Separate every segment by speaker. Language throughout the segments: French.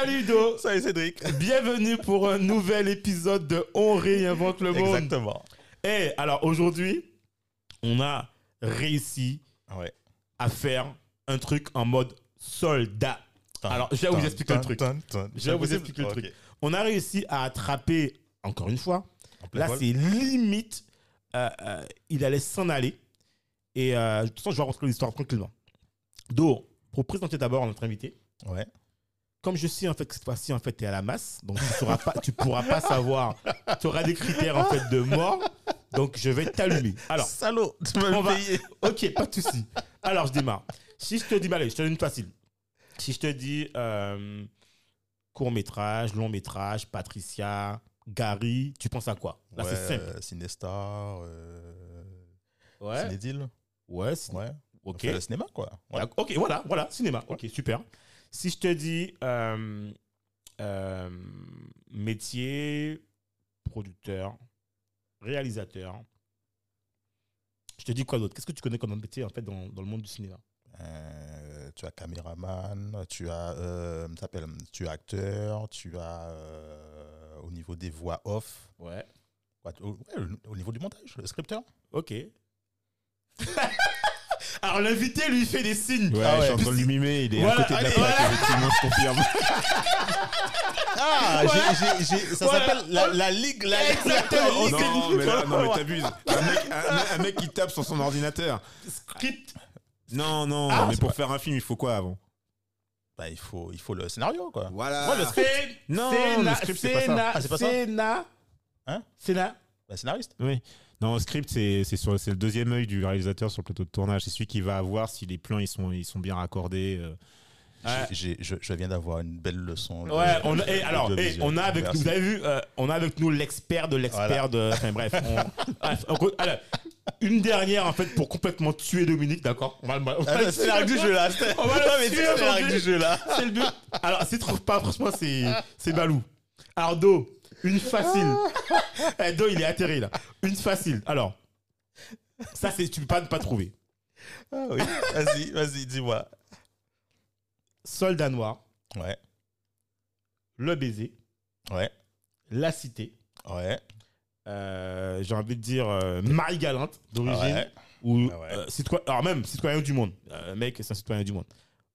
Speaker 1: Salut Do
Speaker 2: Salut Cédric.
Speaker 1: Bienvenue pour un nouvel épisode de On réinvente le monde.
Speaker 2: Exactement.
Speaker 1: Et alors aujourd'hui, on a réussi
Speaker 2: Ouais.
Speaker 1: à faire un truc en mode soldat. Alors, je vais vous expliquer le truc. Je vais vous expliquer le truc. On a réussi à attraper, encore une fois, là c'est limite, euh, euh, il allait s'en aller. Et euh, de toute façon, je vais rentrer l'histoire tranquillement. Do, pour présenter d'abord notre invité,
Speaker 2: Ouais.
Speaker 1: Comme je sais en fait que cette fois-ci en fait tu es à la masse, donc tu sauras pas, tu pourras pas savoir, tu auras des critères en fait de mort, donc je vais t'allumer. Alors,
Speaker 2: Salaud, tu
Speaker 1: on va- ok, pas de souci. Alors je démarre. Si je te dis, bah, allez, je te donne une facile. Si je te dis euh, court métrage, long métrage, Patricia, Gary, tu penses à quoi? Là c'est simple.
Speaker 2: Ouais, Cinestar, euh,
Speaker 1: Ouais. Ouais.
Speaker 2: Ouais.
Speaker 1: Ok.
Speaker 2: le cinéma, quoi. Ouais.
Speaker 1: Ok, voilà, voilà, cinéma. Ok, super. Si je te dis euh, euh, métier, producteur, réalisateur, je te dis quoi d'autre? Qu'est-ce que tu connais comme métier en fait dans, dans le monde du cinéma?
Speaker 2: Euh, tu as caméraman, tu as, euh, tu as acteur, tu as euh, au niveau des voix off,
Speaker 1: Ouais.
Speaker 2: Ouais, au, ouais, au niveau du montage, le scripteur.
Speaker 1: Ok. Alors l'invité lui fait des signes.
Speaker 3: Ouais,
Speaker 2: Ah
Speaker 3: je
Speaker 2: ouais.
Speaker 3: suis en train de lui mimer, il est
Speaker 1: Voilà,
Speaker 3: à côté de la
Speaker 1: allez,
Speaker 3: plaque,
Speaker 1: voilà.
Speaker 3: effectivement, je confirme.
Speaker 2: Ah,
Speaker 1: Voilà.
Speaker 2: j'ai- j'ai- j'ai- ça
Speaker 1: Voilà.
Speaker 2: s'appelle la, la ligue, la,
Speaker 1: Exactement.
Speaker 2: la ligue.
Speaker 3: non, mais là, non, mais t'abuses. Un mec, un, un mec qui tape sur son ordinateur.
Speaker 1: Script.
Speaker 3: Non, non,
Speaker 1: Ah,
Speaker 3: mais pour
Speaker 1: pas-
Speaker 3: faire un film, il faut quoi avant?
Speaker 2: Bah, il faut, il faut le scénario, quoi.
Speaker 3: Voilà.
Speaker 1: Ouais, le script.
Speaker 3: Non, le script, c'est pas ça.
Speaker 2: Ah, c'est pas ça?
Speaker 1: Sénat.
Speaker 2: Hein?
Speaker 1: Sénat.
Speaker 2: Bah, scénariste.
Speaker 3: Oui. Non, le script, c'est le deuxième œil du réalisateur sur le plateau de tournage. C'est celui qui va voir si les plans ils sont, ils sont bien raccordés. euh.
Speaker 2: Je, je viens d'avoir une belle leçon. de-
Speaker 1: Ouais, on a, et alors, et on a avec
Speaker 2: Merci.
Speaker 1: nous, vous avez vu, euh, on a avec nous l'expert de l'expert
Speaker 2: Voilà.
Speaker 1: de. Enfin bref, on- bref, on co- alors, une dernière en fait pour complètement tuer Dominique, d'accord? On va
Speaker 2: Ah,
Speaker 1: le
Speaker 2: c'est la règle du jeu là.
Speaker 1: On va le
Speaker 2: Non, mais
Speaker 1: tuer
Speaker 2: c'est la du jeu là.
Speaker 1: C'est le but. Alors, c'est trop pas, franchement, c'est, c'est balou. Alors, Do, une facile. Eh, Do, il est atterri là. Une facile. Alors, ça, c'est, tu peux pas ne pas trouver.
Speaker 2: Ah oui. Vas-y, vas-y, dis-moi.
Speaker 1: Soldat noir,
Speaker 2: Ouais,
Speaker 1: le baiser,
Speaker 2: ouais,
Speaker 1: la cité.
Speaker 2: ouais.
Speaker 1: euh, j'ai envie de dire euh, Marie Galante d'origine
Speaker 2: Ouais.
Speaker 1: ou
Speaker 2: Ah ouais.
Speaker 1: euh, citoyen, alors même citoyen du monde. Euh, mec, c'est un citoyen du monde.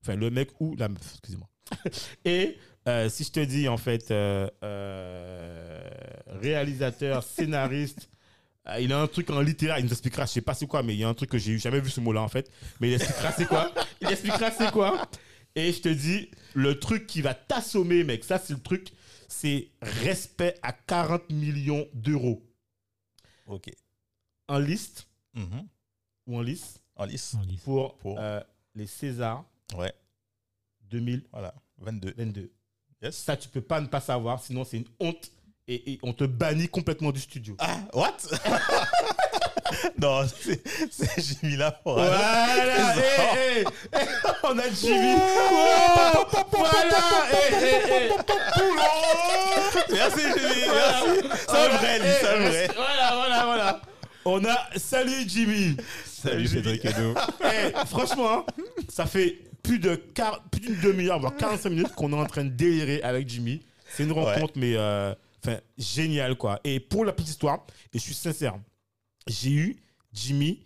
Speaker 1: Enfin, le mec ou la meuf, excusez-moi. Et euh, si je te dis en fait euh, euh, réalisateur, scénariste, euh, il a un truc en littéraire, il nous expliquera, je sais pas c'est quoi, mais il y a un truc que j'ai eu, jamais vu ce mot-là en fait, mais il expliquera c'est quoi. Il expliquera c'est quoi. Et je te dis, le truc qui va t'assommer, mec, ça c'est le truc, c'est respect à 40 millions d'euros
Speaker 2: Ok.
Speaker 1: en liste
Speaker 2: Mhm.
Speaker 1: ou en liste
Speaker 2: En lice.
Speaker 1: pour,
Speaker 2: Pour-
Speaker 1: euh, les Césars
Speaker 2: Ouais,
Speaker 1: 2022.
Speaker 2: voilà. 22. Yes.
Speaker 1: Ça, tu peux pas ne pas savoir, sinon c'est une honte et, et on te bannit complètement du studio.
Speaker 2: Ah, what? Non, c'est Jimmy là.
Speaker 1: Voilà, hé, hé, hé, on a Jimmy. Wow, voilà.
Speaker 2: Merci Jimmy,
Speaker 1: Voilà.
Speaker 2: merci. C'est
Speaker 1: Voilà,
Speaker 2: vrai, c'est vrai.
Speaker 1: Voilà, voilà, voilà. On a. Salut Jimmy.
Speaker 3: Salut Cédric Edo.
Speaker 1: Eh, franchement, hein, ça fait plus de plus d'une demi-heure, voire 45 minutes qu'on est en train de délirer avec Jimmy. C'est une rencontre, mais euh, enfin, géniale, quoi. Et pour la petite histoire, et je suis sincère, j'ai eu Jimmy,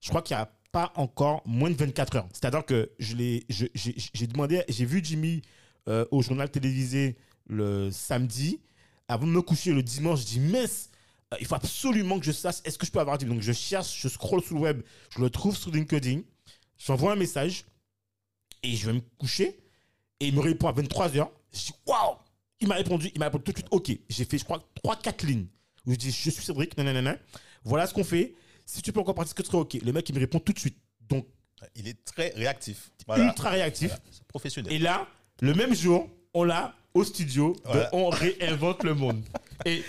Speaker 1: je crois qu'il n'y a pas encore moins de 24 heures. C'est-à-dire que je l'ai, j'ai demandé, j'ai vu Jimmy euh, au journal télévisé le samedi. Avant de me coucher le dimanche, je dis, mince, euh, il faut absolument que je sache, est-ce que je peux avoir Jimmy? Donc je cherche, je scroll sur le web, je le trouve sur LinkedIn, j'envoie un message et je vais me coucher et il me répond à 23h. Je dis, waouh Il m'a répondu, il m'a répondu tout de suite, ok. J'ai fait, je crois, 3-4 lignes où je dis, je suis Cédric, nanana. Voilà ce qu'on fait. Si tu peux encore partir, ce que tu serais ok. Le mec, il me répond tout de suite. Donc,
Speaker 2: Il est très réactif. Voilà.
Speaker 1: ultra réactif.
Speaker 2: Voilà, professionnel.
Speaker 1: Et là, le même jour, on l'a au studio,
Speaker 2: Voilà.
Speaker 1: on réinvente le monde. Et,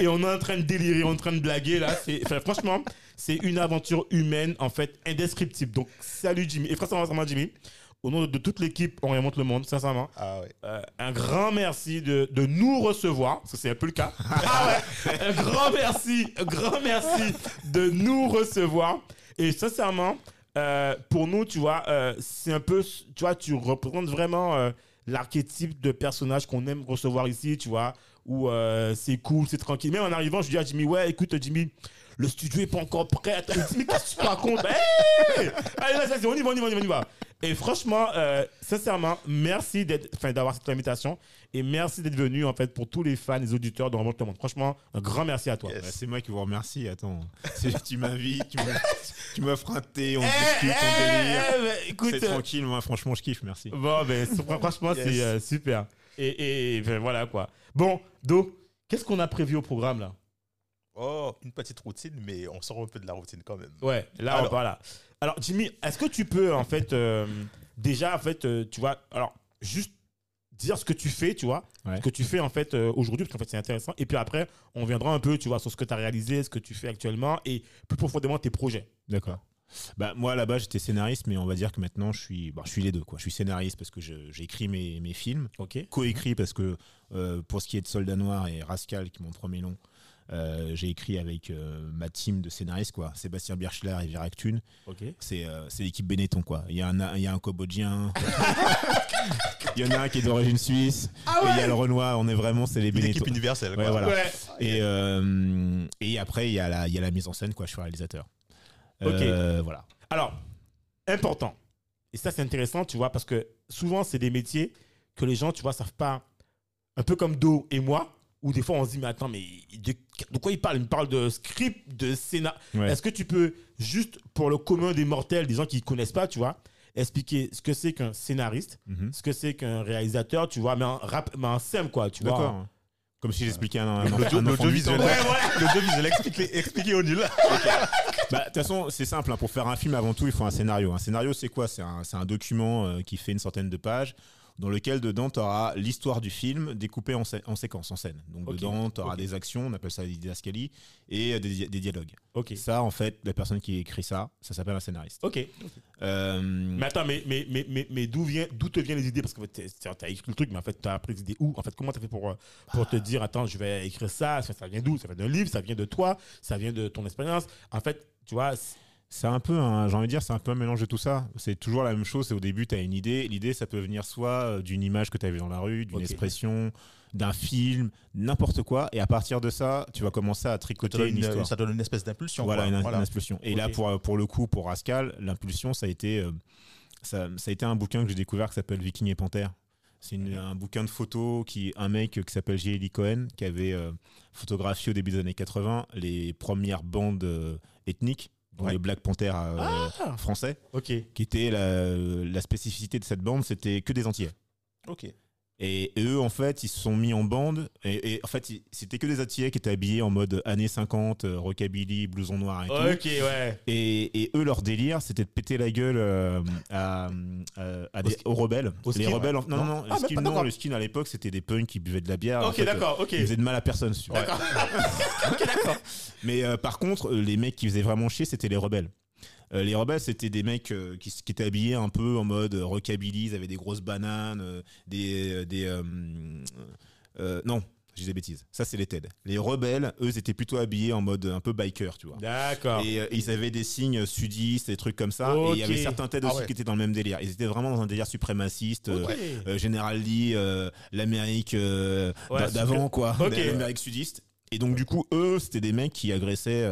Speaker 1: et on est en train de délirer, on est en train de blaguer là. Enfin, franchement, c'est une aventure humaine en fait indescriptible. Donc salut Jimmy et franchement, Jimmy, au nom de toute l'équipe, on réinvente le monde, sincèrement.
Speaker 2: Ah ouais.
Speaker 1: Euh, un grand merci de, de nous recevoir, parce que c'est un peu le cas. Ah ouais, un grand merci, un grand merci de nous recevoir. Et sincèrement, euh, pour nous, tu vois, euh, c'est un peu, tu vois, tu représentes vraiment euh, l'archétype de personnage qu'on aime recevoir ici, tu vois, où euh, c'est cool, c'est tranquille. Même en arrivant, je dis à Jimmy, ouais, écoute, Jimmy, le studio est pas encore prêt. Dit, mais qu'est-ce que tu racontes? Hey Allez, là, ça, c'est- on y va, on y va, on y va, on y va. Et franchement, euh, sincèrement, merci d'avoir cette invitation et merci d'être venu en fait pour tous les fans, les auditeurs de Remonte le Monde. Franchement, un grand merci à toi.
Speaker 2: Yes.
Speaker 3: Bah, c'est moi qui vous remercie. Attends, tu m'invites, tu m'offres- un thé, on
Speaker 1: Eh,
Speaker 3: discute,
Speaker 1: eh,
Speaker 3: on délire.
Speaker 1: eh, bah, écoute,
Speaker 3: C'est
Speaker 1: euh,
Speaker 3: tranquille, moi, franchement, je kiffe, merci.
Speaker 1: bon, ben, franchement,
Speaker 2: Yes.
Speaker 1: c'est euh, super. Et, et, ben, voilà quoi. Bon, Do, qu'est-ce qu'on a prévu au programme là?
Speaker 2: Oh, une petite routine, mais on sort un peu de la routine quand même.
Speaker 1: Ouais, là,
Speaker 2: Alors.
Speaker 1: voilà. Alors, Jimmy, est-ce que tu peux, en fait, euh, déjà, en fait, euh, tu vois, alors, juste dire ce que tu fais, tu vois,
Speaker 3: Ouais.
Speaker 1: ce que tu fais, en fait, euh, aujourd'hui, parce qu'en fait, c'est intéressant. Et puis après, on viendra un peu, tu vois, sur ce que tu as réalisé, ce que tu fais actuellement et plus profondément tes projets.
Speaker 3: D'accord. Bah, moi, là-bas, j'étais scénariste, mais on va dire que maintenant, je suis, bah, je suis les deux. Quoi. Je suis scénariste parce que écrit mes, mes films,
Speaker 1: Ok
Speaker 3: coécrit parce que euh, pour ce qui est de Soldat Noir et Rascal, qui est mon premier long, euh, j'ai écrit avec euh, ma team de scénaristes, quoi. Sébastien Birchler et Virak Thun.
Speaker 1: Ok.
Speaker 3: C'est euh, c'est l'équipe Benetton, quoi. Il y a un, il y a un Cambodgien, il y en a un qui est d'origine suisse, et il y a le Renoir. On est vraiment, c'est les
Speaker 2: Une équipe
Speaker 3: Benetton.
Speaker 2: universelle.
Speaker 3: Ouais,
Speaker 2: quoi.
Speaker 3: voilà.
Speaker 1: Ouais.
Speaker 3: Et, euh, et après, il y, a la- il y a la mise en scène, quoi. Je suis réalisateur.
Speaker 1: Ok.
Speaker 3: Euh, voilà.
Speaker 1: Alors, important. Et ça, c'est intéressant, tu vois, parce que souvent, c'est des métiers que les gens, tu vois, savent pas. Un peu comme Do et moi, où des fois, on se dit, mais attends, mais de, de quoi il parle? Il me parle de script, de scénar.
Speaker 3: Ouais.
Speaker 1: Est-ce que tu peux, juste pour le commun des mortels, des gens qui ne connaissent pas, tu vois, expliquer ce que c'est qu'un scénariste,
Speaker 3: Mhm.
Speaker 1: ce que c'est qu'un réalisateur, tu vois, mais en rap, mais en simple, quoi, tu vois?
Speaker 3: D'accord. Comme si j'expliquais un, un, un.
Speaker 2: L'audiovisuel, l'audiovisuel expliqué, expliqué au nul.
Speaker 3: Bah, De toute façon, c'est simple. hein. Pour faire un film, avant tout, il faut un scénario. Un scénario, c'est quoi? C'est un, c'est un document euh, qui fait une centaine de pages, dans lequel, dedans, tu auras l'histoire du film découpée en, sé- en séquences, en scène. Donc,
Speaker 1: Ok.
Speaker 3: dedans, tu auras des actions, on appelle ça des didascalies, et euh, des, di- des dialogues.
Speaker 1: Ok.
Speaker 3: Ça, en fait, la personne qui écrit ça, ça s'appelle un scénariste.
Speaker 1: Ok.
Speaker 3: Euh,
Speaker 1: Mais attends, mais, mais, mais, mais, mais d'où vient, d'où te viennent les idées? Parce que tu as écrit le truc, mais en fait, tu as appris les idées où? En fait, comment tu as fait pour, euh, pour te dire, attends, je vais écrire Ça, ça vient d'où? Ça vient d'un livre, ça vient de toi, ça vient de ton expérience. En fait, tu vois, c'est-
Speaker 3: un peu, un- j'ai envie de dire, c'est un peu un mélange de tout ça. C'est toujours la même chose. C'est au début, tu as une idée. L'idée, ça peut venir soit euh, d'une image que tu as vue dans la rue, d'une expression, d'un film, n'importe quoi. Et à partir de ça, tu vas commencer à tricoter une
Speaker 2: une,
Speaker 3: histoire.
Speaker 2: ça donne une espèce d'impulsion.
Speaker 3: Voilà,
Speaker 2: quoi.
Speaker 3: une,
Speaker 2: Voilà.
Speaker 3: une explosion. Et là, pour, pour le coup, pour Rascal, l'impulsion, ça a été, euh, ça, ça a été un bouquin que j'ai découvert qui s'appelle Viking et Panthère. C'est un bouquin de photos qui un mec qui s'appelle J.L. Cohen qui avait euh, photographié au début des années 80 les premières bandes euh, ethniques,
Speaker 1: Ouais.
Speaker 3: les Black Panthers euh,
Speaker 1: Ah.
Speaker 3: français,
Speaker 1: ok.
Speaker 3: qui était la, la spécificité de cette bande, c'était que des Antillais.
Speaker 2: Ok.
Speaker 3: Et eux, en fait, ils se sont mis en bande. Et, et en fait, c'était que des Antillais qui étaient habillés en mode années 50, euh, rockabilly, blouson noir et tout.
Speaker 1: Ok, ouais.
Speaker 3: Et, et eux, leur délire, c'était de péter la gueule euh, à, à- à des- aux rebelles.
Speaker 1: au
Speaker 3: les rebelles,
Speaker 1: ouais.
Speaker 3: en- non, non, non,
Speaker 1: Ah,
Speaker 3: le
Speaker 1: même
Speaker 3: skin,
Speaker 1: pas,
Speaker 3: non,
Speaker 1: d'accord.
Speaker 3: le skin à l'époque, c'était des punks qui buvaient de la bière. En
Speaker 1: Ok,
Speaker 3: fait,
Speaker 1: d'accord, ok.
Speaker 3: Ils faisaient de mal à personne.
Speaker 1: D'accord. ok, d'accord.
Speaker 3: Mais euh, par contre, euh, les mecs qui faisaient vraiment chier, c'était les rebelles. Euh, les rebelles, c'était des mecs euh, qui, étaient habillés un peu en mode euh, rockabilly, ils avaient des grosses bananes, des. des non, je dis des bêtises. Ça, c'est les TED. Les rebelles, eux, étaient plutôt habillés en mode un peu biker, tu vois.
Speaker 1: D'accord.
Speaker 3: Et euh, ils avaient des signes sudistes, des trucs comme ça. Et il y avait certains TED
Speaker 2: Ah
Speaker 3: aussi
Speaker 2: ouais.
Speaker 3: qui étaient dans le même délire. Ils étaient vraiment dans un délire suprémaciste.
Speaker 1: Ok.
Speaker 3: euh, Général Lee, euh, l'Amérique
Speaker 1: Ouais,
Speaker 3: d'avant, quoi. L'Amérique sudiste. Et donc, du coup, eux, c'était des mecs qui agressaient,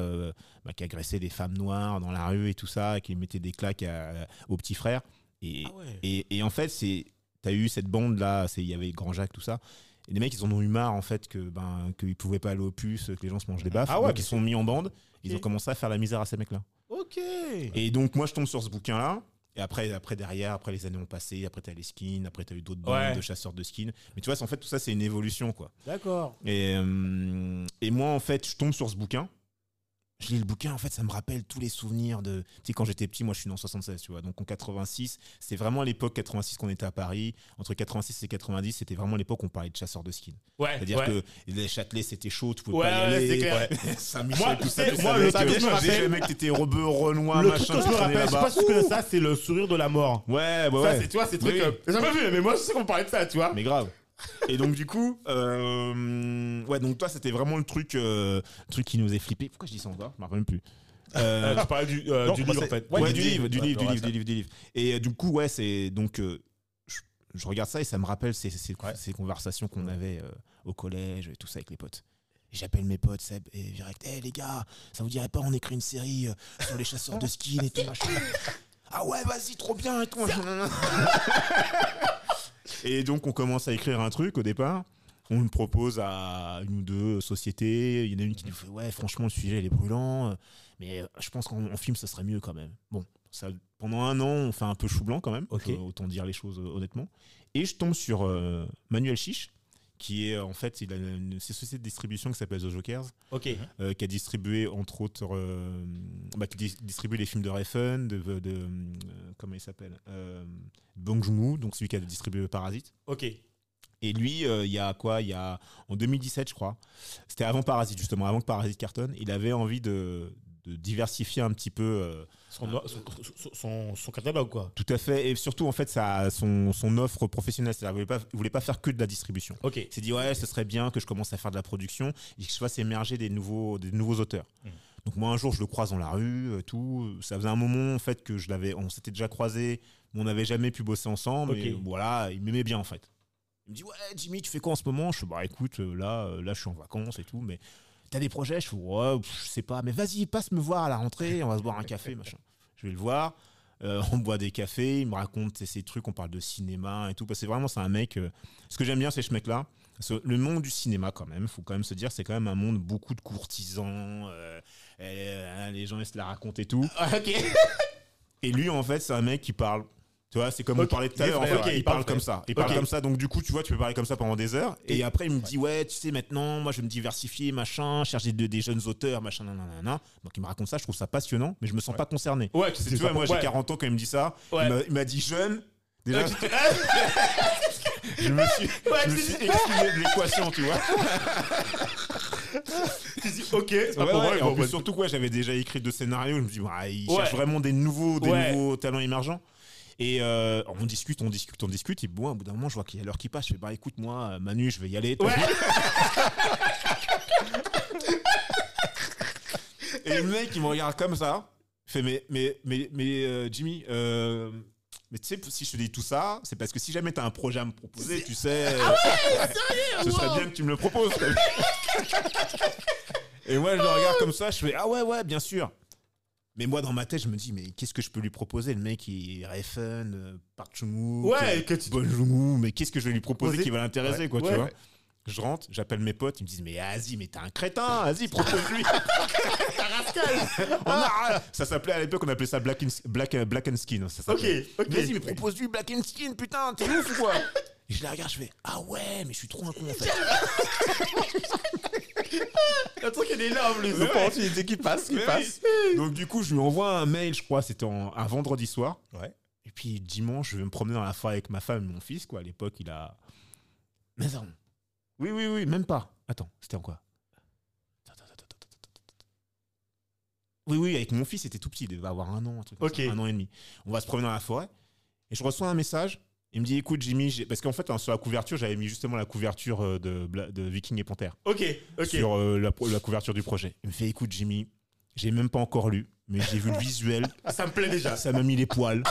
Speaker 3: bah, qui agressaient des femmes noires dans la rue et tout ça, et qui mettaient des claques à- aux petits frères. Et,
Speaker 1: Ah ouais.
Speaker 3: et, et en fait, c'est, t'as eu cette bande là, c'est, il y avait Grand Jacques, tout ça. Et les mecs, ils en ont eu marre en fait que ben qu'ils pouvaient pas aller au puces, que les gens se mangent des baffes.
Speaker 1: Ah ouais,
Speaker 3: donc ils se sont mis en bande. Ils ont commencé à faire la misère à ces mecs-là.
Speaker 1: Ok.
Speaker 3: Et donc moi, je tombe sur ce bouquin-là. Et après, après derrière, après les années ont passé, après t'as les skins, après t'as eu d'autres bandes de chasseurs de skins. Mais tu vois, en fait, tout ça, c'est une évolution, quoi.
Speaker 1: D'accord.
Speaker 3: Et, euh, et moi, en fait, je tombe sur ce bouquin. Je lis le bouquin, en fait, ça me rappelle tous les souvenirs de. Tu sais, quand j'étais petit, moi, je suis né en 76, tu vois. Donc en 86, c'était vraiment à l'époque 86 qu'on était à Paris. Entre 86 et 90, c'était vraiment l'époque où on parlait de chasseurs de skins.
Speaker 1: Ouais.
Speaker 3: C'est-à-dire
Speaker 1: ouais.
Speaker 3: que les Châtelet, c'était chaud, tu pouvais
Speaker 1: Ouais,
Speaker 3: pas y
Speaker 1: ouais,
Speaker 3: aller.
Speaker 1: clair.
Speaker 3: Saint-Michel,
Speaker 1: Moi,
Speaker 3: tout ça, tout
Speaker 1: moi,
Speaker 3: ça.
Speaker 1: le je me rappelle-
Speaker 3: le mec, t'étais rebeu, renoir,
Speaker 1: Le
Speaker 3: machin.
Speaker 1: truc que je me rappelle, je sais pas si tu connais ça, c'est le sourire de la mort.
Speaker 3: Ouais, bah
Speaker 1: Ça,
Speaker 3: ouais.
Speaker 1: c'est, tu vois, c'est trucs. J'ai jamais vu, mais moi, je sais qu'on parlait de ça, tu vois.
Speaker 3: Mais grave. Et donc du coup, euh, ouais, donc toi c'était vraiment le truc, euh, truc qui nous faisait flipper. Pourquoi je dis ça encore Je me rappelle même plus. Euh,
Speaker 1: tu parlais du, euh,
Speaker 2: Non,
Speaker 1: du livre, en fait.
Speaker 3: ouais,
Speaker 2: Ouais,
Speaker 3: du livre, du livre, du livre, du livre, du livre. Et du coup, ouais, c'est donc je, regarde ça et ça me rappelle ces, ces,
Speaker 2: Ouais.
Speaker 3: ces conversations qu'on avait euh, au collège et tout ça avec les potes. J'appelle mes potes, Seb et direct, hé les gars, ça vous dirait pas on écrit une série euh, sur les chasseurs de skins et tout machin Ah ouais, vas-y, trop bien et tout. et donc on commence à écrire un truc au départ. On le propose à une ou deux sociétés. Il y en a une qui nous fait Ouais, franchement, le sujet il est brûlant, mais je pense qu'en en film, ça serait mieux quand même. Bon, ça, pendant un an, on fait un peu chou blanc quand même. Autant dire les choses honnêtement. Et je tombe sur euh, Manuel Chiche, qui est en fait, il a une, une société de distribution qui s'appelle The Jokers,
Speaker 1: Ok.
Speaker 3: euh, qui a distribué entre autres, euh, bah, qui dis- distribue les films de Refn, de, de, de, euh, comment il s'appelle, euh, Bong Joon-ho, donc celui qui a distribué Parasite.
Speaker 1: Ok.
Speaker 3: Et lui, il y a quoi Il y a en 2017, je crois. C'était avant Parasite justement, avant que Parasite cartonne. Il avait envie de, de diversifier un petit peu. Euh,
Speaker 1: Son, son, son- son, catalogue, quoi.
Speaker 3: tout à fait, et surtout en fait sa, son, son offre professionnelle. C'est-à-dire, voulait pas, voulait pas faire que de la distribution.
Speaker 1: Ok.
Speaker 3: Il s'est dit ouais, ce serait bien que je commence à faire de la production et que je fasse émerger des nouveaux, des nouveaux auteurs.
Speaker 1: Mhm.
Speaker 3: Donc moi un jour je le croise dans la rue, euh, tout. Ça faisait un moment en fait que je l'avais, on s'était déjà croisés, mais on n'avait jamais pu bosser ensemble.
Speaker 1: Ok.
Speaker 3: Et voilà, il m'aimait bien en fait. Il me dit ouais Jimmy, tu fais quoi en ce moment? Je fais bah écoute, euh, là, euh, là je suis en vacances et tout, mais t'as des projets? Je fais ouais, pff, je sais pas, mais vas-y passe me voir à la rentrée, on va se boire un café machin. Je vais le voir. euh, on boit des cafés, il me raconte ses trucs, on parle de cinéma et tout. Parce que vraiment, c'est un mec. euh, ce que j'aime bien, c'est ce mec-là. Le monde du cinéma, quand même, faut quand même se dire, c'est quand même un monde beaucoup de courtisans. euh, euh, les gens, ils se la racontent et tout.
Speaker 1: ok.
Speaker 3: Et lui, en fait, c'est un mec qui parle. Tu vois, c'est comme
Speaker 1: Ok,
Speaker 3: on parlait tout à l'heure. en fait,
Speaker 1: ouais,
Speaker 3: il parle
Speaker 1: parle
Speaker 3: comme ça. Il parle
Speaker 1: Ok.
Speaker 3: comme ça. Donc, du coup, tu vois, tu peux parler comme ça pendant des heures. Et,
Speaker 1: Et-
Speaker 3: après, il me dit, ouais, tu sais, maintenant, moi, je vais me diversifier, machin, chercher des, des jeunes auteurs, machin, nanana. Donc, il me raconte ça. Je trouve ça passionnant, mais je me sens pas concerné.
Speaker 1: Ouais, tu sais,
Speaker 3: Tu vois, moi, j'ai
Speaker 1: ouais.
Speaker 3: 40 ans quand il me dit ça.
Speaker 1: Ouais.
Speaker 3: Il m'a- dit jeune. Déjà, je me suis,
Speaker 1: Ouais,
Speaker 3: je me suis exclu de l'équation, tu vois.
Speaker 1: Tu dis, ok, c'est pas
Speaker 3: Ouais,
Speaker 1: pour
Speaker 3: ouais,
Speaker 1: bon,
Speaker 3: en plus,
Speaker 1: bah,
Speaker 3: surtout quoi, j'avais déjà écrit deux scénarios. Je me dis, ouais, il
Speaker 1: Ouais.
Speaker 3: cherche vraiment des nouveaux, des
Speaker 1: Ouais.
Speaker 3: nouveaux talents émergents. Et euh, on discute, on discute, on discute. Et bon, au bout d'un moment, je vois qu'il y a l'heure qui passe. Je fais, bah écoute, moi, euh, Manu, je vais y aller. t'as
Speaker 1: Ouais.
Speaker 3: Et le mec, il me regarde comme ça. Il fait, mais, mais, mais, mais euh, Jimmy, euh, mais tu sais, si je te dis tout ça, c'est parce que si jamais tu as un projet à me proposer, tu sais,
Speaker 1: Ah
Speaker 3: ce serait bien que tu me le proposes. Et moi, je le regarde comme ça, je fais, ah ouais, ouais, bien sûr. Mais moi, dans ma tête, je me dis, mais qu'est-ce que je peux lui proposer? Le mec, il est Refn, euh, Park
Speaker 1: Ouais,
Speaker 3: euh,
Speaker 1: que tu-
Speaker 3: Bon Joon-ho, mais qu'est-ce que je vais lui proposer qui va l'intéresser,
Speaker 2: Ouais,
Speaker 3: quoi,
Speaker 1: ouais.
Speaker 3: tu vois? Je rentre, j'appelle mes potes, ils me disent, mais vas-y, mais t'es un crétin, vas-y, propose-lui. A- ça s'appelait à l'époque, on appelait ça Black, in- Black, euh, Black and Skin. Ça
Speaker 1: Ok, ok.
Speaker 3: Vas-y, mais propose-lui Black and Skin, putain, t'es ouf ou quoi? Et je la regarde, je fais, ah ouais, mais je suis trop un con en fait.
Speaker 1: Le truc, il est là en plus.
Speaker 2: Les opportunités qui passent, qui
Speaker 3: oui. Donc du coup, je lui envoie un mail, je crois, c'était un vendredi soir.
Speaker 2: Ouais.
Speaker 3: Et puis dimanche, je vais me promener dans la forêt avec ma femme et mon fils, quoi. À l'époque, il a. Mais non. Oui, oui, oui, même pas. Attends, c'était en quoi? Attends, attends, attends, attends, attends, attends. Oui, oui, avec mon fils, il était tout petit, il devait avoir un an, un truc comme
Speaker 1: Ok.
Speaker 3: ça, un an et demi. On va se promener dans la forêt. Et je reçois un message. Il me dit, écoute, Jimmy, parce qu'en fait, hein, sur la couverture, j'avais mis justement la couverture euh, de, de Viking et Panthère
Speaker 1: Ok, ok.
Speaker 3: sur euh, la, la couverture du projet. Il me fait écoute Jimmy, j'ai même pas encore lu, mais j'ai vu le visuel,
Speaker 1: Ça me plaît déjà.
Speaker 3: ça m'a mis les poils.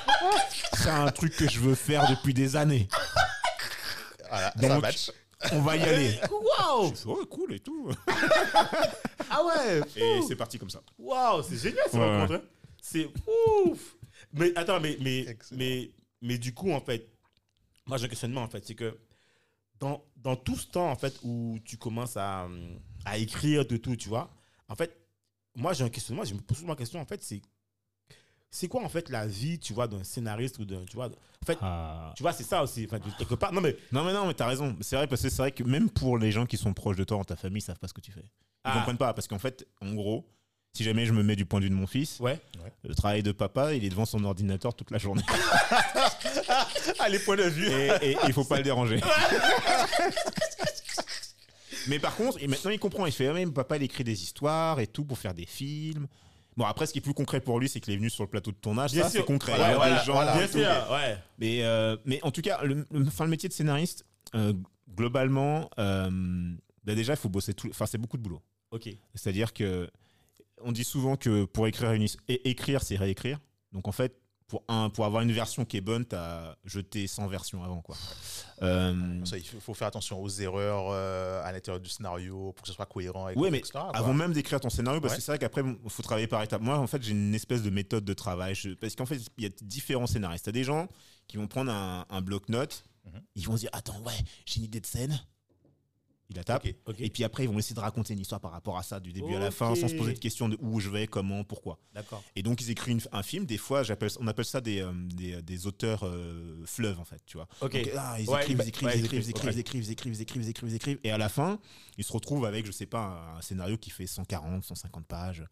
Speaker 3: C'est un truc que je veux faire depuis des années.
Speaker 2: Voilà,
Speaker 3: Donc,
Speaker 2: ça match.
Speaker 3: On va y aller.
Speaker 1: Waouh
Speaker 3: oh cool et tout.
Speaker 1: Ah ouais
Speaker 3: Et c'est parti comme ça.
Speaker 1: Waouh, c'est génial cette
Speaker 3: Ouais,
Speaker 1: rencontre. hein. C'est ouf. Mais attends, mais, mais,
Speaker 2: Excellent.
Speaker 1: mais, mais du coup, en fait, moi j'ai un questionnement en fait, c'est que dans, dans tout ce temps en fait où tu commences à, hum, à écrire de tout, tu vois, en fait, moi j'ai un questionnement, je me pose souvent la question en fait, c'est c'est quoi en fait la vie, tu vois, d'un scénariste ou d'un, tu vois, en fait, tu vois, c'est ça aussi, enfin, quelque part. Non mais
Speaker 3: Non mais non mais t'as raison. C'est vrai parce que c'est vrai que même pour les gens qui sont proches de toi dans ta famille, ils savent pas ce que tu fais. Ils
Speaker 1: Ah.
Speaker 3: comprennent pas parce qu'en fait, en gros, Si jamais je me mets du point de vue de mon fils,
Speaker 1: Ouais.
Speaker 3: le travail de papa, il est devant son ordinateur toute la journée.
Speaker 2: Ah, les points de vue.
Speaker 3: et il faut pas le déranger. Mais par contre, et maintenant il comprend, il fait ah, même papa il écrit des histoires et tout pour faire des films. Bon après ce qui est plus concret pour lui c'est qu'il est venu sur le plateau de tournage,
Speaker 1: Bien
Speaker 3: ça c'est concret.
Speaker 1: Voilà,
Speaker 3: Il y a
Speaker 1: voilà,
Speaker 3: des gens
Speaker 2: voilà.
Speaker 1: Bien sûr, ouais.
Speaker 3: Mais, euh, mais en tout cas, le, le- enfin, le métier de scénariste, euh, globalement, euh, bah, déjà il faut bosser tout, enfin c'est beaucoup de boulot.
Speaker 1: Ok.
Speaker 3: C'est-à-dire que on dit souvent que pour écrire une é- écrire c'est réécrire. Donc en fait pour un pour avoir une version qui est bonne, t'as jeté 100 versions avant quoi. Euh,
Speaker 2: Ça, il faut faire attention aux erreurs euh, à l'intérieur du scénario pour que ce soit cohérent.
Speaker 3: Ouais, mais
Speaker 2: etc..
Speaker 3: Avant même d'écrire ton scénario, parce
Speaker 2: Ouais.
Speaker 3: que c'est vrai qu'après, il faut travailler par étapes. Moi, en fait, j'ai une espèce de méthode de travail. Je- parce qu'en fait, il y a différents scénaristes. T'as des gens qui vont prendre un, un bloc-notes,
Speaker 2: Mhm.
Speaker 3: ils vont se dire Attends, ouais, j'ai une idée de scène. Il la tape.
Speaker 2: Ok,
Speaker 1: ok.
Speaker 3: Et puis après, ils vont essayer de raconter une histoire par rapport à ça, du début à la fin, sans se poser de questions de où je vais, comment, pourquoi.
Speaker 1: D'accord.
Speaker 3: Et donc, ils écrivent une- un film. Des fois, j'appelle, on appelle ça des, euh, des, des auteurs euh, fleuves, en fait, tu vois.
Speaker 1: Ok.
Speaker 3: Donc, ah, ils
Speaker 1: Ouais,
Speaker 3: écrivent,
Speaker 1: bah,
Speaker 3: ils écrivent,
Speaker 1: ouais,
Speaker 3: ils
Speaker 1: ils
Speaker 3: écrivent, ils
Speaker 1: écrivent,
Speaker 3: ils écrivent, ils écrivent, ils écrivent, ils écrivent, ils écrivent. Et à la fin, ils se retrouvent avec, je sais pas, un scénario qui fait 140, 150 pages,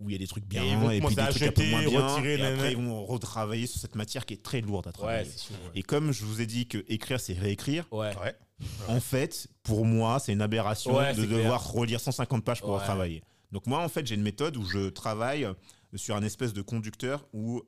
Speaker 3: où il y a des trucs bien,
Speaker 1: Et ils vont
Speaker 3: et, puis des trucs un peu moins bien.
Speaker 1: retirer,
Speaker 3: et après, ils vont retravailler sur cette matière qui est très lourde à travailler.
Speaker 1: sûr.
Speaker 3: et comme je vous ai dit que écrire, c'est réécrire,
Speaker 2: Ouais.
Speaker 3: En fait, pour moi, c'est une aberration
Speaker 1: Ouais,
Speaker 3: de
Speaker 1: c'est clair.
Speaker 3: devoir relire 150 pages pour
Speaker 1: Ouais.
Speaker 3: retravailler. Donc moi, en fait, j'ai une méthode où je travaille sur un espèce de conducteur où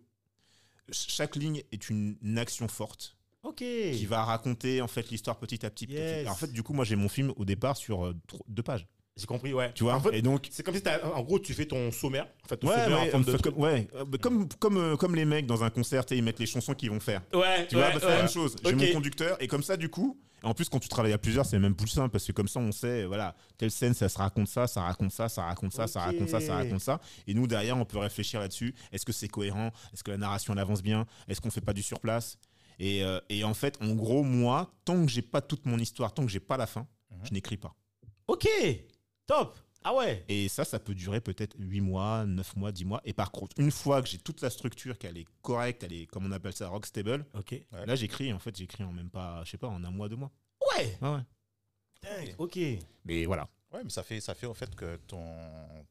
Speaker 3: chaque ligne est une, action forte
Speaker 1: Ok.
Speaker 3: qui va raconter en fait l'histoire petit à petit.
Speaker 1: Yes.
Speaker 3: En fait, du coup, moi, j'ai mon film au départ sur euh, deux pages.
Speaker 1: J'ai compris, ouais.
Speaker 3: Tu vois
Speaker 1: En fait,
Speaker 3: Et donc,
Speaker 1: c'est comme si en gros, tu fais ton sommaire. En fait, ton
Speaker 3: ouais,
Speaker 1: sommaire en
Speaker 3: ouais,
Speaker 1: forme de
Speaker 3: enfin,
Speaker 1: truc.
Speaker 3: comme, ouais, euh, comme, comme, euh, comme les mecs dans un concert, ils mettent les chansons qu'ils vont faire.
Speaker 1: Ouais,
Speaker 3: Tu vois, bah, c'est la même chose. J'ai mon conducteur et comme ça, du coup, en plus, quand tu travailles à plusieurs, c'est même plus simple parce que comme ça, on sait, voilà, telle scène, ça se raconte ça, ça raconte ça, ça raconte ça, ça raconte ça, ça raconte ça. Et nous, derrière, on peut réfléchir là-dessus. Est-ce que c'est cohérent? Est-ce que la narration, elle avance bien? Est-ce qu'on fait pas du surplace? Et, euh, et en fait, en gros, moi, tant que j'ai pas toute mon histoire, tant que j'ai pas la fin,
Speaker 2: Mhm.
Speaker 3: je n'écris pas.
Speaker 1: Ok. Top. Ah ouais.
Speaker 3: Et ça, ça peut durer peut-être 8 mois, 9 mois, 10 mois. Et par contre, une fois que j'ai toute la structure, qu'elle est correcte, elle est, comme on appelle ça, rock stable, là, j'écris, en fait, j'écris en même pas, je sais pas, en un mois, deux mois.
Speaker 1: Ouais.
Speaker 3: Ah.
Speaker 1: Ok.
Speaker 3: Mais voilà.
Speaker 2: Ouais, mais ça fait, ça fait en fait que ton,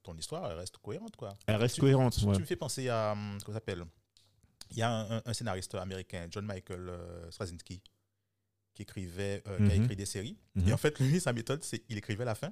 Speaker 2: ton histoire elle reste cohérente, quoi.
Speaker 3: Elle reste
Speaker 2: Tu-
Speaker 3: cohérente.
Speaker 2: Tu,
Speaker 3: ouais.
Speaker 2: tu me fais penser à. hum, Comment ça s'appelle Il y a un, un- un scénariste américain, John Michael euh, Straczynski, qui écrivait, euh, qui a
Speaker 3: Mhm.
Speaker 2: écrit des séries.
Speaker 3: Mhm.
Speaker 2: Et en fait, lui, sa méthode, c'est qu'il écrivait la fin.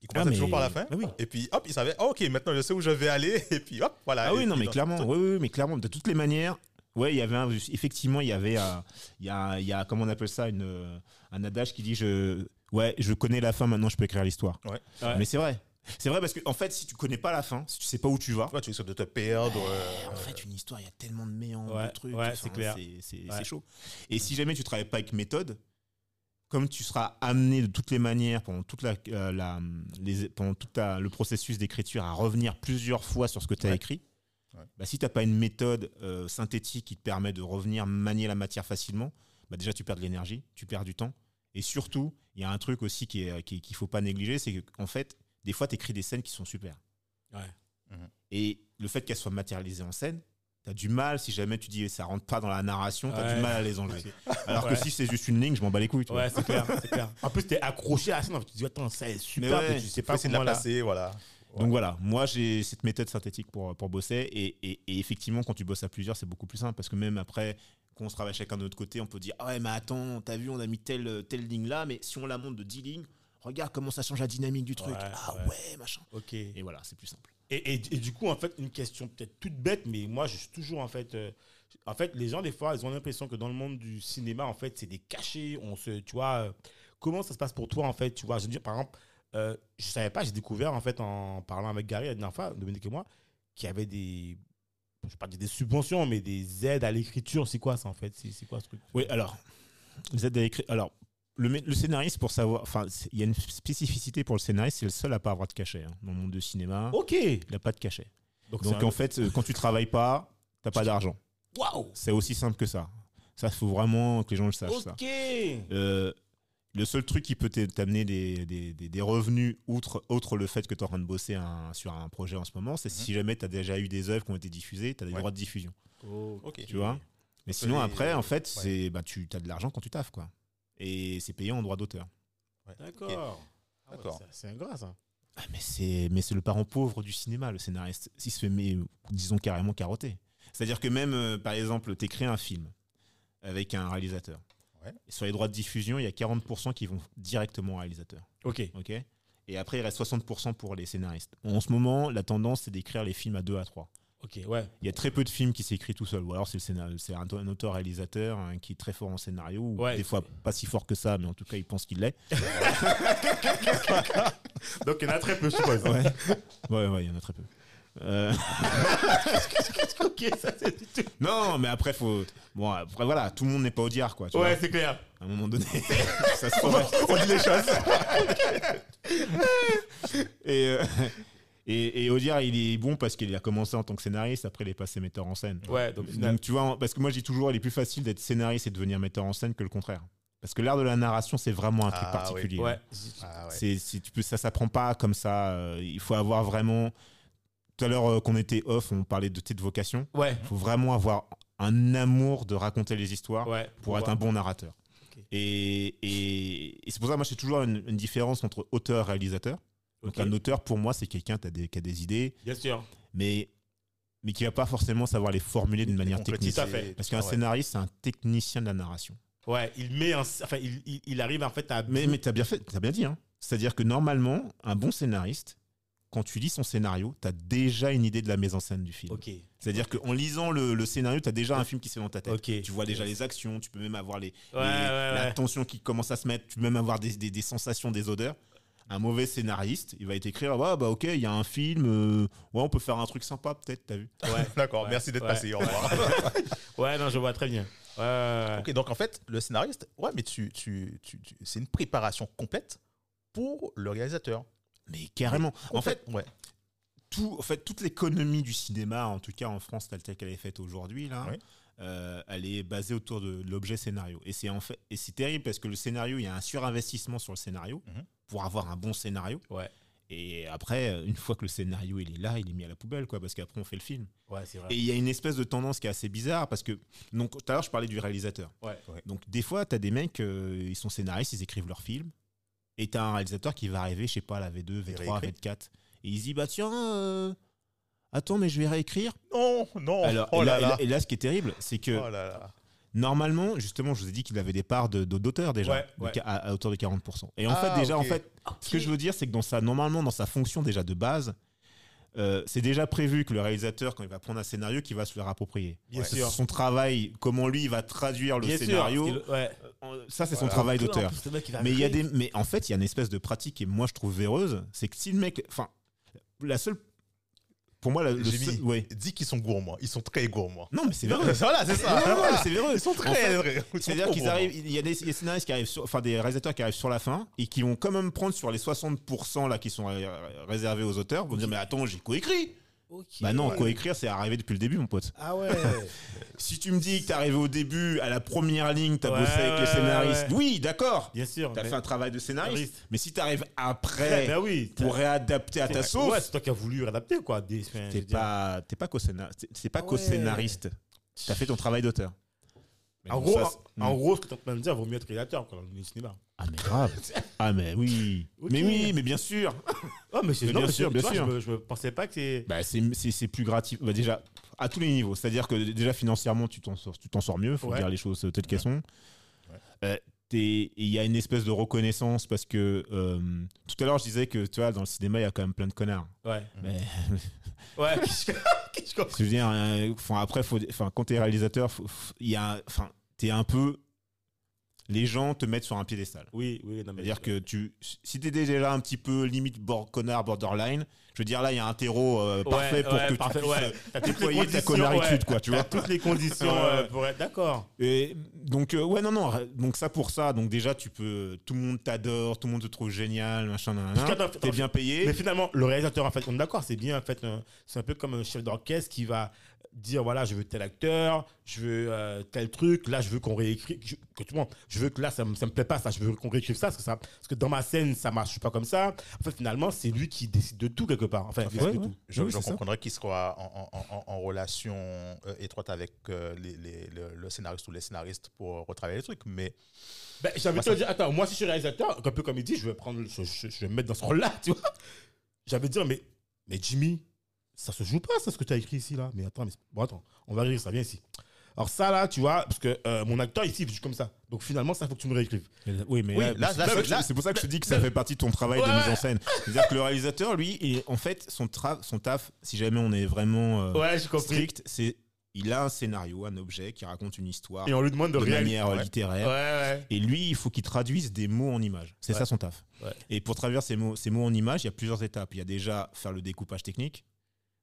Speaker 2: Il
Speaker 3: Ah, mais-
Speaker 2: toujours par la fin.
Speaker 3: Ah oui.
Speaker 2: Et puis, hop, il savait, Ah, ok, maintenant je sais où je vais aller. Et puis, hop, voilà.
Speaker 3: Ah oui, non, mais clairement. Oui, oui, mais clairement. De toutes les manières, ouais, il y avait un- effectivement, il y avait, un- il y a, il y a, comment on appelle ça, une, euh, un adage qui dit, je, ouais, je connais la fin, maintenant je peux écrire l'histoire.
Speaker 2: Ouais.
Speaker 1: Ouais.
Speaker 3: Mais c'est vrai. C'est vrai parce que, en fait, si tu connais pas la fin, si tu sais pas où tu vas,
Speaker 2: Ouais, tu risques de te perdre.
Speaker 3: en
Speaker 2: euh,
Speaker 3: fait, une histoire, il y a tellement de méandres,
Speaker 1: Ouais,
Speaker 3: de trucs.
Speaker 1: ouais, c'est clair.
Speaker 3: C'est chaud. Et si jamais tu travailles pas avec méthode, comme tu seras amené de toutes les manières pendant toute la, euh, la- les- pendant tout ta- le processus d'écriture à revenir plusieurs fois sur ce que tu as
Speaker 2: Ouais.
Speaker 3: écrit,
Speaker 2: Ouais.
Speaker 3: bah, si tu n'as pas une méthode euh, synthétique qui te permet de revenir manier la matière facilement, bah, déjà tu perds de l'énergie, tu perds du temps. Et surtout, il y a un truc aussi qui est- qui- qu'il ne faut pas négliger, c'est qu'en fait, des fois, tu écris des scènes qui sont super.
Speaker 1: Ouais.
Speaker 3: Et le fait qu'elles soient matérialisées en scène, tu as du mal, si jamais tu dis ça rentre pas dans la narration, tu as
Speaker 1: Ouais.
Speaker 3: du mal à les enlever. Alors
Speaker 1: Ouais.
Speaker 3: que si c'est juste une ligne, je m'en bats les couilles. tu vois.
Speaker 1: Ouais, c'est clair, c'est clair. En plus, t'es accroché à la scène. Tu te dis, attends, ça est super,
Speaker 3: Mais
Speaker 1: mais,
Speaker 3: ouais.
Speaker 1: tu sais pas comment la.
Speaker 2: placer, voilà.
Speaker 3: Donc voilà, moi j'ai cette méthode synthétique pour, pour bosser. Et, et- et effectivement, quand tu bosses à plusieurs, c'est beaucoup plus simple. Parce que même après, quand on se travaille chacun de notre côté, on peut dire Ah ouais, mais attends, t'as vu, on a mis telle, telle ligne là, mais si on la monte de 10 lignes, regarde comment ça change la dynamique du truc.
Speaker 1: Ouais,
Speaker 3: ah
Speaker 1: ouais.
Speaker 3: ouais, machin.
Speaker 1: Ok.
Speaker 3: Et voilà, c'est plus simple.
Speaker 1: Et, et, et du coup, en fait, une question peut-être toute bête, mais moi, je suis toujours, en fait... euh, en fait, les gens, des fois, ils ont l'impression que dans le monde du cinéma, en fait, c'est des cachets. On se... Tu vois... euh, comment ça se passe pour toi, en fait Tu vois, je veux dire, par exemple, euh, je savais pas, j'ai découvert, en fait, en parlant avec Gary la dernière fois, Dominique et moi, qu'il y avait des... Je pas des subventions, mais des aides à l'écriture. C'est quoi ça, en fait? C'est quoi ce truc?
Speaker 3: Oui, alors, les aides à écrire. Alors, le, scénariste, pour savoir. Enfin, il y a une spécificité pour le scénariste, c'est le seul à pas avoir de cachet. hein. Dans le monde du cinéma,
Speaker 1: Ok
Speaker 3: il n'a pas de cachet.
Speaker 1: Donc,
Speaker 3: en fait, euh, quand tu travailles pas, t'as pas d'argent.
Speaker 1: Waouh
Speaker 3: C'est aussi simple que ça. Ça, il faut vraiment que les gens le sachent. ça.
Speaker 1: Ok
Speaker 3: Euh, le seul truc qui peut t'amener des, des- des- des revenus, outre, outre le fait que tu es en train de bosser un- sur un projet en ce moment, c'est si jamais tu as déjà eu des œuvres qui ont été diffusées, tu as des
Speaker 2: Ouais.
Speaker 3: droits de diffusion.
Speaker 2: Ok.
Speaker 3: Tu vois? Mais sinon,
Speaker 2: les-
Speaker 3: après, en fait,
Speaker 2: ouais.
Speaker 3: c'est bah, tu as de l'argent quand tu taffes. Quoi. Et c'est payé en droit d'auteur.
Speaker 2: Ouais.
Speaker 1: D'accord. Ah
Speaker 2: D'accord.
Speaker 1: c'est- gras, ça.
Speaker 3: Ah, mais c'est mais c'est le parent pauvre du cinéma, le scénariste. S'il se fait, mais, disons carrément carotter. C'est-à-dire que même, euh, par exemple, tu écris un film avec un réalisateur.
Speaker 2: Ouais.
Speaker 3: Et sur les droits de diffusion, il y a 40% qui vont directement au réalisateur.
Speaker 1: Ok.
Speaker 3: ok et après, il reste 60% pour les scénaristes. En ce moment, la tendance, c'est d'écrire les films à 2 à 3.
Speaker 1: Ok, ouais.
Speaker 3: Il y a très peu de films qui s'écrivent tout seul. Ou alors, c'est un, un auteur-réalisateur hein, qui est très fort en scénario. Ou
Speaker 1: Ouais.
Speaker 3: des fois, pas si fort que ça, mais en tout cas, il pense qu'il l'est.
Speaker 1: Donc, il y en a très peu, je suppose.
Speaker 3: Ouais, ouais, ouais, il y en a très peu. Euh,
Speaker 1: ça c'est du tout.
Speaker 3: non, mais après, faut. Bon, après, voilà, tout le monde n'est pas audiard, quoi. tu
Speaker 1: Ouais, c'est clair.
Speaker 3: À un moment donné, ça se.
Speaker 2: On dit les choses.
Speaker 3: Et, euh, et, et Audiard, il est bon parce qu'il a commencé en tant que scénariste, après il est passé metteur en scène.
Speaker 1: Ouais, donc,
Speaker 3: tu vois, parce que moi je dis toujours, il est plus facile d'être scénariste et de devenir metteur en scène que le contraire. Parce que l'art de la narration, c'est vraiment un truc
Speaker 2: Ah,
Speaker 3: particulier.
Speaker 1: Ouais.
Speaker 2: Ah ouais.
Speaker 3: C'est, c'est- tu peux, ça s'apprend pas comme ça. euh, il faut avoir vraiment. Tout à l'heure euh, qu'on était off, on parlait de tes vocation.
Speaker 1: Ouais.
Speaker 3: Il faut vraiment avoir un amour de raconter les histoires
Speaker 1: Ouais.
Speaker 3: pour être un bon narrateur. Et, et- et c'est pour ça que moi, je fais toujours une, une différence entre auteur et réalisateur. Donc, un auteur, pour moi, c'est quelqu'un qui a, des, qui a des idées,
Speaker 1: Bien sûr.
Speaker 3: mais, mais qui va pas forcément savoir les formuler d'une manière technique.
Speaker 1: Tout à fait.
Speaker 3: Parce qu'un
Speaker 2: Ah ouais.
Speaker 3: scénariste, c'est un technicien de la narration.
Speaker 1: Ouais, il met un. Enfin, il, il, il arrive en fait à.
Speaker 3: Mais, mais tu as bien fait, t'as bien dit. Hein. C'est-à-dire que normalement, un bon scénariste, quand tu lis son scénario, tu as déjà une idée de la mise en scène du film. C'est-à-dire qu'en lisant le, le scénario, tu as déjà un film qui se fait dans ta tête. Tu vois déjà les actions, tu peux même avoir les,
Speaker 1: Ouais,
Speaker 3: les-
Speaker 1: ouais,
Speaker 3: la
Speaker 1: ouais.
Speaker 3: tension qui commence à se mettre, tu peux même avoir des, des- des sensations, des odeurs. Un mauvais scénariste, il va t'écrire ouais, bah ok, il y a un film, euh, ouais, on peut faire un truc sympa peut-être, t'as vu
Speaker 1: Ouais.
Speaker 2: D'accord,
Speaker 1: Ouais.
Speaker 2: merci d'être
Speaker 1: Ouais.
Speaker 2: passé. Au revoir.
Speaker 1: Ouais, non, je vois très bien. Ouais, ouais, ouais.
Speaker 2: ok, donc en fait, le scénariste, ouais, mais tu, tu, tu, tu- c'est une préparation complète pour le réalisateur.
Speaker 3: Mais carrément. En fait,
Speaker 2: ouais.
Speaker 3: tout, en fait, toute l'économie du cinéma, en tout cas en France, telle qu'elle est faite aujourd'hui, là,
Speaker 2: Oui.
Speaker 3: euh, elle est basée autour de l'objet scénario. Et c'est en fait, et c'est terrible parce que le scénario, il y a un surinvestissement sur le scénario
Speaker 2: Mhm.
Speaker 3: pour avoir un bon scénario.
Speaker 1: Ouais.
Speaker 3: Et après, euh, une fois que le scénario il est là, il est mis à la poubelle, quoi, parce qu'après on fait le film.
Speaker 1: Ouais, c'est vrai.
Speaker 3: Et il y a une espèce de tendance qui est assez bizarre parce que, donc tout à l'heure je parlais du réalisateur.
Speaker 1: Ouais.
Speaker 3: Donc des fois, tu as des mecs, euh, ils sont scénaristes, ils écrivent leurs films. Et tu as un réalisateur qui va arriver, je sais pas, à la V2,
Speaker 2: Il
Speaker 3: V3,
Speaker 2: réécrit.
Speaker 3: V4. Et il se dit, bah tiens, euh, attends, mais je vais réécrire.
Speaker 2: Non, non.
Speaker 3: Alors,
Speaker 2: oh
Speaker 3: et,
Speaker 2: là
Speaker 3: là, et
Speaker 2: là.
Speaker 3: là- et là, ce qui est terrible, c'est que
Speaker 2: Oh
Speaker 3: normalement, justement, je vous ai dit qu'il avait des parts de- d'auteur déjà,
Speaker 1: Ouais,
Speaker 3: de
Speaker 1: ouais.
Speaker 3: ca- à, à hauteur de 40%. Et en
Speaker 2: Ah,
Speaker 3: fait, déjà,
Speaker 2: ok.
Speaker 3: en fait, ce que je veux dire, c'est que dans sa, normalement, dans sa fonction déjà de base, euh, c'est déjà prévu que le réalisateur, quand il va prendre un scénario, qu'il va se le rapproprier.
Speaker 1: Bien sûr.
Speaker 3: Son travail, comment lui il va traduire le
Speaker 1: Bien
Speaker 3: scénario,
Speaker 1: ouais.
Speaker 3: euh, ça c'est son
Speaker 2: Voilà.
Speaker 3: travail d'auteur. Mais il y a des, mais en fait, il y a une espèce de pratique qui, moi, je trouve véreuse, c'est que si le mec, enfin, la seule, pour moi, la, le seul-
Speaker 2: mis-
Speaker 3: ouais.
Speaker 2: Dis qu'ils sont gourmands. Ils sont très gourmands.
Speaker 3: Non, mais c'est véreux.
Speaker 2: Voilà, c'est ça.
Speaker 3: Non, non, non, c'est véreux.
Speaker 2: Ils sont
Speaker 3: En
Speaker 2: très.
Speaker 3: fait,
Speaker 2: sont
Speaker 3: C'est-à-dire qu'ils arrivent, il y a des, scénaristes qui arrivent, sur- enfin des réalisateurs qui arrivent sur la fin et qui vont quand même prendre sur les 60% là qui sont ré- réservés aux auteurs, vont dire mais attends j'ai coécrit.
Speaker 1: Ok.
Speaker 3: Bah non,
Speaker 2: Ouais.
Speaker 3: coécrire c'est arrivé depuis le début mon pote.
Speaker 1: Ah ouais.
Speaker 3: Si tu me dis que t'es arrivé au début à la première ligne, t'as
Speaker 1: Ouais,
Speaker 3: bossé avec les
Speaker 1: ouais,
Speaker 3: scénaristes,
Speaker 1: ouais.
Speaker 3: oui d'accord,
Speaker 1: Bien sûr.
Speaker 3: t'as
Speaker 1: mais-
Speaker 3: fait un travail de scénariste.
Speaker 1: Scénariste.
Speaker 3: Mais si t'arrives après
Speaker 1: Ouais, ben oui.
Speaker 3: pour réadapter à ta
Speaker 1: Ouais,
Speaker 3: sauce,
Speaker 1: c'est toi qui as voulu adapter quoi.
Speaker 3: T'es pas t'es pas co-scénariste, c'est pas
Speaker 1: Ah ouais.
Speaker 3: co-scénariste. T'as fait ton travail d'auteur.
Speaker 1: En gros,
Speaker 3: ça, c'est-
Speaker 1: en
Speaker 3: Hmm.
Speaker 1: gros, ce que tu es en train de dire, vaut mieux être réalisateur quoi, dans le cinéma.
Speaker 3: Ah mais grave. Ah mais oui. Mais oui, mais bien sûr.
Speaker 1: Oh, mais c'est
Speaker 3: bien sûr, bien sûr.
Speaker 1: Je me, je me pensais pas que c'est.
Speaker 3: Bah c'est plus gratifiant. Bah, déjà à tous les niveaux. C'est-à-dire que déjà financièrement tu t'en sors mieux. Faut
Speaker 1: Ouais.
Speaker 3: dire les choses telles qu'elles sont.
Speaker 2: Ouais.
Speaker 3: Euh, Il y a une espèce de reconnaissance parce que euh, tout à l'heure je disais que tu vois dans le cinéma il y a quand même plein de connards.
Speaker 1: Ouais.
Speaker 3: Mais
Speaker 1: Ouais. qu'est-ce que- qu'est-ce que-
Speaker 3: je veux dire, euh, après faut, enfin quand t'es réalisateur, faut- faut- il y a, enfin t'es un peu, les gens te mettent sur un piédestal.
Speaker 1: Oui, oui.
Speaker 3: C'est-à-dire que tu, si t'es déjà un petit peu limite bord, connard, borderline, je veux dire là il y a un terreau euh,
Speaker 1: Ouais,
Speaker 3: parfait pour
Speaker 1: ouais,
Speaker 3: que
Speaker 1: parfait,
Speaker 3: tu puisses
Speaker 1: ouais.
Speaker 3: euh, déployer ta
Speaker 1: ouais.
Speaker 3: quoi, tu vois.
Speaker 1: toutes les conditions euh, pour être d'accord.
Speaker 3: Et donc euh, ouais non non donc ça pour ça donc déjà tu peux tout le monde t'adore tout le monde te trouve génial machin t'es bien payé
Speaker 1: Mais finalement, le réalisateur, en fait, on est d'accord, c'est bien, en fait, c'est un peu comme un chef d'orchestre qui va dire voilà, je veux tel acteur, je veux euh, tel truc, là, je veux qu'on réécrit, que, que tout le monde, je veux que là, ça me, ça me plaît pas, ça, je veux qu'on réécrive ça parce, que ça, parce que dans ma scène, ça marche pas comme ça. En fait, finalement, c'est lui qui décide de tout quelque part. Enfin,
Speaker 3: Ouais, ouais.
Speaker 1: tout.
Speaker 2: Je,
Speaker 3: Oui,
Speaker 2: comprendrais qu'il soit en, en- en- en relation euh, étroite avec euh, les- les- le, le scénariste ou les scénaristes pour retravailler les trucs, mais
Speaker 1: Ben, de te dire, attends, moi, si je suis réalisateur, un peu comme il dit, je vais prendre, je, je- je vais me mettre dans ce rôle-là, tu vois. j'avais dit, mais, mais Jimmy, ça se joue pas, ça, ce que tu as écrit ici, là. Mais attends, mais, bon, attends, on va rire, ça vient ici. Alors ça, là, tu vois, parce que euh, mon acteur ici, il joue comme ça. Donc finalement, ça, faut que tu me réécrives.
Speaker 3: Oui, mais
Speaker 2: Oui,
Speaker 3: là,
Speaker 2: là,
Speaker 3: c'est
Speaker 2: là,
Speaker 3: pour ça que-
Speaker 2: là-
Speaker 3: c'est pour ça que je te dis que ça fait partie de ton travail de mise en scène. C'est-à-dire que le réalisateur, lui, est- en fait, son, tra- son taf, si jamais on est vraiment euh,
Speaker 1: Ouais,
Speaker 3: strict, c'est il a un scénario, un objet qui raconte une histoire
Speaker 1: Et on lui demande de,
Speaker 3: de
Speaker 1: réaliser.
Speaker 3: manière euh,
Speaker 1: Ouais.
Speaker 3: littéraire.
Speaker 1: Ouais, ouais.
Speaker 3: Et lui, il faut qu'il traduise des mots en images. C'est
Speaker 1: Ouais.
Speaker 3: ça son taf.
Speaker 1: Ouais.
Speaker 3: Et pour traduire ces mots, ces mots en images, il y a plusieurs étapes. Il y a déjà faire le découpage technique,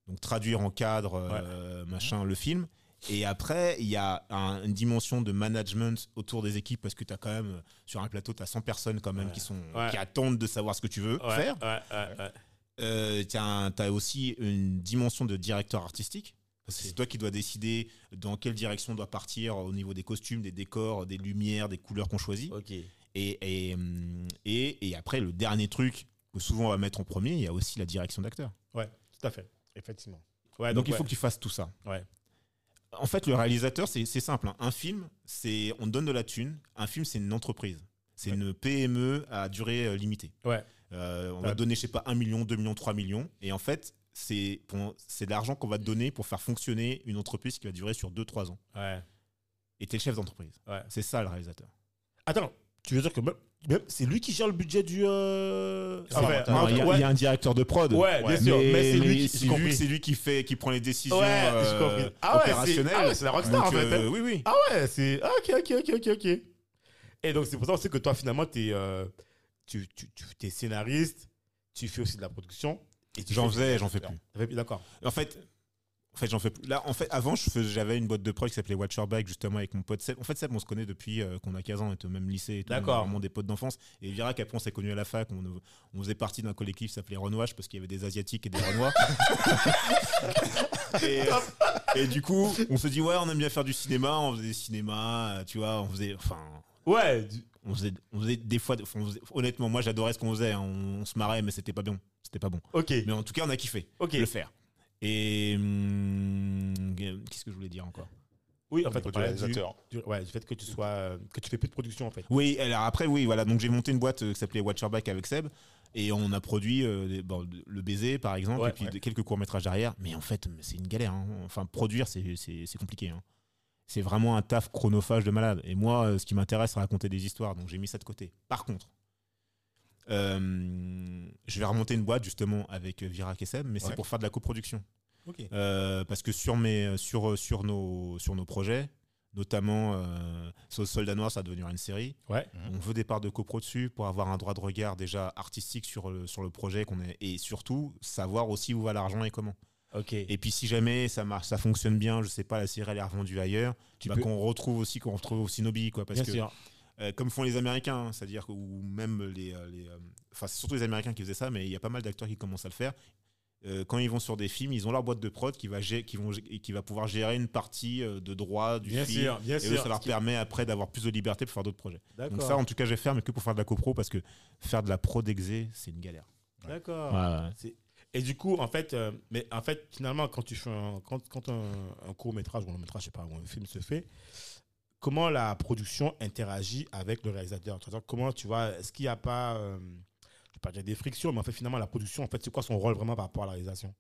Speaker 3: donc traduire en cadre, euh, machin, le film. Et après, il y a un- une dimension de management autour des équipes parce que tu as quand même, euh, sur un plateau, tu as 100 personnes quand même
Speaker 1: Ouais.
Speaker 3: qui, sont,
Speaker 1: Ouais.
Speaker 3: qui attendent de savoir ce que tu veux faire.
Speaker 1: ouais, ouais, ouais.
Speaker 3: Euh, tu as, aussi une dimension de directeur artistique. Parce que
Speaker 1: Ok.
Speaker 3: c'est toi qui dois décider dans quelle direction on doit partir au niveau des costumes, des décors, des lumières, des couleurs qu'on choisit. Et, et, hum, et, et après, le dernier truc que souvent on va mettre en premier, il y a aussi la direction d'acteur.
Speaker 1: Ouais, tout à fait. Effectivement. Ouais,
Speaker 3: donc, il
Speaker 1: ouais.
Speaker 3: faut que tu fasses tout ça.
Speaker 1: Ouais.
Speaker 3: En fait, le réalisateur, c'est simple. hein. Un film, c'est on donne de la thune. Un film, c'est une entreprise. C'est
Speaker 1: Ouais.
Speaker 3: une PME à durée euh, limitée.
Speaker 1: Ouais.
Speaker 3: Euh, on va donner, je sais pas, 1 million, 2 millions, 3 millions. Et en fait, c'est de l'argent qu'on va te donner pour faire fonctionner une entreprise qui va durer sur 2-3 ans.
Speaker 1: Ouais.
Speaker 3: Et tu es le chef d'entreprise.
Speaker 1: Ouais.
Speaker 3: C'est ça le réalisateur.
Speaker 1: Attends, tu veux dire que c'est lui qui gère le budget du. Euh...
Speaker 2: Ah,
Speaker 1: enfin,
Speaker 2: attends,
Speaker 3: Non,
Speaker 1: entre-
Speaker 3: il y, a-
Speaker 1: ouais.
Speaker 3: il y a un directeur de prod.
Speaker 1: Ouais, bien sûr, mais c'est lui qui-
Speaker 3: c'est lui fait, qui prend les décisions
Speaker 1: Ouais,
Speaker 3: euh.
Speaker 1: Ah
Speaker 3: opérationnelles.
Speaker 1: ah ouais, c'est la rockstar
Speaker 3: Donc,
Speaker 1: en fait.
Speaker 3: euh,
Speaker 1: hein.
Speaker 3: oui, oui.
Speaker 1: Ah ouais, c'est. Ah, ok, ok, ok, ok, ok. Et donc, c'est pour ça aussi que toi, finalement, t'es, tu, tu, tu es scénariste, tu fais aussi de la production. et tu
Speaker 3: J'en
Speaker 1: fais-
Speaker 3: faisais, j'en fais plus.
Speaker 1: D'accord.
Speaker 3: En fait, en fait, j'en fais plus. Là, en fait, avant, j'avais une boîte de prod qui s'appelait Watcher Bike, justement, avec mon pote Seb. En fait, Seb, on se connaît depuis euh, qu'on a 15 ans, on était au même lycée.
Speaker 1: D'accord.
Speaker 3: on Vraiment des potes d'enfance. Et Virac, après, on s'est connus à la fac. On, on faisait partie d'un collectif qui s'appelait Renoir parce qu'il y avait des Asiatiques et des Renois. et, et du coup, on se dit, ouais, on aime bien faire du cinéma. On faisait des cinémas, euh, tu vois, on faisait. Enfin.
Speaker 1: Ouais, du-
Speaker 3: On faisait, on faisait des fois, enfin, on faisait- honnêtement, moi j'adorais ce qu'on faisait. hein. On, on se marrait, mais c'était pas bon. C'était pas bon.
Speaker 1: ok.
Speaker 3: Mais en tout cas, on a kiffé
Speaker 1: Ok.
Speaker 3: le faire. Et hum, qu'est-ce que je voulais dire encore?
Speaker 1: Oui, en fait, on
Speaker 2: du
Speaker 1: parlait du, ouais, du fait que tu sois, euh, que tu fais plus de production en fait.
Speaker 3: Oui, alors après, oui, voilà. Donc j'ai monté une boîte euh, qui s'appelait Watcherback avec Seb. Et on a produit euh, des- bon, le baiser, par exemple,
Speaker 1: Ouais,
Speaker 3: et puis
Speaker 2: ouais.
Speaker 3: quelques courts-métrages derrière. Mais en fait, c'est une galère. hein. Enfin, produire, c'est compliqué. hein. C'est vraiment un taf chronophage de malade. Et moi, ce qui m'intéresse, c'est raconter des histoires. Donc j'ai mis ça de côté. Par contre, euh, je vais remonter une boîte justement avec euh, Virac et Seb, mais c'est pour faire de la coproduction. Euh, parce que sur, mes, sur, sur, nos, sur nos projets, notamment euh, sur Soldat Noir, ça va devenir une série.
Speaker 1: Ouais.
Speaker 3: On veut des parts de copro dessus pour avoir un droit de regard déjà artistique sur le, sur le projet qu'on est, et surtout savoir aussi où va l'argent et comment.
Speaker 1: Ok.
Speaker 3: Et puis si jamais ça marche, ça fonctionne bien, je sais pas, la série elle est revendue ailleurs,
Speaker 1: Tu
Speaker 3: bah,
Speaker 1: peux-
Speaker 3: qu'on retrouve aussi qu'on retrouve aussi nos billes quoi, parce
Speaker 1: Bien
Speaker 3: que
Speaker 1: sûr.
Speaker 3: Euh, comme font les Américains, hein, c'est-à-dire que- ou même les, euh, les euh, enfin c'est surtout les Américains qui faisaient ça, mais il y a pas mal d'acteurs qui commencent à le faire. Euh, quand ils vont sur des films, ils ont leur boîte de prod qui va, qui vont, qui va pouvoir gérer une partie de droit du
Speaker 1: Bien
Speaker 3: film.
Speaker 1: sûr, bien
Speaker 3: Et eux, ça leur
Speaker 1: qui-
Speaker 3: permet après d'avoir plus de liberté pour faire d'autres projets. Donc ça, en tout cas, je vais faire, mais que pour faire de la copro, parce que faire de la prod exé, c'est une galère.
Speaker 1: D'accord. Et du coup, en fait, euh, mais en fait, finalement, quand tu fais un, quand, quand un, un court métrage ou un long métrage, je sais pas, ou un film se fait, comment la production interagit avec le réalisateur Comment tu vois, est-ce qu'il n'y a pas, euh, je vais pas dire des frictions, mais en fait, finalement, la production, en fait, c'est quoi son rôle vraiment par rapport à la réalisation?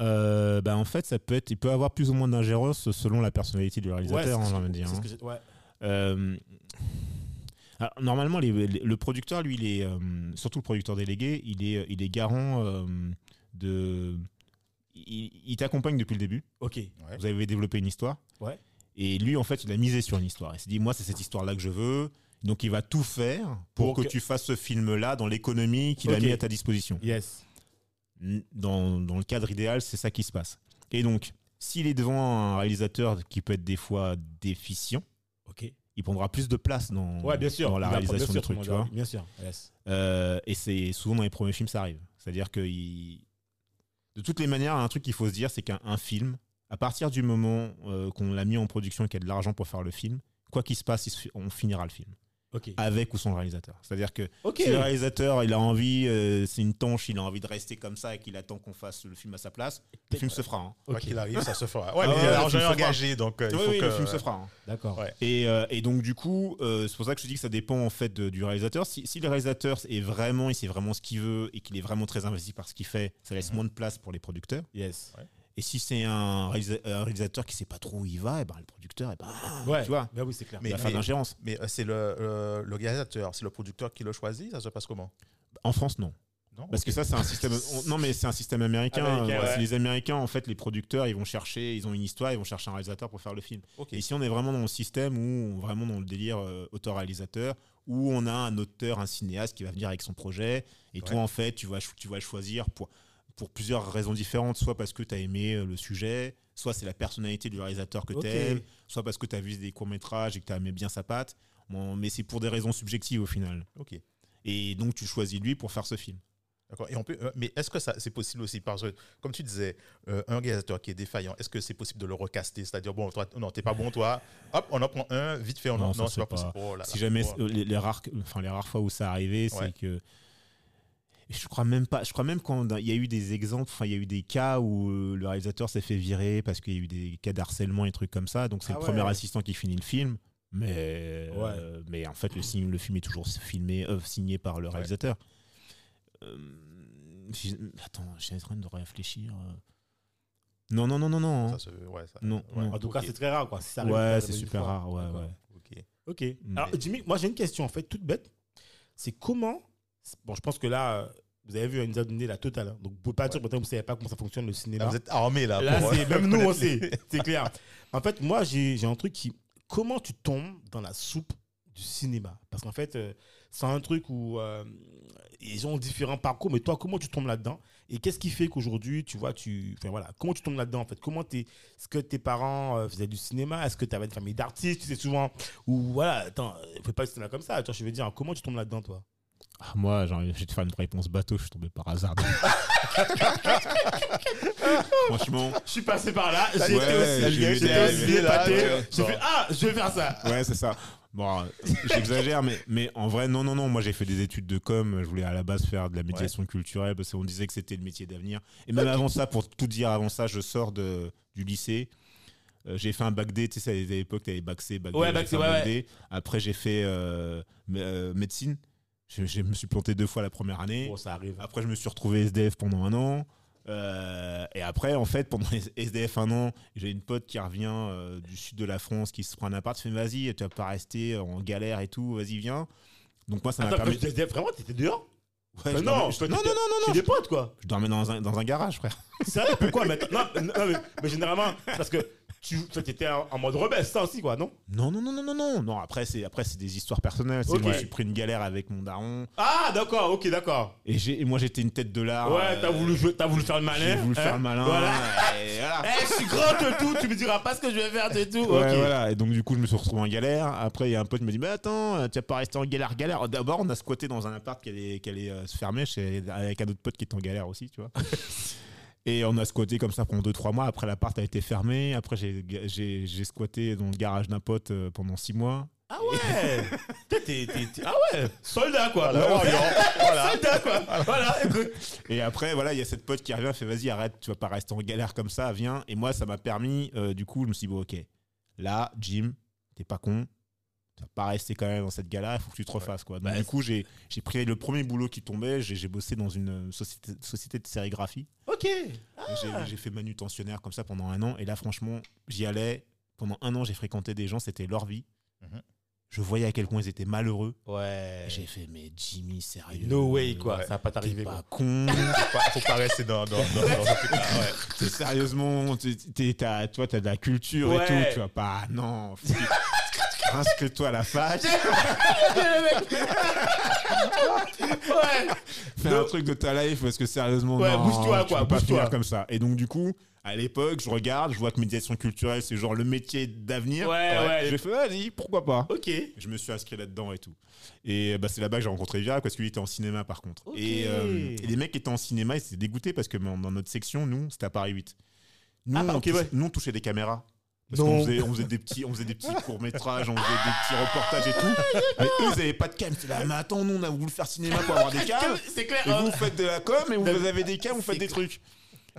Speaker 3: Euh, bah, en fait, ça peut être, il peut avoir plus ou moins d'ingérence selon la personnalité du réalisateur,
Speaker 1: Ouais,
Speaker 3: hein,
Speaker 1: c'est
Speaker 3: j'ai
Speaker 1: ce
Speaker 3: envie de
Speaker 1: que-
Speaker 3: dire. hein.
Speaker 1: ouais.
Speaker 3: Euh, alors, normalement, les- les- le producteur, lui, il est, euh, surtout le producteur délégué, il est, il est garant euh, de. Il, il t'accompagne depuis le début.
Speaker 1: Ok.
Speaker 2: Ouais.
Speaker 3: Vous avez développé une histoire.
Speaker 1: Ouais.
Speaker 3: Et lui, en fait, il a misé sur une histoire. Il s'est dit, moi, c'est cette histoire-là que je veux. Donc, il va tout faire pour,
Speaker 1: Pour
Speaker 3: que,
Speaker 1: que-
Speaker 3: tu fasses ce film-là dans l'économie qu'il a mis à ta disposition.
Speaker 1: Yes.
Speaker 3: Dans, dans le cadre idéal, c'est ça qui se passe. Et donc, s'il est devant un réalisateur qui peut être des fois déficient,
Speaker 1: Ok.
Speaker 3: il prendra plus de place dans,
Speaker 1: Ouais, bien sûr.
Speaker 3: dans la réalisation du
Speaker 1: sûr,
Speaker 3: truc, tu vois.
Speaker 1: Bien sûr. Yes.
Speaker 3: Euh, et c'est souvent dans les premiers films, ça arrive. C'est-à-dire que il- de toutes les manières, un truc qu'il faut se dire, c'est qu'un un film, à partir du moment euh, qu'on l'a mis en production et qu'il y a de l'argent pour faire le film, quoi qu'il se passe, on finira le film. Avec ou sans réalisateur. C'est-à-dire que si le réalisateur il a envie, euh, c'est une tanche, il a envie de rester comme ça et qu'il attend qu'on fasse le film à sa place, le film se fera. hein.
Speaker 2: Quoi qu'il arrive, ça se fera. Ouais,
Speaker 3: Ah
Speaker 2: mais
Speaker 3: ouais,
Speaker 2: il y a
Speaker 3: le
Speaker 2: l'argent est engagé, donc euh, il
Speaker 3: Oui,
Speaker 2: faut
Speaker 3: oui,
Speaker 2: que...
Speaker 3: le film se fera. hein.
Speaker 1: D'accord.
Speaker 2: Ouais.
Speaker 3: Et, euh, et donc du coup, euh, c'est pour ça que je dis que ça dépend en fait de- du réalisateur. Si, si le réalisateur est vraiment, il sait vraiment ce qu'il veut et qu'il est vraiment très investi par ce qu'il fait, ça laisse
Speaker 2: Mhm.
Speaker 3: moins de place pour les producteurs.
Speaker 1: Yes.
Speaker 3: Et si c'est un, réalisa- un réalisateur qui sait pas trop où il va, et ben le producteur, et ben,
Speaker 1: Ouais.
Speaker 3: tu vois,
Speaker 1: Bah oui, c'est clair.
Speaker 2: Mais-
Speaker 3: faire d'ingérence.
Speaker 2: Mais euh, c'est le, le, le réalisateur, c'est le producteur qui le choisit, ça se passe comment?
Speaker 3: En France, non.
Speaker 2: Non
Speaker 3: Parce que ça, c'est un système. on- non, mais c'est un système américain.
Speaker 1: Américain,
Speaker 3: Euh,
Speaker 1: ouais.
Speaker 3: Les Américains, en fait, les producteurs, ils vont chercher, ils ont une histoire, ils vont chercher un réalisateur pour faire le film. Et ici, on est vraiment dans le système où, on- vraiment dans le délire euh, auteur-réalisateur, où on a un auteur, un cinéaste qui va venir avec son projet. Et toi, en fait, tu vas, tu vas le choisir pour, pour plusieurs raisons différentes. Soit parce que tu as aimé euh, le sujet, soit c'est la personnalité du réalisateur que
Speaker 1: Ok.
Speaker 3: tu aimes, soit parce que tu as vu des courts-métrages et que tu as aimé bien sa patte. Bon, mais c'est pour des raisons subjectives au final.
Speaker 2: Ok.
Speaker 3: Et donc, tu choisis lui pour faire ce film.
Speaker 2: D'accord. Et on peut, euh, mais est-ce que ça, c'est possible aussi parce que, comme tu disais, euh, un réalisateur qui est défaillant, est-ce que c'est possible de le recaster? C'est-à-dire, bon, toi, non, t'es pas bon, toi, hop, on en prend un, vite fait, on
Speaker 3: Non,
Speaker 2: en. Non,
Speaker 3: c'est
Speaker 2: pas,
Speaker 3: pas-
Speaker 2: possible. Oh là
Speaker 3: si
Speaker 2: là.
Speaker 3: jamais
Speaker 2: Oh.
Speaker 3: les, les rares enfin les rares fois où ça arrivait c'est que et je crois même pas je crois même quand il y a eu des exemples enfin il y a eu des cas où euh, le réalisateur s'est fait virer parce qu'il y a eu des cas d'harcèlement et trucs comme ça donc c'est
Speaker 1: Ah
Speaker 3: le premier
Speaker 1: ouais.
Speaker 3: assistant qui finit le film mais euh, mais en fait le, film est toujours filmé euh, signé par le réalisateur Euh, j'ai- attends je suis en train de réfléchir non non non non non hein.
Speaker 2: Ça se- ouais, ça-
Speaker 3: Non,
Speaker 2: ouais,
Speaker 3: non.
Speaker 1: En tout cas, c'est très rare, quoi. Si ça arrive,
Speaker 3: ouais c'est super
Speaker 1: fois.
Speaker 3: rare ouais
Speaker 2: Ok.
Speaker 1: Ok.
Speaker 3: Mais-
Speaker 1: Alors, Jimmy, moi, j'ai une question, en fait, toute bête. C'est comment. Bon, je pense que là, euh, vous avez vu, elle nous a donné la totale. hein. Donc, vous pouvez pas dire, peut-être, que vous savez pas comment ça fonctionne le cinéma.
Speaker 2: Là, vous êtes armé là.
Speaker 1: Là,
Speaker 2: pour,
Speaker 1: même nous, on sait. C'est clair. En fait, moi, j'ai un truc qui. Comment tu tombes dans la soupe du cinéma? Parce qu'en fait, euh, c'est un truc où euh, ils ont différents parcours, mais toi, comment tu tombes là-dedans? Et qu'est-ce qui fait qu'aujourd'hui, tu vois, tu. Enfin, voilà, comment tu tombes là-dedans, en fait? Comment t'es. Est-ce que tes parents euh, faisaient du cinéma? Est-ce que tu avais une famille d'artistes Tu sais, souvent? Ou voilà, attends, ne fais pas le cinéma comme ça. Toi, je veux dire, comment tu tombes là-dedans, toi?
Speaker 3: Ah, moi, j'ai envie de faire une réponse bateau, je suis tombé par hasard. Franchement,
Speaker 1: Je suis passé par là, j'ai
Speaker 3: Ouais,
Speaker 1: été aussi,
Speaker 3: j'ai
Speaker 1: j'étais aussi épaté. J'ai fait, ah, je vais faire ça.
Speaker 3: ouais, c'est ça. Bon, j'exagère, mais, mais en vrai, non, non, non. Moi, j'ai fait des études de com. Je voulais à la base faire de la médiation culturelle parce qu'on disait que c'était le métier d'avenir. Et même avant ça, pour tout dire, avant ça, je sors de, du lycée. Euh, j'ai fait un bac D, tu sais, à l'époque, tu avais bac C, bac D.
Speaker 1: Ouais, bac
Speaker 3: fait
Speaker 1: C,
Speaker 3: un
Speaker 1: ouais,
Speaker 3: bac
Speaker 1: ouais.
Speaker 3: D. Après, j'ai fait euh, euh, médecine. Je, je me suis planté deux fois la première année.
Speaker 1: Bon, ça arrive.
Speaker 3: Après, je me suis retrouvé SDF pendant un an. Euh, et après, en fait, pendant les SDF un an, j'ai une pote qui revient euh, du sud de la France qui se prend un appart. Je fais vas-y, tu vas pas rester en galère et tout, vas-y, viens. Donc, moi, ça m'a permis.
Speaker 1: disais, vraiment, t'étais dehors
Speaker 3: Ouais, je
Speaker 1: non,
Speaker 3: dormais- je- non, non, non, non, non,
Speaker 1: des potes, quoi.
Speaker 3: je dormais dans un, dans un garage, frère.
Speaker 1: Sérieux, pourquoi? Mais, non, mais, mais généralement, parce que tu étais en, mode rebelle, ça aussi, quoi, non?
Speaker 3: Non, non, non, non, non, non. Non, après, c'est après c'est des histoires personnelles. C'est
Speaker 1: Ok.
Speaker 3: Moi, suis pris une galère avec mon daron.
Speaker 1: Ah, d'accord, ok, d'accord.
Speaker 3: Et, j'ai- et moi, j'étais une tête de l'art.
Speaker 1: ouais,
Speaker 3: euh,
Speaker 1: t'as voulu, jouer- t'as voulu faire le malin.
Speaker 3: J'ai voulu
Speaker 1: hein
Speaker 3: faire le malin.
Speaker 1: Voilà.
Speaker 3: et voilà.
Speaker 1: Eh, je suis grand de tout, tu me diras pas ce que je vais faire de tout.
Speaker 3: Ouais,
Speaker 1: ok.
Speaker 3: voilà. Et donc, du coup, je me suis retrouvé en galère. Après, il y a un pote qui me dit Mais attends, euh, tu vas pas rester en galère, galère. D'abord, on a squatté dans un appart qui allait, qui allait euh, se fermer chez, avec un autre pote qui était en galère aussi, tu vois. Et on a squatté comme ça pendant 2-3 mois. Après, l'appart a été fermé. Après, j'ai- squatté dans le garage d'un pote euh, pendant 6 mois.
Speaker 1: Ah ouais Ah ouais Soldat, quoi.
Speaker 2: Voilà,
Speaker 1: Ouais,
Speaker 2: voilà.
Speaker 1: Soldat, quoi. Voilà, écoute.
Speaker 3: Et après, voilà, il y a cette pote qui revient, fait vas-y, arrête, tu vas pas rester en galère comme ça, viens. Et moi, ça m'a permis, euh, du coup, je me suis dit, bon, ok, là, Jim, t'es pas con, tu vas pas rester quand même dans cette galère, il faut que tu te refasses, quoi. Donc,
Speaker 1: Bah,
Speaker 3: du coup, j'ai pris le premier boulot qui tombait, j'ai j'ai bossé dans une euh, société, société de sérigraphie.
Speaker 1: Ok.
Speaker 3: Et J'ai fait manutentionnaire comme ça pendant un an. Et là, franchement, j'y allais. Pendant un an, j'ai fréquenté des gens, c'était leur vie.
Speaker 2: Mhm.
Speaker 3: Je voyais à quel point ils étaient malheureux.
Speaker 1: Ouais.
Speaker 3: J'ai fait, mais Jimmy, sérieux.
Speaker 1: No way, quoi.
Speaker 2: Ouais.
Speaker 1: Ça va pas
Speaker 3: T'es
Speaker 1: t'arriver,
Speaker 3: pas con.
Speaker 2: Faut pas, rester dans, dans, dans, dans. Ouais.
Speaker 3: Sérieusement, t'as, toi, t'as de la culture et tout, tu vois pas. Non, inscris-toi à la fac,
Speaker 1: ouais.
Speaker 3: fais un truc de ta life parce que sérieusement,
Speaker 1: Ouais,
Speaker 3: non,
Speaker 1: bouge-toi,
Speaker 3: tu
Speaker 1: quoi,
Speaker 3: peux pas
Speaker 1: bouge-toi.
Speaker 3: finir comme ça. Et donc, du coup, à l'époque, je regarde, je vois que médiation culturelle, c'est genre le métier d'avenir.
Speaker 1: Ouais, ouais.
Speaker 3: J'ai fait, vas-y, pourquoi pas.
Speaker 1: Ok.
Speaker 3: Je me suis inscrit là-dedans et tout. Et bah, c'est là-bas que j'ai rencontré Vira parce qu'il était en cinéma par contre. Et, euh, et les mecs qui étaient en cinéma, ils étaient dégoûtés parce que dans notre section, nous, c'était à Paris 8. Nous,
Speaker 1: Ah,
Speaker 3: on touchait,
Speaker 1: ouais.
Speaker 3: nous, on touchait des caméras. Parce qu'on faisait, on faisait des petits, on faisait des petits courts métrages, on faisait des petits reportages et tout. Mais eux, ils avaient pas de cam. J'étais là, mais attends, nous, on a voulu faire cinéma pour avoir des cams.
Speaker 1: C'est clair.
Speaker 3: Et
Speaker 1: hein.
Speaker 3: vous faites de la com et vous avez des cams, vous faites des trucs.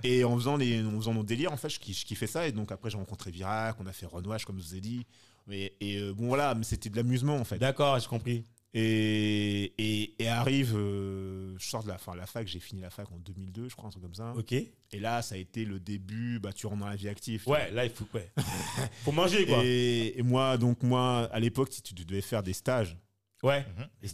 Speaker 3: Et en faisant, les, en faisant nos délires, en fait, je, je kiffais ça. Et donc après, j'ai rencontré Virac, on a fait Renouage, comme je vous ai dit. Mais, et euh, bon, voilà, mais c'était de l'amusement, en fait.
Speaker 1: D'accord, j'ai compris.
Speaker 3: Et, et, et arrive, euh, je sors de la, fin, la fac, j'ai fini la fac en 2002, je crois, un truc comme ça.
Speaker 1: Ok.
Speaker 3: Et là, ça a été le début, bah, tu rentres dans la vie active. tu
Speaker 1: Ouais, là, il faut, ouais. faut manger, quoi.
Speaker 3: Et, et moi, donc moi, à l'époque, si tu devais faire des stages,
Speaker 1: Ouais.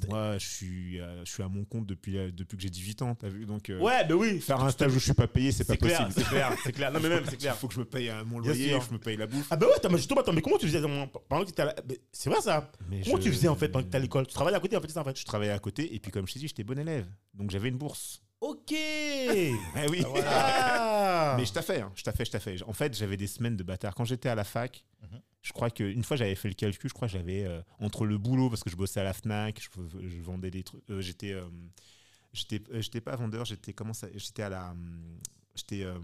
Speaker 3: moi, je suis, euh, je suis à mon compte depuis, euh, depuis que j'ai 18 ans, t'as vu Donc, euh,
Speaker 1: Ouais, ben oui.
Speaker 3: faire un stage où je suis pas payé, c'est pas
Speaker 1: clair,
Speaker 3: possible.
Speaker 1: c'est clair, c'est clair. Non, mais même, c'est
Speaker 3: Il
Speaker 1: clair.
Speaker 3: faut que je me paye euh, mon loyer, que je me paye la bouffe.
Speaker 1: Ah bah ouais, mais justement, attends, mais comment tu faisais pendant que tu étais à la... mais C'est vrai ça
Speaker 3: Mais
Speaker 1: Comment
Speaker 3: je-
Speaker 1: tu faisais en fait pendant que tu à l'école? Tu travaillais à côté en fait, c'est ça en fait?
Speaker 3: Je travaillais à côté, et puis comme je t'ai dit, j'étais bon élève. Donc j'avais une bourse.
Speaker 1: Ok
Speaker 3: Eh oui.
Speaker 1: Ah
Speaker 3: Mais je t'ai fait, hein, je t'ai fait, je t'ai fait. En fait, j'avais des semaines de bâtard. Quand j'étais à la fac,
Speaker 2: Mhm.
Speaker 3: Je crois qu'une fois j'avais fait le calcul, je crois que j'avais euh, entre le boulot, parce que je bossais à la Fnac, je, je vendais des trucs. euh, j'étais, euh, j'étais, euh, j'étais pas vendeur, j'étais comment ça J'étais à la, j'étais, euh,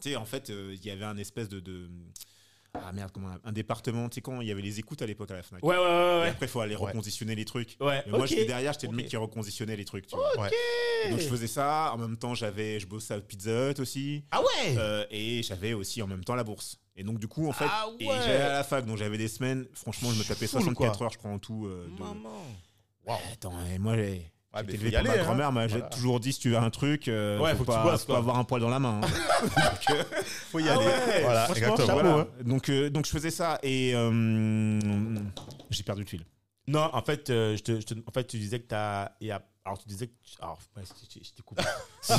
Speaker 3: tu sais, en fait, euh, il y avait un espèce de, de- ah merde, comment un département. Tu sais quand il y avait les écoutes à l'époque à la Fnac.
Speaker 1: Ouais, ouais, ouais,
Speaker 3: Et
Speaker 1: ouais.
Speaker 3: après, il faut aller
Speaker 2: Ouais.
Speaker 3: reconditionner les trucs.
Speaker 1: Ouais,
Speaker 3: Mais moi, j'étais derrière, j'étais le mec qui reconditionnait les trucs. Tu vois.
Speaker 2: Ouais.
Speaker 3: Donc, je faisais ça. En même temps, j'avais, je bossais à Pizza Hut aussi.
Speaker 1: Ah ouais
Speaker 3: Euh, et j'avais aussi en même temps la bourse. Et donc, du coup, en fait,
Speaker 1: Ah ouais.
Speaker 3: j'allais à la fac, donc j'avais des semaines. Franchement, je me tapais
Speaker 1: Full,
Speaker 3: 64
Speaker 1: quoi.
Speaker 3: heures, je crois, en tout. euh, de-
Speaker 1: Maman
Speaker 2: Waouh.
Speaker 3: Attends, et moi, j'ai.
Speaker 2: Ouais, faut
Speaker 3: élevé par
Speaker 2: aller,
Speaker 3: ma
Speaker 2: hein.
Speaker 3: grand-mère m'a
Speaker 2: Voilà.
Speaker 3: toujours dit si tu veux un truc, euh,
Speaker 1: Ouais,
Speaker 3: faut,
Speaker 1: tu
Speaker 3: pas, faut avoir un poil dans la main. hein.
Speaker 2: Faut y
Speaker 1: Ah
Speaker 2: aller.
Speaker 1: ouais,
Speaker 2: Voilà, exactement. Voilà.
Speaker 1: hein.
Speaker 3: donc, euh, donc je faisais ça et euh, j'ai perdu le fil.
Speaker 1: Non, en fait, euh, je te, je te- en fait, tu disais que t'as. il y a- Alors, tu disais que. tu- Alors, je, je- je t'ai coupé.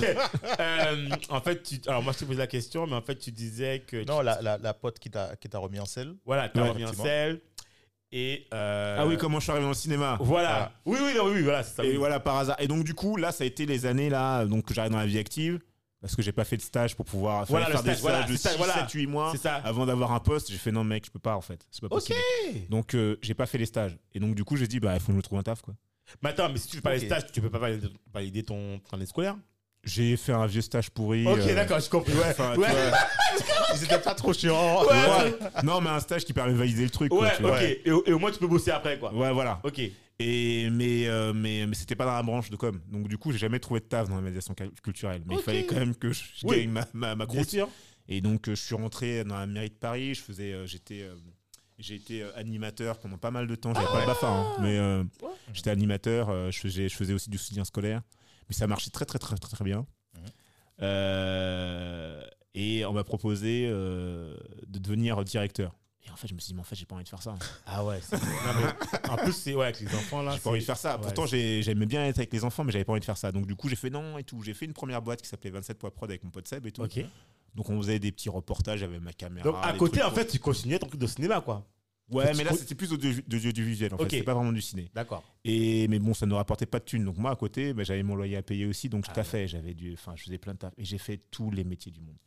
Speaker 1: Euh, en fait, tu, alors moi, je te posé la question, mais en fait, tu disais que.
Speaker 2: Non, la, la, la pote qui t'a qui t'a remis en selle.
Speaker 1: Voilà, t'as
Speaker 3: Ouais,
Speaker 1: remis un
Speaker 2: effectivement.
Speaker 1: sel. Et. euh,
Speaker 3: Ah oui, comment je suis arrivé dans le cinéma
Speaker 1: Voilà. Oui, oui, non, oui, oui, voilà, c'est ça.
Speaker 3: Et
Speaker 1: oui.
Speaker 3: voilà, par hasard. Et donc, du coup, là, ça a été les années là, donc que j'arrive dans la vie active. Parce que j'ai pas fait de stage pour pouvoir
Speaker 1: Voilà,
Speaker 3: faire
Speaker 1: le
Speaker 3: des
Speaker 1: stage, voilà,
Speaker 3: stages de
Speaker 1: c'est ça,
Speaker 3: 6,
Speaker 1: voilà.
Speaker 3: 7, 8 mois
Speaker 1: C'est ça.
Speaker 3: avant d'avoir un poste. J'ai fait non, mec, je peux pas en fait. C'est pas
Speaker 1: Ok.
Speaker 3: possible. Donc, euh, j'ai pas fait les stages. Et donc, du coup, j'ai dit, bah, il faut que je me trouve un taf quoi.
Speaker 1: Mais attends, mais si tu fais pas les
Speaker 2: Ok.
Speaker 1: stages, tu peux pas valider, valider ton ton année scolaire
Speaker 3: J'ai fait un vieux stage pourri.
Speaker 1: Ok,
Speaker 3: euh,
Speaker 1: d'accord, j'ai compris. Ouais,
Speaker 3: enfin, tu
Speaker 1: ouais,
Speaker 3: vois,
Speaker 2: Ils étaient pas trop chiants.
Speaker 1: Ouais.
Speaker 3: ouais. Non, mais un stage qui permet de valider le truc. quoi,
Speaker 1: ouais,
Speaker 3: tu vois.
Speaker 1: ok. Et, au- et au moins, tu peux bosser après, quoi.
Speaker 3: Ouais, voilà.
Speaker 1: Ok.
Speaker 3: Et mais euh, mais mais c'était pas dans la branche de com. Donc du coup, j'ai jamais trouvé de taf dans la médiation cal- culturelle. Mais
Speaker 1: Ok.
Speaker 3: il fallait quand même que je, je
Speaker 1: Oui.
Speaker 3: gagne ma ma, ma
Speaker 1: Bien
Speaker 3: croûte.
Speaker 1: sûr.
Speaker 3: Et donc, euh, je suis rentré dans la mairie de Paris. Je faisais, euh, j'étais, euh, j'ai été euh, animateur pendant pas mal de temps. J'avais pas de BAFA, hein, mais euh,
Speaker 1: Ouais.
Speaker 3: j'étais animateur. euh, je faisais, je faisais aussi du soutien scolaire. Mais ça marchait très, très, très, très, très bien. Euh, et on m'a proposé euh, de devenir directeur. Et en fait, je me suis dit, mais en fait, j'ai pas envie de faire ça.
Speaker 1: Ah ouais. c'est- non, mais en plus, c'est ouais, avec les enfants là.
Speaker 3: J'ai pas envie de faire ça.
Speaker 1: ouais,
Speaker 3: Pourtant, j'ai- j'aimais bien être avec les enfants, mais j'avais pas envie de faire ça. Donc, du coup, j'ai fait non et tout. J'ai fait une première boîte qui s'appelait 27 Prod avec mon pote Seb et tout.
Speaker 1: Ok.
Speaker 3: Donc, on faisait des petits reportages avec ma caméra.
Speaker 1: Donc à côté, en fait, tu continuais ton truc de cinéma, quoi.
Speaker 3: Ouais, mais là, c'était plus l'audiovisuel. En fait, c'était pas vraiment du ciné.
Speaker 1: D'accord.
Speaker 3: Et mais bon, ça ne rapportait pas de thunes. Donc moi, à côté, bah, j'avais mon loyer à payer aussi. Donc je
Speaker 1: Ah
Speaker 3: taffais. J'avais du, enfin, je faisais plein de taf. Et j'ai fait tous les métiers du monde.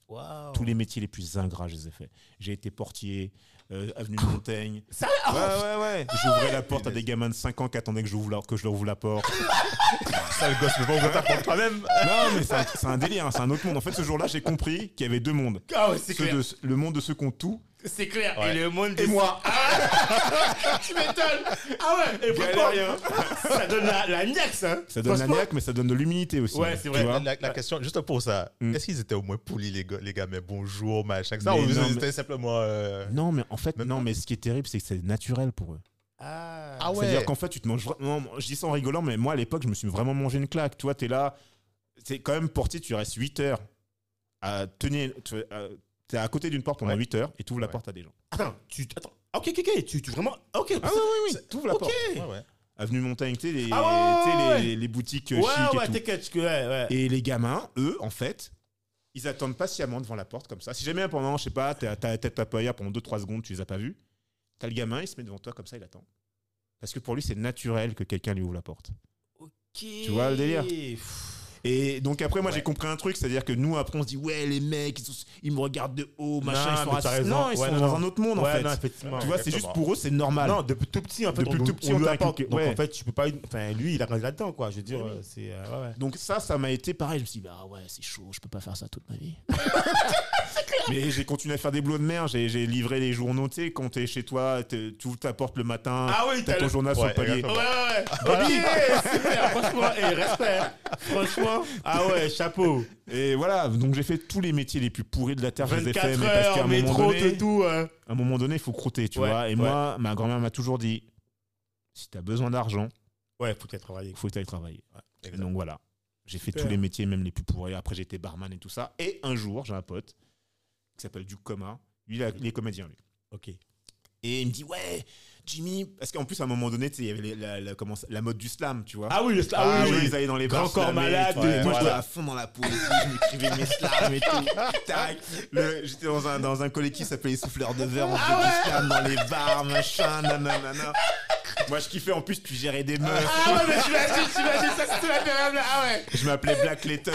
Speaker 3: Tous les métiers les plus ingrats, je les ai faits. J'ai été portier, euh, avenue de Montaigne.
Speaker 1: Ça
Speaker 3: Ouais, ouais, ouais. J'ouvrais la porte à des gamins de 5 ans qui attendaient que je, ouvre la- que je leur ouvre la porte.
Speaker 2: Ça, le gosse, mais pas ouvrir ta porte toi-même.
Speaker 3: non, mais c'est un, c'est un délire. hein, c'est un autre monde. En fait, ce jour-là, j'ai compris qu'il y avait deux mondes.
Speaker 1: Ah ouais, c'est
Speaker 3: Ceux
Speaker 1: clair.
Speaker 3: de- le monde de ceux qui ont tout.
Speaker 1: C'est clair.
Speaker 2: Ouais.
Speaker 1: Et le monde
Speaker 3: Et
Speaker 1: des-
Speaker 3: moi.
Speaker 1: tu m'étonnes. Ah ouais. Et franchement,
Speaker 3: Galérien.
Speaker 1: ça donne la, la niaque, ça.
Speaker 3: Ça donne la niaque, mais ça donne de l'humilité aussi.
Speaker 1: Ouais, c'est
Speaker 3: tu
Speaker 1: vrai.
Speaker 3: vois.
Speaker 2: La, la question, juste pour ça,
Speaker 3: Mm.
Speaker 2: est-ce qu'ils étaient au moins polis, les gars, les gars mais bonjour, machin, ça,
Speaker 3: Mais
Speaker 2: ou
Speaker 3: non,
Speaker 2: ils étaient simplement. euh,
Speaker 3: Non, mais en fait,
Speaker 2: Même
Speaker 3: non,
Speaker 2: pas.
Speaker 3: mais ce qui est terrible, c'est que c'est naturel pour eux.
Speaker 1: Ah.
Speaker 2: Ah ouais.
Speaker 3: C'est-à-dire qu'en fait, tu te manges vraiment. Je dis ça en rigolant, mais moi, à l'époque, je me suis vraiment mangé une claque. Tu vois, t'es là. C'est quand même portier, tu restes 8 heures à tenir. tu- à- T'es à côté d'une porte pendant
Speaker 2: Ouais.
Speaker 3: 8 heures et tu ouvres la porte à des gens.
Speaker 1: Attends, tu attends. Ah, Ok, ok, ok. Tu, tu vraiment. Ok.
Speaker 3: Ah oui, oui, oui. Tu ouvres la
Speaker 1: Ok.
Speaker 3: porte. Avenue Montaigne, tu sais, les,
Speaker 1: Ah
Speaker 3: les,
Speaker 1: ouais.
Speaker 3: les boutiques
Speaker 1: Ouais,
Speaker 3: chic et tout. Et les gamins, eux, en fait, ils attendent patiemment devant la porte comme ça. Si jamais pendant, je sais pas, t'as la tête paillard pendant 2-3 secondes, tu les as pas vus, t'as le gamin, il se met devant toi comme ça, il attend. Parce que pour lui, c'est naturel que quelqu'un lui ouvre la porte.
Speaker 1: Tu
Speaker 3: vois le délire?
Speaker 1: Pff.
Speaker 3: Et donc après, moi
Speaker 2: Ouais.
Speaker 3: j'ai compris un truc, c'est-à-dire que nous après on se dit ouais les mecs ils, sont- ils me regardent de haut, machin,
Speaker 1: Non,
Speaker 3: ils sont racistes. Non, ils
Speaker 1: Ouais,
Speaker 3: sont
Speaker 1: non,
Speaker 3: dans
Speaker 1: non.
Speaker 3: un autre monde en fait.
Speaker 1: non, effectivement.
Speaker 3: tu vois, c'est juste pour eux c'est normal.
Speaker 1: Non, depuis tout petit, en fait,
Speaker 3: Depuis
Speaker 1: on,
Speaker 3: tout petit,
Speaker 1: on
Speaker 3: on
Speaker 1: lui
Speaker 3: t'a
Speaker 1: apporte.
Speaker 3: inculqué-
Speaker 1: Donc, en fait, tu peux pas. Enfin, lui, il a grandi là-dedans, quoi. Je veux dire,
Speaker 2: Oui,
Speaker 1: euh, c'est. euh.
Speaker 3: Donc ça, ça m'a été pareil. Je me suis dit bah ouais c'est chaud, je peux pas faire ça toute ma vie. Mais j'ai continué à faire des boulots de merde. J'ai livré les journaux. Tu sais, quand t'es chez toi, tu ouvres ta porte le matin.
Speaker 1: Ah oui,
Speaker 3: T'as ton
Speaker 1: le-
Speaker 3: journal sur le
Speaker 2: Ouais,
Speaker 3: palier.
Speaker 1: Ouais, ouais, ouais. Ok, super, franchement, et respect. Franchement, ah ouais, chapeau.
Speaker 3: Et voilà, donc j'ai fait tous les métiers les plus pourris de la terre. Je les ai
Speaker 1: 24
Speaker 3: faits, mais parce qu'à un moment
Speaker 1: métro,
Speaker 3: donné,
Speaker 1: tout, tout. euh.
Speaker 3: à un moment donné, il faut croûter, tu
Speaker 1: Ouais,
Speaker 3: vois. Et
Speaker 1: ouais.
Speaker 3: moi, ma grand-mère m'a toujours dit si t'as besoin d'argent,
Speaker 1: Ouais, faut qu'elle travaille.
Speaker 3: il faut que t'ailles travailler. Donc voilà, j'ai fait tous les métiers, même les plus pourris. Après, j'étais barman et tout ça. Et un jour, j'ai un pote qui s'appelle Duke Coma. Lui, il a- il est comédien, lui.
Speaker 1: Ok.
Speaker 3: Et il me dit ouais, Jimmy, parce qu'en plus à un moment donné, tu il y avait la, la- comment ça- la mode du slam, tu vois.
Speaker 1: Ah oui, le slam.
Speaker 3: Ah
Speaker 1: oui,
Speaker 3: oui,
Speaker 1: oui.
Speaker 3: ils allaient dans les
Speaker 1: Grand
Speaker 3: bars
Speaker 1: corps
Speaker 3: slammer
Speaker 1: malade,
Speaker 3: tout.
Speaker 1: et
Speaker 3: moi,
Speaker 1: voilà.
Speaker 3: j'étais à fond dans la poésie, je m'écrivais mes slams et tout. Tac. Le- J'étais dans un, dans un collectif qui s'appelait Les Souffleurs de Verre, on faisait du slam dans les bars, machin, nanana. Moi, je kiffais en plus, puis gérer des meufs.
Speaker 1: Ah ouais, mais tu l'as dit, tu l'as dit, ça c'était la période là. Ah ouais.
Speaker 3: Je m'appelais Black Letters.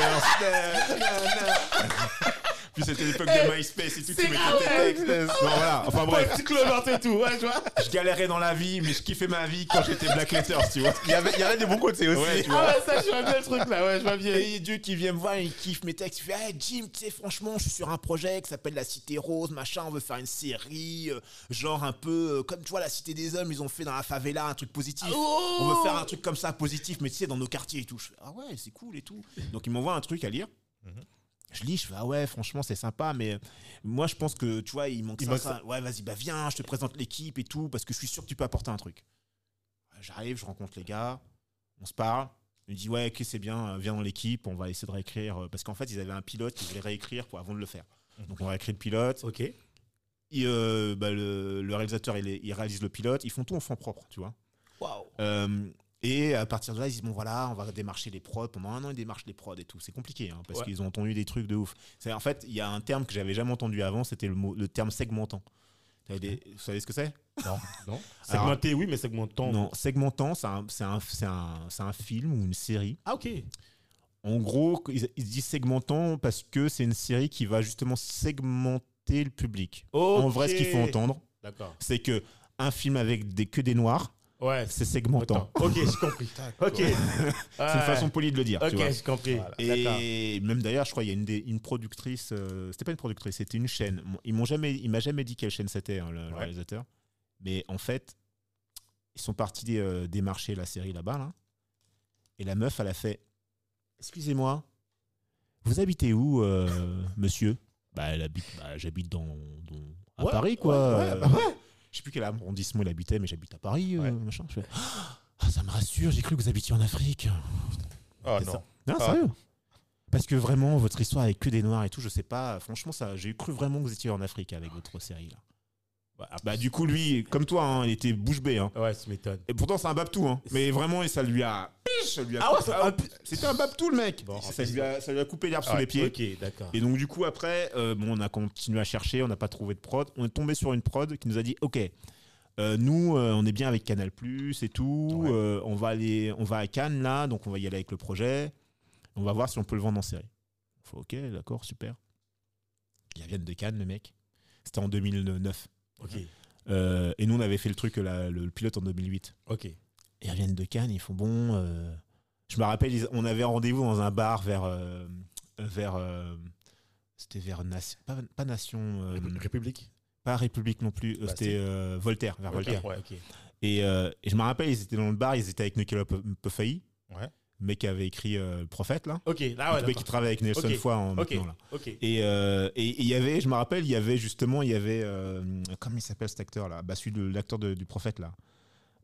Speaker 3: Puis c'était l'époque de MySpace et tout, tu
Speaker 1: C'est-
Speaker 3: mettais tes textes. Non, voilà. Enfin bref,
Speaker 1: petit clover et tout, ouais, tu vois.
Speaker 3: je galérais dans la vie, mais je kiffais ma vie quand j'étais Black Letters, tu vois.
Speaker 2: Il y avait, il y avait des bons côtés aussi.
Speaker 3: Ouais, tu
Speaker 1: Ah ouais, ça, je vois bien le truc là, ouais, je vois bien.
Speaker 3: Et Dieu qui vient me voir, il kiffe mes textes. Il fait Hey Jim, tu sais, franchement, je suis sur un projet qui s'appelle La Cité Rose, machin. On veut faire une série, euh, genre un peu euh, comme tu vois, La Cité des Hommes, ils ont fait dans la favela un truc positif.
Speaker 1: Oh
Speaker 3: On veut faire un truc comme ça, positif, mais tu sais, dans nos quartiers et tout. Je fais Ah ouais, c'est cool et tout. Donc il m'envoie un truc à lire.
Speaker 2: Mhm.
Speaker 3: Je lis, je fais Ah ouais, franchement, c'est sympa, mais moi, je pense que tu vois, il manque
Speaker 1: Il
Speaker 3: ça,
Speaker 1: manque
Speaker 3: ça. Ouais, vas-y, bah viens, je te présente l'équipe et tout, parce que je suis sûr que tu peux apporter un truc. J'arrive, je rencontre les gars, on se parle. Il me dit ouais, ok, c'est bien, euh, viens dans l'équipe, on va essayer de réécrire. euh, Parce qu'en fait, ils avaient un pilote qu'ils voulaient réécrire pour, avant de le faire. Donc on réécrit le pilote.
Speaker 1: Ok.
Speaker 3: Et, euh, bah, le, le réalisateur, il, il réalise le pilote. Ils font tout en fond propre, tu vois.
Speaker 1: Waouh.
Speaker 3: Et à partir de là, ils disent bon voilà, on va démarcher les prods. Pendant un an, ils démarchent les prods et tout. C'est compliqué hein, parce
Speaker 1: Ouais.
Speaker 3: qu'ils ont entendu des trucs de ouf. En fait, il y a un terme que j'avais jamais entendu avant. C'était le mot, le terme segmentant. Des- Vous savez ce que c'est?
Speaker 1: Non, non. Segmenté, oui, mais segmentant.
Speaker 3: Non, segmentant, c'est un, un, un, un film ou une série.
Speaker 1: Ah, ok.
Speaker 3: En gros, ils, ils disent segmentant parce que c'est une série qui va justement segmenter le public. En vrai, ce qu'il faut entendre, c'est que un film avec des, que des noirs,
Speaker 1: Ouais.
Speaker 3: c'est segmentant.
Speaker 1: Attends. Ok, j'ai compris. Ok.
Speaker 3: C'est une façon polie de le dire.
Speaker 1: Ok, j'ai compris.
Speaker 2: Voilà.
Speaker 3: Et même d'ailleurs, je crois il y a une, des- une productrice. euh, c'était pas une productrice, c'était une chaîne. Bon, Ils m'ont jamais, il m'a jamais dit quelle chaîne c'était hein, le, réalisateur. Mais en fait, ils sont partis euh, démarcher la série là-bas là. Et la meuf, elle a fait. Excusez-moi, vous habitez où, euh, monsieur? Bah, elle habite. Bah, j'habite dans, dans- à
Speaker 1: Ouais,
Speaker 3: Paris quoi.
Speaker 1: ouais, ouais, bah ouais.
Speaker 3: Je sais plus quel arrondissement il habitait, mais j'habite à Paris. euh,
Speaker 2: Ouais.
Speaker 3: machin. Je fais, ah, ça me rassure. J'ai cru que vous habitiez en Afrique.
Speaker 2: Oh
Speaker 1: C'est
Speaker 2: non.
Speaker 1: ça.
Speaker 3: Non,
Speaker 2: Ah.
Speaker 3: sérieux Parce que vraiment, votre histoire avec que des noirs et tout, je sais pas. Franchement, ça, j'ai cru vraiment que vous étiez en Afrique avec votre série là.
Speaker 1: Bah,
Speaker 3: Bah, du coup, lui, comme toi, hein, il était bouche bée. Hein.
Speaker 1: Ouais, tu m'étonnes.
Speaker 3: Et pourtant, c'est un babtou. Hein. Mais vraiment, et ça lui a. ça lui a
Speaker 1: Ah ouais,
Speaker 3: coupé-
Speaker 1: ça-
Speaker 3: ah, C'était un babtou, le mec.
Speaker 1: Bon,
Speaker 3: ça, lui a, ça lui a coupé l'herbe sous les pieds.
Speaker 1: Ok, d'accord.
Speaker 3: Et donc, du coup, après, euh, bon, on a continué à chercher, on n'a pas trouvé de prod. On est tombé sur une prod qui nous a dit Ok, euh, nous, euh, on est bien avec Canal et tout.
Speaker 2: Ouais.
Speaker 3: on, va aller, on va à Cannes, là, donc on va y aller avec le projet. On va voir si on peut le vendre en série. On fait, Ok, d'accord, super. Il vient de Cannes, le mec. C'était en 2009.
Speaker 1: Ok,
Speaker 3: Euh, et nous, on avait fait le truc, la- le, le pilote en 2008.
Speaker 1: ok.
Speaker 3: Et ils reviennent de Cannes, ils font bon. euh, Je me rappelle, ils- on avait rendez-vous dans un bar vers. euh, vers euh, C'était vers Nation. Pas, pas Nation. euh,
Speaker 1: République
Speaker 3: pas République non plus.
Speaker 2: Bah,
Speaker 3: C'était euh, Voltaire, vers Voltaire.
Speaker 1: ouais, ok.
Speaker 3: Et, euh, et je me rappelle, ils étaient dans le bar, ils étaient avec Nicolas Pe- Pefailly,
Speaker 2: Ouais.
Speaker 3: Le mec qui avait écrit euh, Le Prophète, là.
Speaker 1: Ok, là,
Speaker 3: le
Speaker 1: ouais,
Speaker 3: mec qui travaille avec Nelson
Speaker 1: Ok,
Speaker 3: Foy en
Speaker 1: Ok,
Speaker 3: maintenant, là.
Speaker 1: ok.
Speaker 3: Et euh, et- et il y avait, je me rappelle, il y avait justement, il y avait. euh, comment il s'appelle cet acteur là? Bah, Celui de l'acteur du Prophète, là.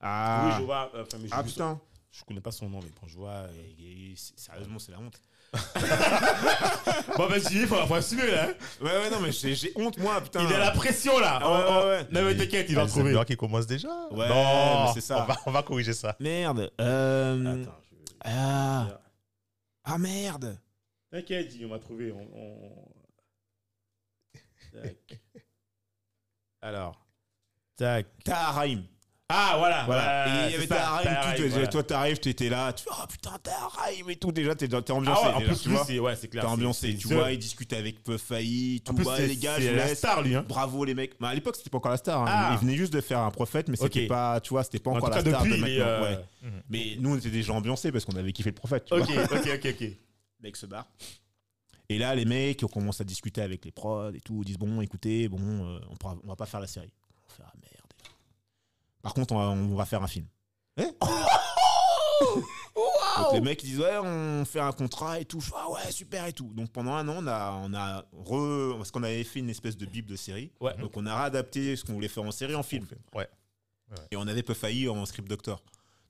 Speaker 3: Ah,
Speaker 1: Oui, je vois. euh, enfin, mais je,
Speaker 3: ah putain
Speaker 1: je connais pas son nom, mais bon, je vois.
Speaker 3: Et- et- c'est- Sérieusement, c'est la honte.
Speaker 1: Bon, vas-y, il faut, faut assumer là. hein.
Speaker 3: Ouais, ouais, non, mais j'ai honte, moi, putain.
Speaker 1: Il a la pression là.
Speaker 3: Ah ouais,
Speaker 1: Oh,
Speaker 3: ouais, ouais.
Speaker 1: Non, mais t'inquiète, il va
Speaker 2: Ah,
Speaker 1: le
Speaker 2: c'est
Speaker 1: trouver.
Speaker 2: qui commence déjà?
Speaker 3: Ouais,
Speaker 2: non,
Speaker 3: mais c'est ça.
Speaker 2: On va, on va corriger ça.
Speaker 3: Merde. Euh...
Speaker 1: Attends,
Speaker 3: Ah. ah, merde.
Speaker 1: T'inquiète, on va trouver. On, on- Tac. Alors. Tac.
Speaker 3: Taharaim.
Speaker 1: Ah, voilà.
Speaker 3: Voilà. Et il y avait Taharaim, tout. Toi, t'arrives, t'étais là. Tu fais, oh putain, Taharaim et tout. Déjà, t'es
Speaker 1: Ah
Speaker 3: ambiancé.
Speaker 1: ouais, en
Speaker 3: déjà,
Speaker 1: plus,
Speaker 3: tu
Speaker 1: lui,
Speaker 3: vois.
Speaker 1: c'est ouais, clair.
Speaker 3: T'es ambiancé. Tu
Speaker 1: the-
Speaker 3: vois, il discute avec Peu Failli. Tout.
Speaker 1: C'est
Speaker 3: les gars, je
Speaker 1: la star, lui. Hein.
Speaker 3: Bravo les mecs. Mais à l'époque, c'était pas encore la star. hein.
Speaker 1: Ah.
Speaker 3: Il venait juste de faire un prophète, mais c'était pas, tu vois, c'était pas
Speaker 1: En
Speaker 3: encore la star de maintenant.
Speaker 1: euh,
Speaker 3: ouais. Mais nous, on était déjà ambiancés parce qu'on avait kiffé le prophète.
Speaker 1: Ok, ok, ok, ok.
Speaker 3: mec se barre. Et là, les mecs, on commence à discuter avec les prods et tout, ils disent bon, écoutez, bon, euh, on, pourra- on va pas faire la série. On va faire ah, merde. Par contre, on va, on va faire un film. Eh Donc les mecs ils disent ouais, on fait un contrat et tout. Ah ouais, super et tout. Donc pendant un an, on a, on a re, parce qu'on avait fait une espèce de bible de série.
Speaker 1: Ouais.
Speaker 3: Donc on a réadapté ce qu'on voulait faire en série en film.
Speaker 2: Ouais.
Speaker 3: Et on avait peu failli en script doctor.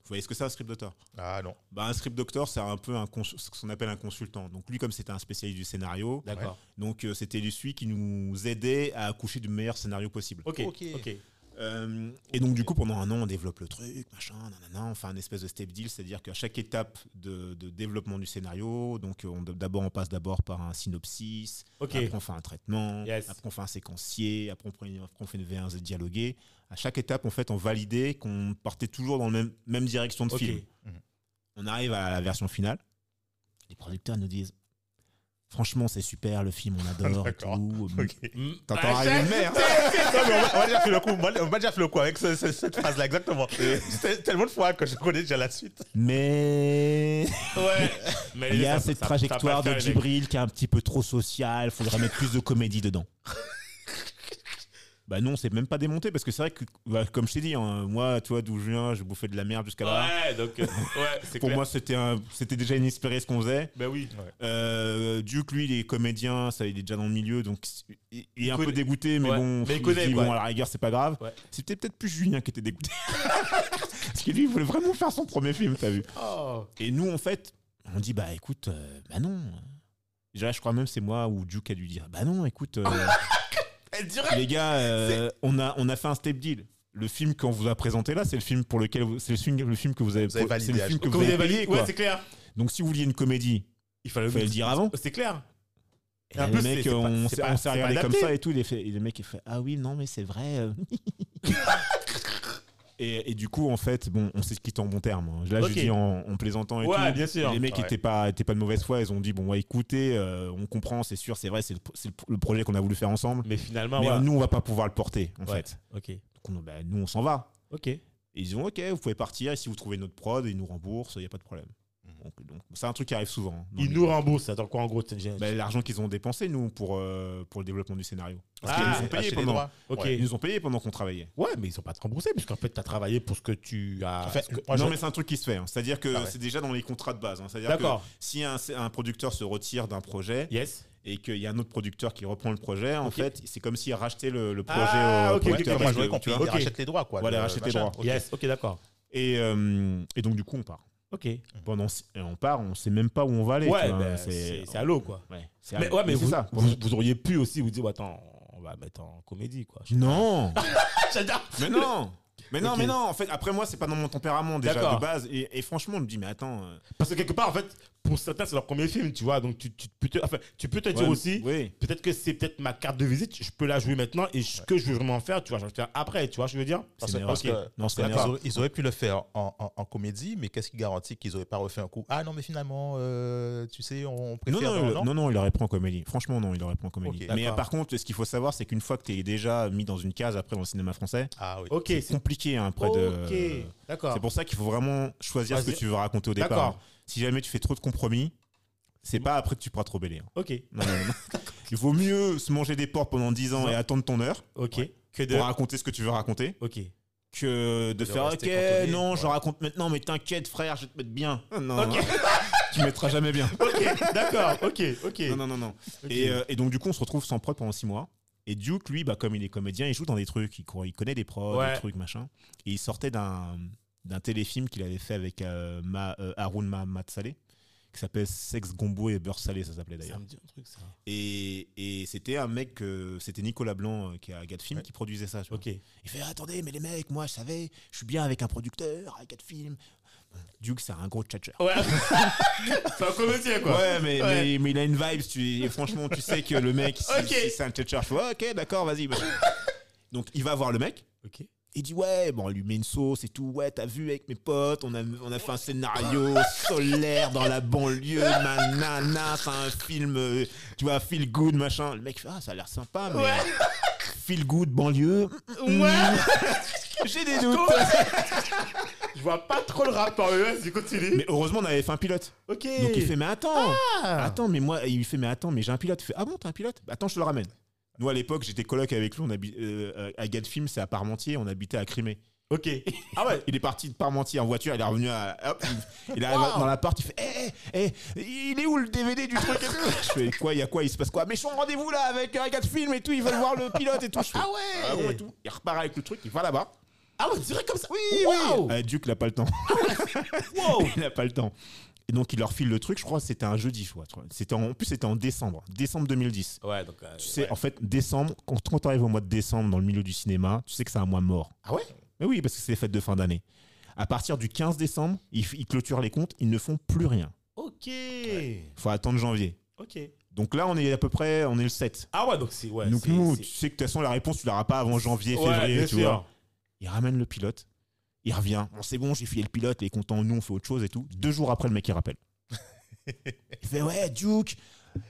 Speaker 3: Vous voyez ce que c'est un script doctor
Speaker 2: Ah non.
Speaker 3: bah, Un script doctor, c'est un peu un ce qu'on appelle un consultant. Donc lui, comme c'était un spécialiste du scénario,
Speaker 1: D'accord.
Speaker 3: donc euh, c'était lui qui nous aidait à accoucher du meilleur scénario possible.
Speaker 1: Ok.
Speaker 2: Ok.
Speaker 1: Ok.
Speaker 3: Euh, et donc du coup, pendant un an, on développe le truc, machin, nanana, on fait un espèce de step deal, c'est-à-dire qu'à chaque étape de, de développement du scénario, donc on, d'abord on passe d'abord par un synopsis, après on fait un traitement,
Speaker 1: Yes.
Speaker 3: après on fait un séquencier, après on, prend une- après on fait une V1 dialoguée. À chaque étape, en fait, on validait qu'on partait toujours dans la même, même direction de film. On arrive à la version finale. Les producteurs nous disent Franchement, c'est super, le film, on adore et
Speaker 2: D'accord.
Speaker 3: tout.
Speaker 1: Mm.
Speaker 3: T'entends
Speaker 1: Ah,
Speaker 2: Non, mais on m'a déjà fait le coup. moi, On m'a déjà fait le coup avec ce- ce- cette phrase-là, exactement. C'était tellement de fois que je connais déjà la suite.
Speaker 3: Mais
Speaker 1: Ouais. Mais
Speaker 3: il y a
Speaker 1: ça-
Speaker 3: cette
Speaker 1: ça-
Speaker 3: trajectoire
Speaker 1: va
Speaker 3: de
Speaker 1: faire.
Speaker 3: Djibril qui est un petit peu trop sociale, faudrait mettre plus de comédie dedans. Bah non, c'est même pas démonté parce que c'est vrai que, bah, comme je t'ai dit, hein, moi, tu vois, d'où je viens, je bouffais de la merde jusqu'à là.
Speaker 1: Ouais, donc, euh, ouais,
Speaker 3: Pour
Speaker 1: clair.
Speaker 3: moi, c'était un- c'était déjà inespéré ce qu'on faisait.
Speaker 1: Ben oui.
Speaker 3: Euh, Duke, lui, il est comédien, ça, il est déjà dans le milieu, donc il, il est un
Speaker 1: connaît-
Speaker 3: peu dégoûté, mais
Speaker 1: Ouais,
Speaker 3: bon,
Speaker 1: mais il
Speaker 3: se
Speaker 1: connaît,
Speaker 3: dit,
Speaker 1: quoi.
Speaker 3: bon, à la rigueur, c'est pas grave.
Speaker 1: Ouais.
Speaker 3: C'était peut-être plus Julien qui était dégoûté. Parce que lui, il voulait vraiment faire son premier film, t'as vu.
Speaker 1: Oh.
Speaker 3: Et nous, en fait, on dit, bah écoute, euh, bah non. Déjà, je crois même c'est moi ou Duke a dû dire, bah non, écoute, euh,
Speaker 1: Elle
Speaker 3: les gars, euh, on, a, on a fait un step deal. Le film qu'on vous a présenté là, c'est le film pour lequel vous- c'est le film, le film que vous avez,
Speaker 2: Vous avez
Speaker 3: c'est le film que vous
Speaker 1: vous
Speaker 3: avez
Speaker 1: validé, ouais, c'est clair.
Speaker 3: Donc si vous vouliez une comédie,
Speaker 1: Il fallait
Speaker 3: le dire avant.
Speaker 1: C'est clair.
Speaker 3: Et là, les mecs, on s'est regardé comme ça et tout. Il, est fait, et le mec, il fait Ah oui, non, mais c'est vrai. et, et du coup, en fait, bon, on s'est quitté en bon terme. hein. Là, je dis en, en plaisantant et
Speaker 1: Ouais,
Speaker 3: tout.
Speaker 1: bien sûr.
Speaker 3: Les mecs
Speaker 2: Ouais.
Speaker 3: n'étaient pas, étaient pas de mauvaise foi. Ils ont dit Bon, ouais, écoutez, euh, on comprend, c'est sûr, c'est vrai, c'est le, le- projet qu'on a voulu faire ensemble.
Speaker 1: Mais finalement,
Speaker 3: mais nous, on va pas pouvoir le porter, en fait.
Speaker 1: Ok.
Speaker 3: Donc, on- bah, nous, on s'en va.
Speaker 1: Ok.
Speaker 3: Et ils disent Ok, vous pouvez partir. Et si vous trouvez notre prod, ils nous remboursent, il n'y a pas de problème. Donc, donc, c'est un truc qui arrive souvent. hein,
Speaker 1: Ils nous remboursent. Attends, quoi en gros c'est-
Speaker 3: Bah, L'argent qu'ils ont dépensé, nous, pour, euh, pour le développement du scénario. Parce
Speaker 1: Ah,
Speaker 3: qu'ils nous ont payé pendant.
Speaker 2: droits.
Speaker 1: Ok.
Speaker 2: Ouais.
Speaker 3: Ils nous ont payé pendant qu'on travaillait.
Speaker 1: Ouais, mais ils sont pas te remboursés puisqu'en fait, tu as travaillé pour ce que tu as.
Speaker 2: En fait,
Speaker 1: ce que-
Speaker 2: moi,
Speaker 3: non,
Speaker 2: je-
Speaker 3: mais c'est un truc qui se fait. hein. C'est-à-dire que
Speaker 2: Ah ouais.
Speaker 3: c'est déjà dans les contrats de base. hein. C'est-à-dire que
Speaker 1: D'accord.
Speaker 3: si un, un producteur se retire d'un projet
Speaker 1: Yes.
Speaker 3: et qu'il y a un autre producteur qui reprend le projet, en fait, c'est comme s'il rachetait le, le projet
Speaker 1: Ah,
Speaker 3: au
Speaker 1: ok, ok,
Speaker 3: producteur.
Speaker 1: ok,
Speaker 2: moi,
Speaker 3: parce
Speaker 2: je voulais
Speaker 3: que,
Speaker 2: qu'on
Speaker 3: tu
Speaker 2: puisse
Speaker 3: vois.
Speaker 1: Ok.
Speaker 2: racheter les droits, quoi.
Speaker 3: Voilà,
Speaker 2: de-
Speaker 3: racheter les droits.
Speaker 1: Yes. Ok, d'accord.
Speaker 3: Et, euh, et donc, du coup, on part.
Speaker 1: Ok.
Speaker 3: Pendant, et on part, on sait même pas où on va aller.
Speaker 1: Ouais, ben, c'est à l'eau, quoi.
Speaker 3: Ouais,
Speaker 1: Mais ouais, mais
Speaker 3: c'est
Speaker 1: vous,
Speaker 3: ça.
Speaker 1: vous, vous auriez pu aussi vous dire, attends, on va mettre en comédie, quoi.
Speaker 3: Non
Speaker 1: J'adore.
Speaker 3: Mais non Mais non, mais non, en fait, après moi, c'est pas dans mon tempérament déjà de base. Et, et franchement, je me dis, mais attends. euh,
Speaker 1: Parce que quelque part, en fait, pour certains, c'est leur premier film, tu vois. Donc, tu, tu peux te, enfin, tu peux te dire
Speaker 3: ouais,
Speaker 1: aussi,
Speaker 3: Oui.
Speaker 1: peut-être que c'est peut-être ma carte de visite, je peux la jouer maintenant et ce que je veux vraiment faire, tu vois, je vais le faire après, tu vois, je veux dire?
Speaker 2: Parce,
Speaker 3: C'est
Speaker 2: que-
Speaker 3: une
Speaker 2: parce
Speaker 3: erreur.
Speaker 2: que
Speaker 3: Non,
Speaker 2: ils, auraient, ils auraient pu le faire en, en- en comédie, mais qu'est-ce qui garantit qu'ils n'auraient pas refait un coup? Ah non, mais finalement, euh, tu sais, on
Speaker 3: Non
Speaker 2: préfère.
Speaker 3: non,
Speaker 2: dans-
Speaker 3: il, non, non, il aurait pris en comédie. Franchement, non, il aurait pris en comédie. Mais par contre, ce qu'il faut savoir, c'est qu'une fois que tu es déjà mis dans une case après dans le cinéma français,
Speaker 2: Ah oui.
Speaker 3: C'est compliqué hein, après de. C'est pour ça qu'il faut vraiment choisir ce que tu veux raconter au départ. Si jamais tu fais trop de compromis, c'est pas après que tu pourras te rebeller. hein.
Speaker 1: Ok,
Speaker 3: Non, non, non. Il vaut mieux se manger des portes pendant 10 ans et attendre ton heure
Speaker 1: ok.
Speaker 3: Ouais.
Speaker 1: Que de.
Speaker 3: pour raconter ce que tu veux raconter
Speaker 1: Ok.
Speaker 3: que de,
Speaker 2: De
Speaker 3: faire ok non je
Speaker 2: ouais.
Speaker 3: raconte maintenant mais t'inquiète frère je vais te mettre bien non
Speaker 1: Ok.
Speaker 3: tu mettras jamais bien
Speaker 1: Ok, d'accord, ok, ok.
Speaker 3: non non non non et, euh, et donc du coup on se retrouve sans prod pendant 6 mois et Duke lui bah comme il est comédien il joue dans des trucs il, il connaît des prods des trucs machin et il sortait d'un d'un téléfilm qu'il avait fait avec euh, Ma, euh, Haroun Mahamat Saleh qui s'appelle Sex Gombo et Beurre Salé ça s'appelait
Speaker 1: Ça
Speaker 3: d'ailleurs
Speaker 1: me dit un truc, ça.
Speaker 3: et, et c'était un mec euh, c'était Nicolas Blanc euh, qui est à
Speaker 2: Ouais.
Speaker 3: qui produisait ça tu vois.
Speaker 1: Ok.
Speaker 3: Il fait attendez mais les mecs moi je savais je suis bien avec un producteur quatre films Duke c'est un gros tchatcher
Speaker 1: Ouais. c'est un comédien, quoi.
Speaker 3: ouais, mais,
Speaker 1: Ouais.
Speaker 3: Mais, mais il a une vibe tu, et franchement tu sais que le mec si,
Speaker 1: Ok.
Speaker 3: si c'est un tchatcher je fais ok d'accord vas-y bah. donc il va voir le mec
Speaker 1: Ok.
Speaker 3: Il dit ouais bon on lui met une sauce et tout ouais t'as vu avec mes potes on a, on a fait un scénario solaire dans la banlieue nanana c'est un film euh, tu vois feel good machin le mec fait ah ça a l'air sympa mais
Speaker 1: Ouais.
Speaker 3: feel good banlieue
Speaker 1: Ouais.
Speaker 3: j'ai des doutes
Speaker 1: Je vois pas trop le rapport, mais vas-y, continue.
Speaker 3: Mais heureusement, on avait fait un pilote.
Speaker 1: Ok.
Speaker 3: Donc il fait, mais attends,
Speaker 1: Ah.
Speaker 3: attends, mais moi, il fait, mais attends, mais j'ai un pilote. Il fait, ah bon, t'as un pilote? Bah, Attends, je te le ramène. Nous, à l'époque, j'étais coloc avec lui, on habi- euh, à Gadfilm, c'est à Parmentier, on habitait à Crimée.
Speaker 1: Ok. Ah ouais.
Speaker 3: Il est parti de Parmentier en voiture, il est revenu à. Hop, il, il arrive
Speaker 1: Wow.
Speaker 3: dans l'appart, il fait hé, hé, hé, il est où le DVD du truc et tout? Je fais quoi, il y a quoi, il se passe quoi? Mais je suis en rendez-vous là avec un gars de film et tout, ils veulent voir le pilote et tout. Je fais,
Speaker 1: Ah ouais.
Speaker 3: ah bon et tout. Il repart avec le truc, il va là-bas.
Speaker 1: Ah ouais, direct comme ça.
Speaker 3: Oui,
Speaker 1: Wow.
Speaker 3: oui. Duke, il a pas le temps.
Speaker 1: Wow.
Speaker 3: il a pas le temps. Et donc, il leur file le truc, je crois que c'était un jeudi. C'était en, en plus, c'était en décembre, décembre 2010.
Speaker 1: Ouais, donc. euh,
Speaker 3: Tu sais,
Speaker 1: ouais.
Speaker 3: en fait, décembre, quand, quand tu arrives au mois de décembre dans le milieu du cinéma, tu sais que c'est un mois mort.
Speaker 1: Ah ouais?
Speaker 3: Mais oui, parce que c'est les fêtes de fin d'année. À partir du 15 décembre, ils, ils clôturent les comptes, ils ne font plus rien.
Speaker 1: Ok.
Speaker 3: faut attendre janvier.
Speaker 1: Ok.
Speaker 3: Donc là, on est à peu près, on est le 7.
Speaker 1: Ah ouais, donc c'est ouais.
Speaker 3: Donc nous, tu sais que de toute façon, la réponse, tu l'auras pas avant janvier,
Speaker 1: Ouais,
Speaker 3: février, tu
Speaker 1: sûr.
Speaker 3: vois. Il ramène le pilote, il revient. Bon, c'est bon, j'ai filé le pilote, il est content, nous, on fait autre chose et tout. Deux jours après, le mec, il rappelle. il fait, ouais, Duke.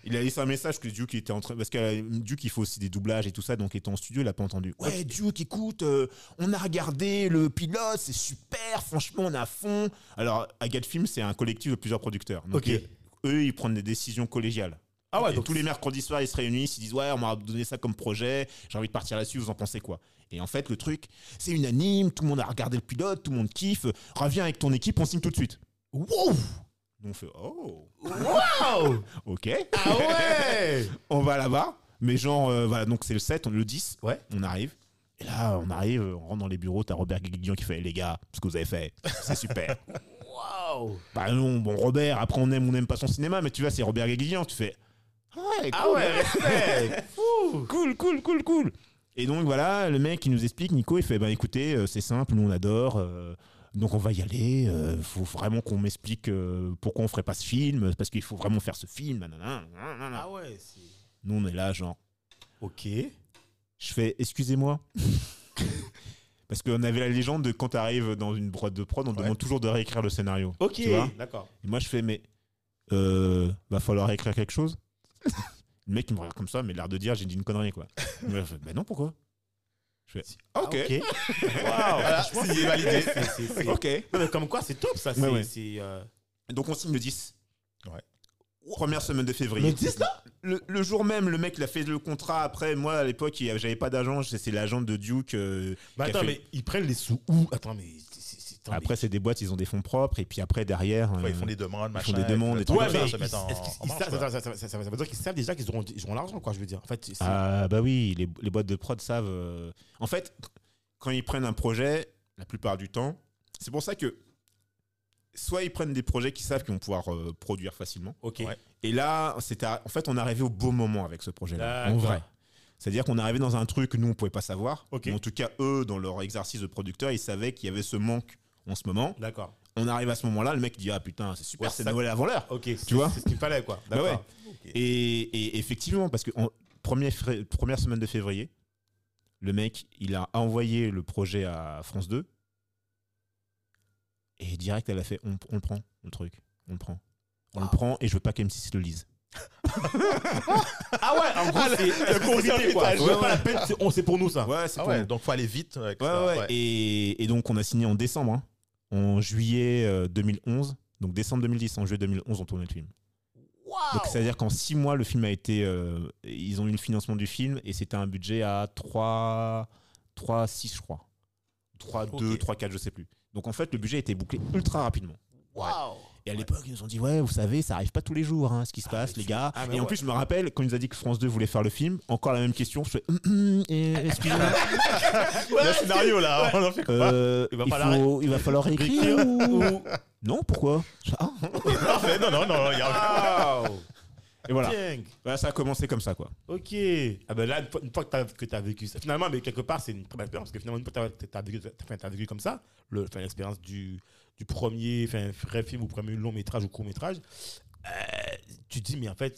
Speaker 3: Il a laissé un message que Duke était en train. Parce que euh, Duke, il faut aussi des doublages et tout ça, donc il était en studio, il a pas entendu. Ouais, Duke, écoute, euh, on a regardé le pilote, c'est super, franchement, on est à fond. Alors, Agathe Film, c'est un collectif de plusieurs producteurs. Donc,
Speaker 1: Ok.
Speaker 3: eux, ils prennent des décisions collégiales.
Speaker 1: Ah ouais,
Speaker 3: Et
Speaker 1: donc
Speaker 3: tous les mercredis soirs, ils se réunissent, ils disent Ouais, on m'a donné ça comme projet, j'ai envie de partir là-dessus, vous en pensez quoi? Et en fait, le truc, c'est unanime, tout le monde a regardé le pilote, tout le monde kiffe, reviens avec ton équipe, on signe tout de suite.
Speaker 1: Wow.
Speaker 3: On fait Oh,
Speaker 1: Wow.
Speaker 3: ok,
Speaker 1: Ah ouais.
Speaker 3: on va là-bas. Mais genre, euh, voilà, donc c'est le 7, on- le 10,
Speaker 1: Ouais.
Speaker 3: on arrive. Et là, on arrive, on rentre dans les bureaux, t'as Robert Guéguillon qui fait Les gars, ce que vous avez fait, c'est super.
Speaker 1: Wow.
Speaker 3: bah non, bon, Robert, après on aime ou on n'aime pas son cinéma, mais tu vois, c'est Robert Guéguillon, tu fais Ouais,
Speaker 1: Ah
Speaker 3: cool,
Speaker 1: ouais, respect.
Speaker 3: Cool, cool, cool, cool. Et donc voilà, le mec il nous explique, Nico, il fait bah écoutez, euh, c'est simple, nous on adore, euh, donc on va y aller. Il faut vraiment qu'on m'explique euh, pourquoi on ferait pas ce film, parce qu'il faut vraiment faire ce film. nanana, nanana.
Speaker 1: Ah ouais, c'est.
Speaker 3: Nous on est là, genre,
Speaker 1: Ok.
Speaker 3: je fais excusez-moi. Parce qu'on avait la légende de quand tu arrives dans une boîte de prod, on te
Speaker 2: Ouais.
Speaker 3: demande toujours de réécrire le scénario.
Speaker 1: Ok.
Speaker 3: Tu vois
Speaker 1: D'accord.
Speaker 3: Et moi je fais mais euh, va falloir écrire quelque chose. le mec il me regarde comme ça, mais l'air de dire j'ai dit une connerie quoi. Fait, bah non pourquoi? Je fais ok.
Speaker 1: Ok. Waouh.
Speaker 2: Voilà,
Speaker 1: Franchement,
Speaker 2: c'est validé.
Speaker 1: c'est- c'est- c'est-
Speaker 3: Ok.
Speaker 1: Non, mais comme quoi, c'est top ça. C'est.
Speaker 3: Ouais, ouais.
Speaker 1: euh,
Speaker 3: Donc on signe le 10.
Speaker 2: Ouais.
Speaker 3: Première semaine de février.
Speaker 1: Le 10 là?
Speaker 3: Le, le jour même, le mec il a fait le contrat. Après, moi à l'époque, j'avais pas d'agent. C'est l'agent de Duke. euh,
Speaker 1: Bah attends,
Speaker 3: fait-
Speaker 1: mais ils prennent les sous où? Attends, mais.
Speaker 3: Après, c'est des boîtes, ils ont des fonds propres. Et puis après, derrière.
Speaker 2: Enfin,
Speaker 3: euh,
Speaker 2: ils font des demandes,
Speaker 3: ils
Speaker 2: machin.
Speaker 3: font des demandes,
Speaker 2: et puis
Speaker 1: Ouais, mais
Speaker 2: ça
Speaker 1: ils, ils veut dire qu'ils savent déjà qu'ils auront, ils auront l'argent, quoi, je veux dire. En fait,
Speaker 3: Ah bah oui, les, les boîtes de prod savent. euh, En fait, quand ils prennent un projet, la plupart du temps, c'est pour ça que soit ils prennent des projets qu'ils savent qu'ils vont pouvoir euh, produire facilement.
Speaker 1: Ok.
Speaker 2: Ouais.
Speaker 3: Et là, c'était en fait, on est arrivé au beau moment avec ce projet-là. En vrai. C'est-à-dire qu'on est arrivé dans un truc que nous, on pouvait pas savoir.
Speaker 1: Ok.
Speaker 3: Mais en tout cas, eux, dans leur exercice de producteur, ils savaient qu'il y avait ce manque en ce moment.
Speaker 1: D'accord.
Speaker 3: On arrive à ce moment-là, le mec dit Ah putain, c'est super,
Speaker 1: Ouais,
Speaker 3: c'est Noël avant l'heure.
Speaker 1: Ok. c'est-
Speaker 3: Tu vois
Speaker 1: C'est ce qu'il fallait, quoi.
Speaker 3: Bah
Speaker 1: D'accord.
Speaker 3: Et, et effectivement, parce que en première semaine de février, le mec, il a envoyé le projet à France 2. Et direct, elle a fait on, on le prend, le truc. On le prend. On le prend et je veux pas qu'M6 le lise.
Speaker 1: Ah ouais, en gros, c'est la peine, c'est on- c'est pour nous, ça.
Speaker 3: Ouais, c'est
Speaker 2: Ah ouais, donc faut aller vite. avec
Speaker 3: Ouais,
Speaker 2: ça,
Speaker 3: ouais,
Speaker 2: ouais.
Speaker 3: Et, et donc, on a signé en décembre. hein. En juillet euh, 2011. Donc, décembre 2010, en juillet 2011, on tournait le film. Donc, c'est-à-dire qu'en six mois, le film a été. euh, ils ont eu le financement du film et c'était un budget à 3, 3 6, je crois. 3, 2,
Speaker 1: Ok.
Speaker 3: 3, 4, je sais plus. Donc, en fait, le budget a été bouclé ultra rapidement.
Speaker 1: Waouh.
Speaker 3: Et à l'époque, ils nous ont dit Ouais, vous savez, ça arrive pas tous les jours, hein, ce qui se passe, les gars.
Speaker 1: Ah,
Speaker 3: et en plus, je me rappelle, quand ils nous a dit que France 2 voulait faire le film, encore la même question. Je fais Hum, hum, et- Excusez-moi.
Speaker 2: Le scénario là, on en fait quoi
Speaker 3: Euh,
Speaker 1: Il va
Speaker 3: il,
Speaker 1: falloir-
Speaker 3: faut- il va falloir écrire ou... Non, pourquoi Ah.
Speaker 2: Non, non, non, il y a.
Speaker 3: Et voilà. Ça a commencé comme ça, quoi.
Speaker 1: Ok. Ah ben là, une fois, que tu as, t'as vécu ça, finalement, mais quelque part, c'est une très belle expérience, parce que finalement, une fois que tu as, vécu, t'as- t'as vécu comme ça, le- l'expérience du, du premier enfin, vrai film ou premier long métrage ou court métrage, euh, tu te dis, mais en fait,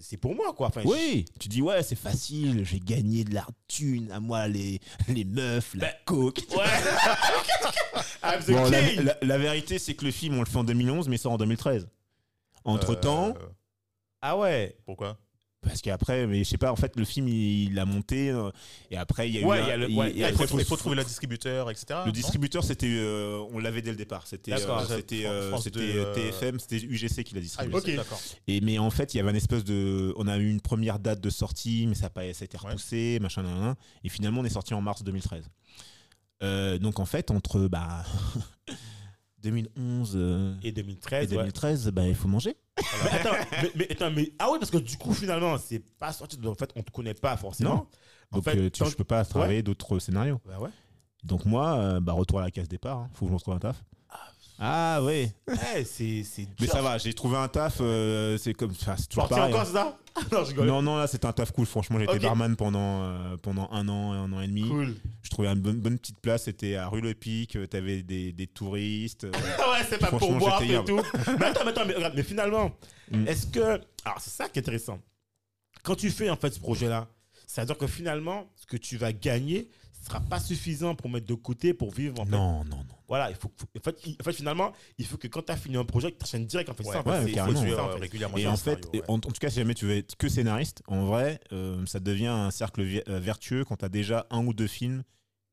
Speaker 1: c'est- pour moi, quoi. Enfin,
Speaker 3: Oui, tu dis ouais, c'est facile, j'ai gagné de la thune, à moi les, les meufs, la
Speaker 1: Ben,
Speaker 3: coke.
Speaker 1: je- Ouais. I'm the
Speaker 3: Bon, la,
Speaker 1: king.
Speaker 3: la- la vérité, c'est que le film, on le fait en 2011, mais il sort en 2013. Entre temps,
Speaker 2: Euh,
Speaker 1: Ah ouais.
Speaker 2: Pourquoi?
Speaker 3: Parce qu'après, mais je sais pas, en fait, le film, il, il a monté, euh, et après, il y a eu.
Speaker 1: Ouais, il y a le-
Speaker 3: il-
Speaker 1: ouais,
Speaker 3: et
Speaker 1: Il
Speaker 2: faut, trouver le distributeur, etc.
Speaker 3: Le distributeur, c'était, euh, on l'avait dès le départ. C'était, euh, c'était, TFM, c'était UGC qui l'a
Speaker 2: Ah,
Speaker 3: distribué.
Speaker 2: d'accord.
Speaker 3: Et mais en fait, il y avait une espèce de, on a eu une première date de sortie, mais ça a pas, ça a été repoussé, machin, nan, nan, et finalement, on est sorti en mars 2013. Euh, donc en fait, entre bah 2011 euh,
Speaker 1: Et
Speaker 3: et
Speaker 1: 2013. ouais.
Speaker 3: 2013, bah il faut manger.
Speaker 1: Mais, attends, mais, mais, attends, mais- ah oui, parce que du coup, finalement, c'est pas sorti. En fait, on te connaît pas forcément.
Speaker 3: Non.
Speaker 1: En
Speaker 3: Donc
Speaker 1: fait,
Speaker 3: euh, tu, je peux pas travailler d'autres scénarios.
Speaker 1: Bah ouais.
Speaker 3: Donc moi, euh, bah retour à la case départ. hein. Faut que je me retrouve un taf. Ah oui.
Speaker 1: Ouais, c'est c'est
Speaker 3: Mais ça va, j'ai trouvé un taf. euh, c'est comme, enfin, c'est toujours
Speaker 1: Parti
Speaker 3: pareil.
Speaker 1: encore,
Speaker 3: hein.
Speaker 1: c'est ça Non, je rigole.
Speaker 3: Non, non, là, c'était un taf cool. Franchement, j'étais
Speaker 1: Ok.
Speaker 3: barman pendant, euh, pendant un an et un an et demi.
Speaker 1: Cool.
Speaker 3: Je trouvais une bonne, bonne petite place. C'était à rue Le Pic. euh, T'avais des, des touristes. euh,
Speaker 1: Ah ouais, c'est pas pour
Speaker 3: Franchement,
Speaker 1: boire
Speaker 3: j'étais
Speaker 1: et tout. mais attends, mais attends, mais regarde, mais finalement,
Speaker 3: Mm.
Speaker 1: est-ce que. Alors, c'est ça qui est intéressant. Quand tu fais en fait ce projet-là, c'est-à-dire que finalement, ce que tu vas gagner ne sera pas suffisant pour mettre de côté pour vivre en fait.
Speaker 3: non, non, non.
Speaker 1: Voilà, il faut, en, fait, il- en fait, finalement, il faut que quand tu as fini un projet, tu enchaînes direct en fait.
Speaker 2: Ouais,
Speaker 1: ça,
Speaker 3: ouais, carrément.
Speaker 1: en fait.
Speaker 2: régulièrement
Speaker 3: Et en fait,
Speaker 2: scénario,
Speaker 3: en, en tout cas, si jamais tu veux être que scénariste, en vrai, euh, ça devient un cercle euh, vertueux quand tu as déjà un ou deux films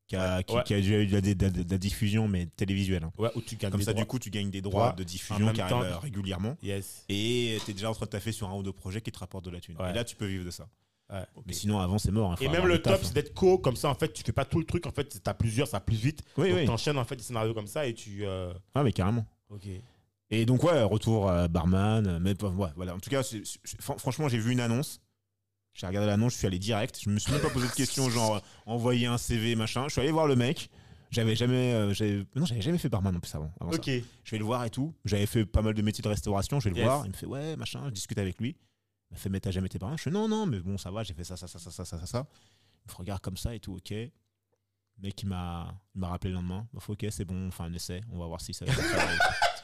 Speaker 3: qui a, qui,
Speaker 1: Ouais.
Speaker 3: qui a déjà eu de la, de la- de la diffusion, mais télévisuelle. hein.
Speaker 1: Ouais, où tu gagnes
Speaker 3: Comme ça,
Speaker 1: droits.
Speaker 3: du coup, tu gagnes des
Speaker 1: Droits
Speaker 3: droits de diffusion qui arrivent euh, régulièrement.
Speaker 1: Yes.
Speaker 3: Et tu es déjà en train de taffer sur un ou deux projets qui te rapportent de la thune.
Speaker 1: Ouais.
Speaker 3: Et là, tu peux vivre de ça.
Speaker 1: Ouais.
Speaker 3: Mais sinon, avant, c'est mort. hein.
Speaker 1: Et même le top,
Speaker 3: hein.
Speaker 1: c'est d'être co, comme ça, en fait, tu fais pas tout le truc, en fait, tu as plusieurs, ça plus vite.
Speaker 3: Oui,
Speaker 1: donc
Speaker 3: oui.
Speaker 1: t'enchaînes, en fait, des scénarios comme ça et tu. euh,
Speaker 3: Ah, mais carrément.
Speaker 1: Ok.
Speaker 3: Et donc, ouais, retour à barman. euh, Mais ouais, voilà. En tout cas, franchement, j'ai vu une annonce. J'ai regardé l'annonce, je suis allé direct. Je me suis même pas posé de questions, genre euh, envoyer un CV, machin. Je suis allé voir le mec. J'avais jamais, euh, non, j'avais jamais fait barman en plus avant. avant ça.
Speaker 1: Ok.
Speaker 3: Je vais le voir et tout. J'avais fait pas mal de métiers de restauration. Je vais le voir. Il me fait ouais, machin. Je discute avec lui. Il m'a fait mais t'as jamais été barman Je fais non, non, mais bon, ça va. J'ai fait ça, ça, ça, ça, ça, ça, ça. Il me regarde comme ça et tout. Ok. Le mec, il m'a, il m'a rappelé le lendemain. Bah, ok, c'est bon. On fait un essai. On va voir si ça. va.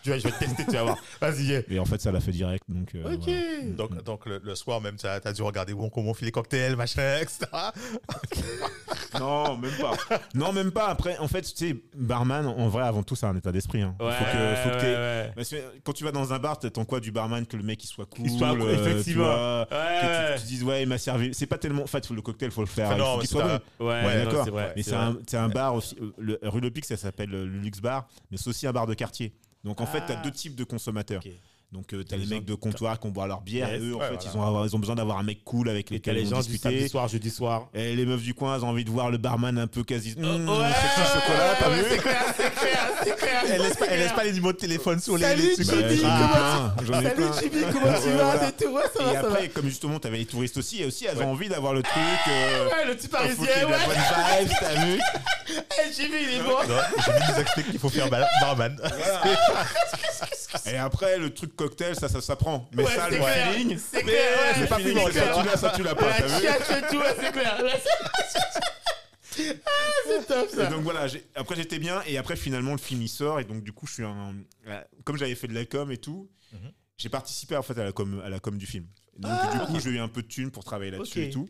Speaker 1: Tu vois, je vais te tester, tu vas voir. Vas-y.
Speaker 3: Et en fait, ça l'a fait direct. Donc, euh,
Speaker 1: Ok.
Speaker 3: voilà.
Speaker 2: Donc, donc le, le soir même, tu as, dû regarder bon, comment on fait les cocktails, machin, etc.
Speaker 3: Non, même pas. Non, même pas. Après, en fait, tu sais, barman, en vrai, avant tout, c'est un état d'esprit. hein.
Speaker 1: Ouais,
Speaker 3: faut que, faut que t'aies-
Speaker 1: ouais,
Speaker 3: Parce que quand tu vas dans un bar, t'attends quoi du barman que le mec il soit cool,
Speaker 1: Qu'il soit cool,
Speaker 3: euh, tu
Speaker 1: effectivement.
Speaker 3: vois,
Speaker 1: ouais.
Speaker 3: que tu, tu dises ouais, il m'a servi. C'est pas tellement. En fait, le cocktail, faut le faire.
Speaker 2: Enfin,
Speaker 3: il
Speaker 2: non,
Speaker 3: faut
Speaker 2: mais
Speaker 3: qu'il soit bon.
Speaker 1: Ouais,
Speaker 3: d'accord. Mais
Speaker 1: c'est
Speaker 3: un, c'est un bar aussi. euh, Le, rue Le Pic, ça s'appelle le Luxe Bar, mais c'est aussi un bar de quartier. Donc en fait, tu as
Speaker 1: Ah.
Speaker 3: deux types de consommateurs.
Speaker 1: Ok.
Speaker 3: Donc tu as
Speaker 1: Les
Speaker 3: mecs de comptoir qui ont boire leur bière
Speaker 1: Yes.
Speaker 3: et eux, en
Speaker 2: Ouais,
Speaker 3: fait,
Speaker 2: voilà.
Speaker 3: ils, ont, avoir- ils ont besoin d'avoir un mec cool avec
Speaker 1: t'as
Speaker 3: lesquels
Speaker 1: les
Speaker 3: ils vont
Speaker 1: gens du
Speaker 3: discuter.
Speaker 1: samedi soir, jeudi soir.
Speaker 3: Et les meufs du coin, elles ont envie de voir le barman un peu quasi. Mmh,
Speaker 1: Oh, ouais,
Speaker 3: sexy chocolat, t'as
Speaker 1: ouais,
Speaker 3: vu
Speaker 1: C'est clair, c'est clair, c'est clair.
Speaker 2: Elle laisse pas, elle laisse pas les numéros de téléphone sur les,
Speaker 1: Salut. Jimmy,
Speaker 2: Ah,
Speaker 1: comment tu vas? Tout Ouais, ça
Speaker 3: Et
Speaker 1: va.
Speaker 3: après, comme justement, t'avais les touristes aussi, et aussi, elles ont envie d'avoir le truc. Euh,
Speaker 1: Ouais, le petit parisien, ouais.
Speaker 3: bonne vibe, t'as vu
Speaker 1: Hey, Jimmy, il est bon.
Speaker 2: Non, Jimmy nous explique qu'il faut faire bar- barman.
Speaker 3: Et après, le truc cocktail, ça, ça s'apprend. Mais
Speaker 1: Ouais,
Speaker 3: ça,
Speaker 1: c'est
Speaker 3: le
Speaker 1: clair.
Speaker 3: feeling,
Speaker 1: C'est clair, ouais. C'est pas
Speaker 3: feeling,
Speaker 1: plus
Speaker 3: ça,
Speaker 1: bon,
Speaker 3: tu l'as, ça, tu l'as pas,
Speaker 1: La
Speaker 3: t'as vu
Speaker 1: et tout, ouais, c'est clair. C'est- Ah, c'est top
Speaker 3: Et
Speaker 1: ça.
Speaker 3: donc voilà, j'ai- après j'étais bien, et après finalement le film il sort, et donc du coup je suis un. euh, Comme j'avais fait de la com et tout,
Speaker 2: Mhm.
Speaker 3: j'ai participé en fait à la com, à la com du film. Et donc
Speaker 1: Ah,
Speaker 3: du coup j'ai eu un peu de thunes pour travailler là-dessus
Speaker 1: Ok.
Speaker 3: et tout.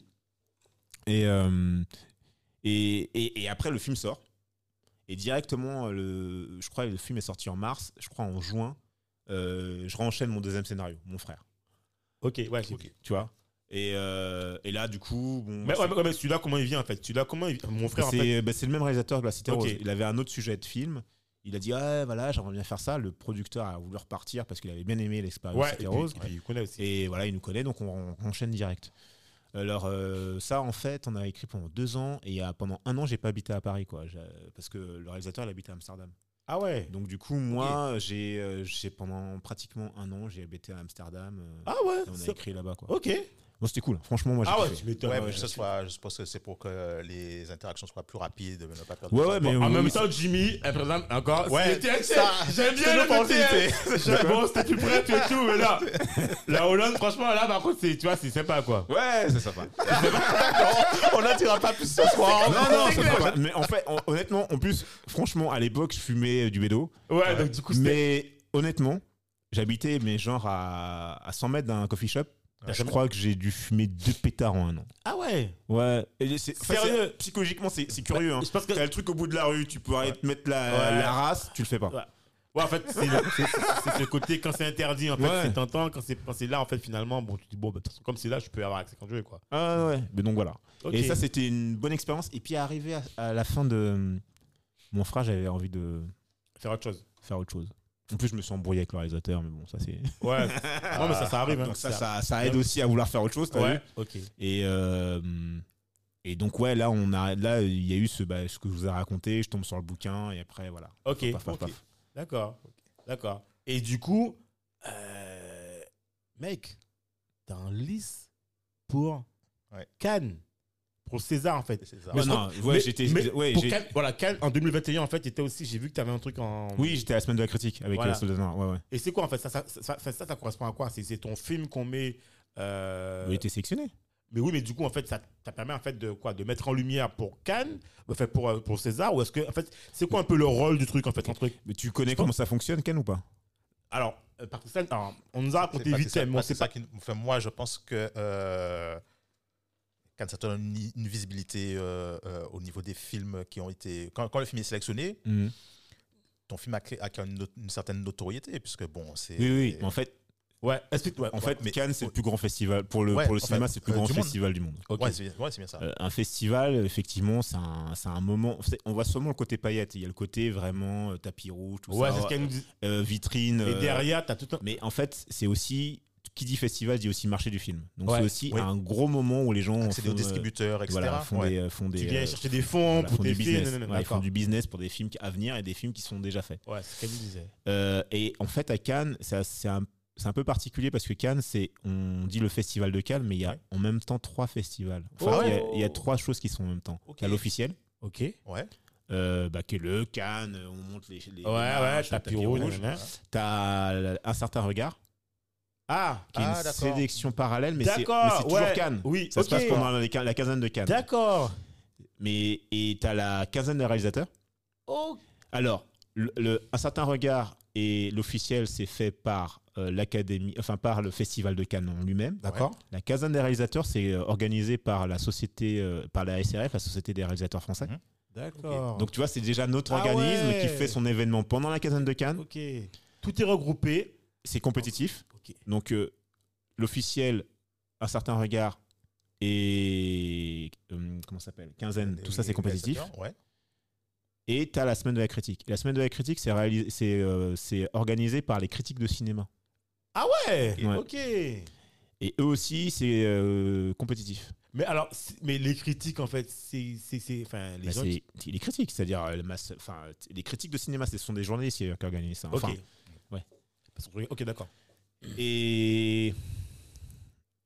Speaker 3: Et, euh, et, et, et après le film sort. Et directement, euh, le, je crois que le film est sorti en mars, je crois en juin, euh, je renchaîne mon deuxième scénario, mon frère.
Speaker 1: Ok, ouais, j'ai
Speaker 2: Ok.
Speaker 3: Tu vois et, euh, et là, du coup, bon.
Speaker 1: Mais, ouais, mais, ouais, mais celui-là, comment il vient en fait? Celui-là, comment il vient? Mon frère, en
Speaker 3: c'est
Speaker 1: fait.
Speaker 3: bah, c'est le même réalisateur que La Cité
Speaker 1: Ok.
Speaker 3: Rose. Il avait un autre sujet de film. Il a dit ah voilà j'aimerais bien faire ça. Le producteur a voulu repartir parce qu'il avait bien aimé l'expérience
Speaker 1: Ouais,
Speaker 3: Cité
Speaker 1: et
Speaker 3: Rose.
Speaker 1: et puis il connaît aussi.
Speaker 3: Et voilà il nous connaît donc on, on enchaîne direct. Alors euh, ça en fait on a écrit pendant deux ans et a, pendant un an j'ai pas habité à Paris quoi J'ai- parce que le réalisateur il habite à Amsterdam.
Speaker 1: Ah ouais
Speaker 3: Donc du coup moi j'ai euh, j'ai pendant pratiquement un an j'ai habité à Amsterdam. euh,
Speaker 1: Ah ouais
Speaker 3: et on a écrit là-bas quoi.
Speaker 1: Ok.
Speaker 3: Bon c'était cool franchement moi j'ai
Speaker 1: Ah ouais,
Speaker 3: kiffé.
Speaker 1: tu m'étonnes.
Speaker 2: Ouais, mais soit, je pense que c'est pour que les interactions soient plus rapides, de ne pas perdre
Speaker 3: Ouais,
Speaker 2: de
Speaker 3: ouais,
Speaker 2: temps.
Speaker 3: mais
Speaker 1: En
Speaker 3: oui,
Speaker 1: même
Speaker 3: oui,
Speaker 1: temps, Jimmy, par exemple, encore.
Speaker 2: Ouais,
Speaker 1: c'était-
Speaker 2: ça,
Speaker 1: J'aime bien le. J'aime- Bon, c'était plus près et tout, mais là, la Hollande, franchement, là, par contre, c'est, tu vois, c'est sympa, quoi.
Speaker 3: Ouais c'est sympa.
Speaker 2: On n'en dira pas plus ce soir.
Speaker 3: Non, non,
Speaker 1: C'est
Speaker 3: ça sera pas. Mais en fait, en- honnêtement, en plus, franchement, à l'époque, je fumais euh, du bédo.
Speaker 1: Ouais, donc du coup, c'était.
Speaker 3: Mais honnêtement, j'habitais, mais genre à, à 100 mètres d'un coffee shop.
Speaker 1: T'as
Speaker 3: Je crois que j'ai dû fumer deux pétards en un an.
Speaker 1: Ah ouais
Speaker 3: Ouais. Et c'est,
Speaker 1: Sérieux
Speaker 3: c'est- Psychologiquement, c'est, c'est curieux. Hein.
Speaker 1: Je pense que.
Speaker 3: T'as le truc au bout de la rue, tu peux aller te mettre la,
Speaker 1: Ouais.
Speaker 3: la race, tu le fais pas.
Speaker 1: Ouais. Ouais, en fait, c'est le, c'est- le côté quand c'est interdit, en fait,
Speaker 3: Ouais.
Speaker 1: c'est tentant. Quand c'est, quand c'est là, en fait, finalement, bon, tu te dis, bon, bah, comme c'est là, je peux avoir accès quand je veux, quoi.
Speaker 3: Ah ouais, mais donc voilà. Et ça, c'était une bonne expérience. Et puis, arrivé à, à la fin de. Mon frère, j'avais envie de
Speaker 1: Faire autre chose.
Speaker 3: faire autre chose. En plus, je me suis embrouillé avec le réalisateur, mais bon, ça c'est.
Speaker 1: Ouais. ouais, mais ça, ça arrive. hein.
Speaker 3: Donc ça, ça, ça aide aussi à vouloir faire autre chose, t'as
Speaker 1: Ouais,
Speaker 3: vu
Speaker 1: ok.
Speaker 3: Et, euh, et donc, ouais, là, on a, là, il y a eu ce, bah, ce que je vous ai raconté. Je tombe sur le bouquin et après, voilà.
Speaker 1: Ok.
Speaker 3: Paf, paf,
Speaker 1: ok.
Speaker 3: paf.
Speaker 1: D'accord. D'accord. Et du coup, euh, mec, t'as un liste pour
Speaker 2: Ouais.
Speaker 1: Cannes. Pour César, en fait.
Speaker 2: C'est ça.
Speaker 3: Mais
Speaker 1: Parce
Speaker 3: non,
Speaker 1: que-
Speaker 3: ouais, j'étais-
Speaker 1: mais
Speaker 3: ouais,
Speaker 1: Cannes, voilà, Cannes, en 2021, en fait, était aussi, j'ai vu que tu avais un truc en.
Speaker 3: Oui, j'étais à la semaine de la critique avec
Speaker 1: Voilà.
Speaker 3: euh, Soldat Noir, Ouais, ouais.
Speaker 1: Et c'est quoi, en fait? Ça ça, ça, ça, ça, ça correspond à quoi? C'est c'est ton film qu'on met. euh,
Speaker 3: Il était sélectionné.
Speaker 1: Mais oui, mais du coup, en fait, ça, ça permet en fait de quoi? De mettre en lumière pour Cannes, enfin pour, euh, pour César, ou est-ce que, en fait, c'est quoi un peu le rôle du truc, en fait, entre...
Speaker 3: Mais tu connais comment ça fonctionne, Ken, ou pas?
Speaker 1: Alors, euh, par contre, ça, alors, on nous a raconté vite
Speaker 2: c'est ça-
Speaker 1: fait, mais on sait
Speaker 2: c'est ça
Speaker 1: pas.
Speaker 2: qui- enfin, moi, je pense que euh, quand ça te donne une, une visibilité euh, euh, au niveau des films qui ont été. Quand, quand le film est sélectionné, ton film a, créé- a une, certaine notoriété, puisque bon, c'est.
Speaker 3: Oui, oui. En fait,
Speaker 1: Ouais, explique-toi.
Speaker 3: en fait
Speaker 2: mais-
Speaker 3: Cannes, c'est le plus grand festival. Pour le,
Speaker 2: Ouais,
Speaker 3: pour le cinéma, c'est le plus
Speaker 2: euh,
Speaker 3: grand
Speaker 2: du
Speaker 3: festival du monde.
Speaker 1: Ok.
Speaker 2: Ouais, c'est bien, ouais, ça.
Speaker 3: Euh, un festival, effectivement, c'est un, c'est un moment. On voit seulement le côté paillette. Il y a le côté vraiment euh, tapis rouge, tout
Speaker 1: ouais,
Speaker 3: ça.
Speaker 1: c'est ce qu'elle nous dit.
Speaker 3: euh, vitrine.
Speaker 1: Et derrière, t'as tout un.
Speaker 3: Mais en fait, c'est aussi. Qui dit festival dit aussi marché du film. Donc
Speaker 1: Ouais,
Speaker 3: c'est aussi un gros moment où les gens
Speaker 2: Accéder
Speaker 3: font,
Speaker 2: aux
Speaker 3: euh,
Speaker 2: distributeurs, etc.
Speaker 3: voilà, font
Speaker 2: Ouais.
Speaker 3: des, font des,
Speaker 1: Tu viens
Speaker 3: euh,
Speaker 1: chercher des fonds
Speaker 3: voilà,
Speaker 1: pour
Speaker 3: font
Speaker 1: tes
Speaker 3: du
Speaker 1: films.
Speaker 3: business.
Speaker 1: non, non, non,
Speaker 3: Ouais, ils font du business pour des films à venir et des films qui sont déjà faits.
Speaker 1: Ouais, c'est ce qu'elle disait.
Speaker 3: Euh, et en fait, à Cannes, c'est un, peu particulier parce que Cannes, c'est, on dit le festival de Cannes, mais il y a
Speaker 2: Ouais.
Speaker 3: en même temps trois festivals. Enfin,
Speaker 1: Oh.
Speaker 3: il y a- il y, a trois choses qui sont en même temps.
Speaker 2: Ok.
Speaker 3: Il y a l'officiel,
Speaker 1: Ok.
Speaker 2: Ouais.
Speaker 3: euh, bah, qui est le Cannes, on monte les. les
Speaker 1: Ouais, ouais,
Speaker 3: marches, le
Speaker 1: tapis rouge.
Speaker 3: T'as un certain regard,
Speaker 1: Ah,
Speaker 3: qui est
Speaker 2: Ah,
Speaker 3: une
Speaker 2: d'accord.
Speaker 3: sélection parallèle, mais c'est, toujours
Speaker 1: ouais.
Speaker 3: Cannes.
Speaker 1: Oui,
Speaker 3: Ça se passe pendant quin- la quinzaine de Cannes.
Speaker 1: D'accord.
Speaker 3: Mais, et t'as la quinzaine de réalisateurs.
Speaker 1: Oh,
Speaker 3: Alors, le, le- un certain regard et l'officiel, c'est fait par euh, l'académie, enfin par le festival de Cannes lui-même.
Speaker 1: d'accord.
Speaker 3: La quinzaine des réalisateurs, c'est euh, organisé par la société, euh, par la SRF, la Société des réalisateurs français.
Speaker 2: Mhm.
Speaker 1: D'accord.
Speaker 3: Donc tu vois, c'est déjà notre
Speaker 1: Ah
Speaker 3: organisme
Speaker 1: ouais.
Speaker 3: qui fait son événement pendant la quinzaine de Cannes.
Speaker 1: ok. Tout est regroupé.
Speaker 3: C'est compétitif. Donc euh, l'officiel, un certain regard et euh, comment ça s'appelle Quinzaine, tout ça c'est compétitif.
Speaker 2: Ouais.
Speaker 3: Et tu as la semaine de la critique. La semaine de la critique, c'est euh, organisé par les critiques de cinéma.
Speaker 1: Ah ouais?
Speaker 3: Ouais.
Speaker 1: Ok.
Speaker 3: Et eux aussi, c'est euh, compétitif.
Speaker 1: Mais alors, mais les critiques en fait, c'est, enfin, les
Speaker 3: Bah,
Speaker 1: gens.
Speaker 3: les critiques, c'est-à-dire les critiques de cinéma, ce sont des journalistes qui, organisent ça.
Speaker 1: Ok.
Speaker 3: Ouais.
Speaker 1: Ok, d'accord.
Speaker 3: Et,